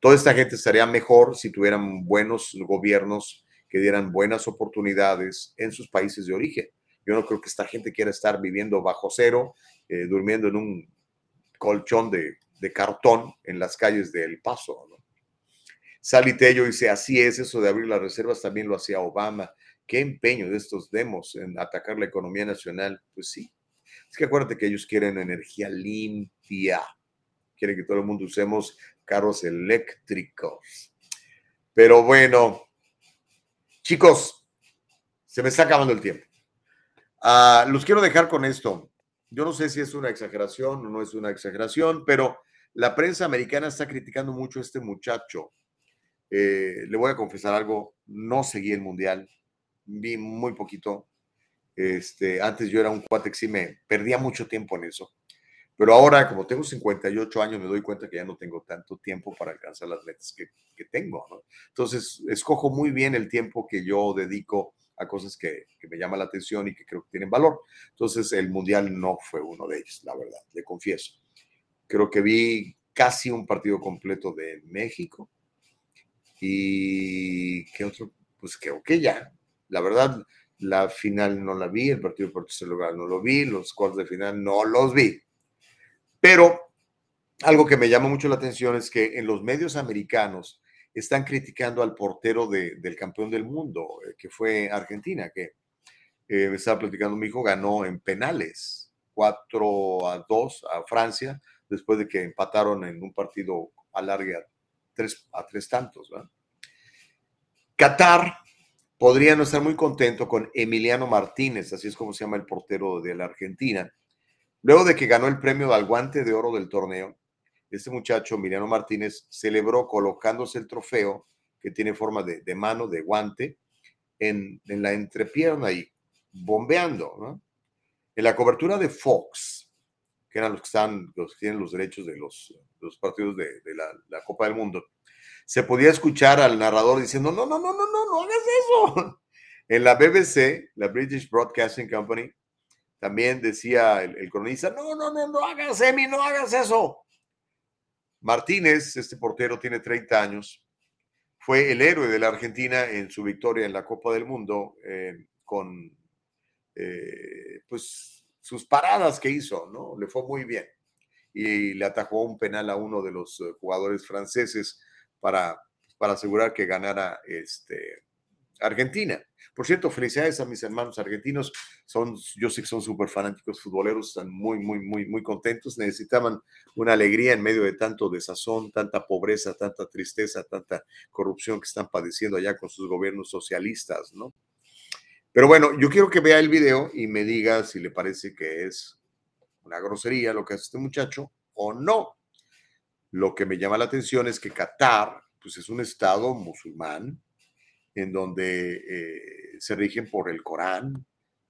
toda esta gente estaría mejor si tuvieran buenos gobiernos que dieran buenas oportunidades en sus países de origen. Yo no creo que esta gente quiera estar viviendo bajo cero, eh, durmiendo en un colchón de, cartón en las calles de El Paso. ¿no? Sally Tello dice, así es, eso de abrir las reservas también lo hacía Obama. Qué empeño de estos demos en atacar la economía nacional. Pues sí. Es que acuérdate que ellos quieren energía limpia. Quieren que todo el mundo usemos carros eléctricos. Pero bueno, chicos, se me está acabando el tiempo. Ah, los quiero dejar con esto. Yo no sé si es una exageración o no es una exageración, pero la prensa americana está criticando mucho a este muchacho eh, le voy a confesar algo, no seguí el mundial, vi muy poquito. Este, antes yo era un cuate que sí me perdía mucho tiempo en eso. Pero ahora, como tengo 58 años, me doy cuenta que ya no tengo tanto tiempo para alcanzar las metas que, tengo. ¿no? Entonces, escojo muy bien el tiempo que yo dedico a cosas que, que, me llaman la atención y que creo que tienen valor. Entonces, el Mundial no fue uno de ellos, la verdad, le confieso. Creo que vi casi un partido completo de México, y qué otro, pues creo que ya. La verdad, la final no la vi, el partido por tercer lugar no lo vi, los cuartos de final no los vi. Pero algo que me llama mucho la atención es que en los medios americanos están criticando al portero del campeón del mundo, eh, que fue Argentina, que eh, me estaba platicando mi hijo, ganó en penales 4 a 2 a Francia, después de que empataron en un partido a larga tres, a tres tantos. Qatar podría no estar muy contento con Emiliano Martínez, así es como se llama el portero de la Argentina. Luego de que ganó el premio al guante de oro del torneo, este muchacho, Emiliano Martínez, celebró colocándose el trofeo que tiene forma de, mano, de guante, en, la entrepierna y bombeando. En la cobertura de Fox, que eran los que están, los que tienen los derechos de los, los partidos de, la, Copa del Mundo, se podía escuchar al narrador diciendo, no, no, no, no, no, no hagas eso. En la BBC, la British Broadcasting Company, también decía el, cronista, no, no, no, no hagas, Emi, no hagas eso. Martínez, este portero, tiene 30 años, fue el héroe de la Argentina en su victoria en la Copa del Mundo eh, con eh, pues sus paradas que hizo, ¿no? Le fue muy bien y le atajó un penal a uno de los eh, jugadores franceses para, para asegurar que ganara este, Argentina. Por cierto, felicidades a mis hermanos argentinos. Son, yo sé que son súper fanáticos futboleros, están muy, muy, muy, muy contentos. Necesitaban una alegría en medio de tanto desazón, tanta pobreza, tanta tristeza, tanta corrupción que están padeciendo allá con sus gobiernos socialistas, ¿no? Pero bueno, yo quiero que vea el video y me diga si le parece que es una grosería lo que hace este muchacho o no. Lo que me llama la atención es que Qatar, pues es un estado musulmán en donde eh, se rigen por el Corán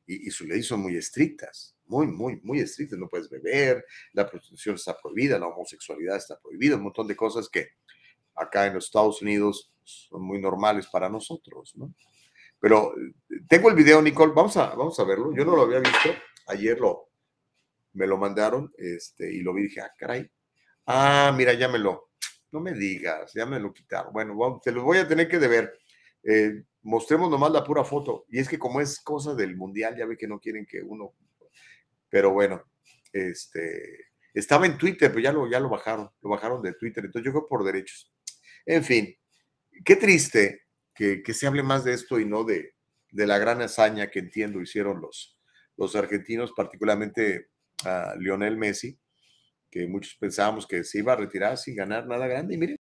y, sus leyes son muy estrictas, muy, muy, muy estrictas. No puedes beber, la prostitución está prohibida, la homosexualidad está prohibida, un montón de cosas que acá en los Estados Unidos son muy normales para nosotros, ¿no? Pero eh, tengo el video, Nicole, vamos a, vamos a verlo. Yo no lo había visto, ayer lo, me lo mandaron este, y lo vi y dije, ah, caray. Ah, mira, ya me lo, no me digas, ya me lo quitaron. Bueno, te lo voy a tener que deber. Eh, mostremos nomás la pura foto. Y es que como es cosa del mundial, ya ve que no quieren que uno, pero bueno, este, Estaba en Twitter, pero ya lo, ya lo bajaron, lo bajaron de Twitter, entonces yo creo por derechos. En fin, qué triste que, se hable más de esto y no de, de, la gran hazaña que entiendo hicieron los, los argentinos, particularmente a Lionel Messi, que muchos pensábamos que se iba a retirar sin ganar nada grande y miren,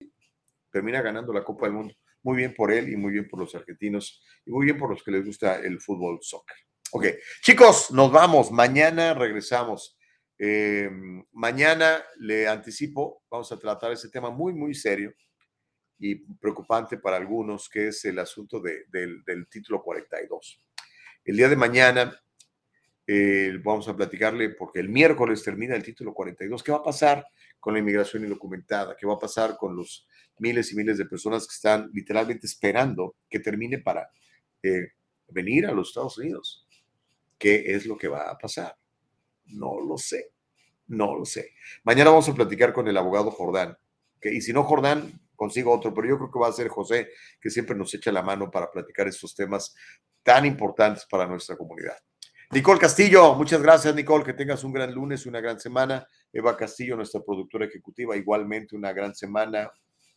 termina ganando la Copa del Mundo. Muy bien por él y muy bien por los argentinos y muy bien por los que les gusta el fútbol soccer. Ok, chicos, nos vamos. Mañana regresamos. Eh, mañana le anticipo, vamos a tratar ese tema muy, muy serio y preocupante para algunos, que es el asunto del, título 42. El día de mañana eh, vamos a platicarle, porque el miércoles termina el título 42, ¿qué va a pasar con la inmigración indocumentada? ¿Qué va a pasar con los miles y miles de personas que están literalmente esperando que termine para eh, venir a los Estados Unidos? ¿Qué es lo que va a pasar? No lo sé, no lo sé. Mañana vamos a platicar con el abogado Jordán, y si no Jordán, consigo otro, pero yo creo que va a ser José, que siempre nos echa la mano para platicar estos temas tan importantes para nuestra comunidad. Nicole Castillo, muchas gracias Nicole, que tengas un gran lunes, una gran semana. Eva Castillo, nuestra productora ejecutiva, igualmente una gran semana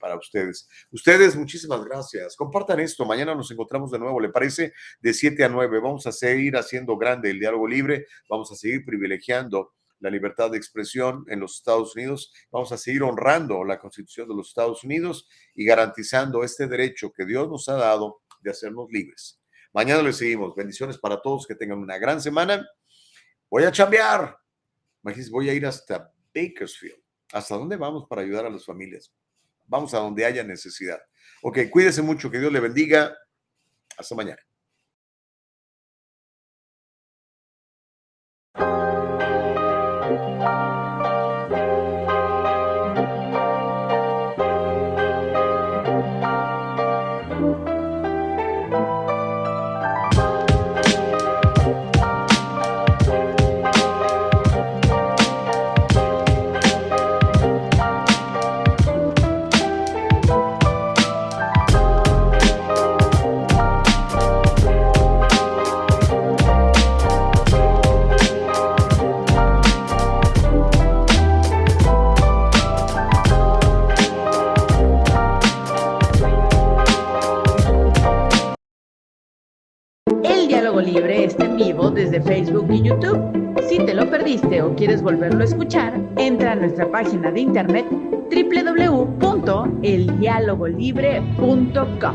para ustedes. Ustedes, muchísimas gracias. Compartan esto. Mañana nos encontramos de nuevo, ¿le parece? De 7 a 9. Vamos a seguir haciendo grande el diálogo libre. Vamos a seguir privilegiando la libertad de expresión en los Estados Unidos. Vamos a seguir honrando la Constitución de los Estados Unidos y garantizando este derecho que Dios nos ha dado de hacernos libres. Mañana les seguimos. Bendiciones para todos. Que tengan una gran semana. Voy a chambear. Imagínense, voy a ir hasta Bakersfield. ¿Hasta dónde vamos para ayudar a las familias? Vamos a donde haya necesidad. Ok, cuídese mucho. Que Dios le bendiga. Hasta mañana. Quieres volverlo a escuchar, entra a nuestra página de internet www.eldialogolibre.com.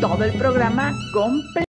Todo el programa completo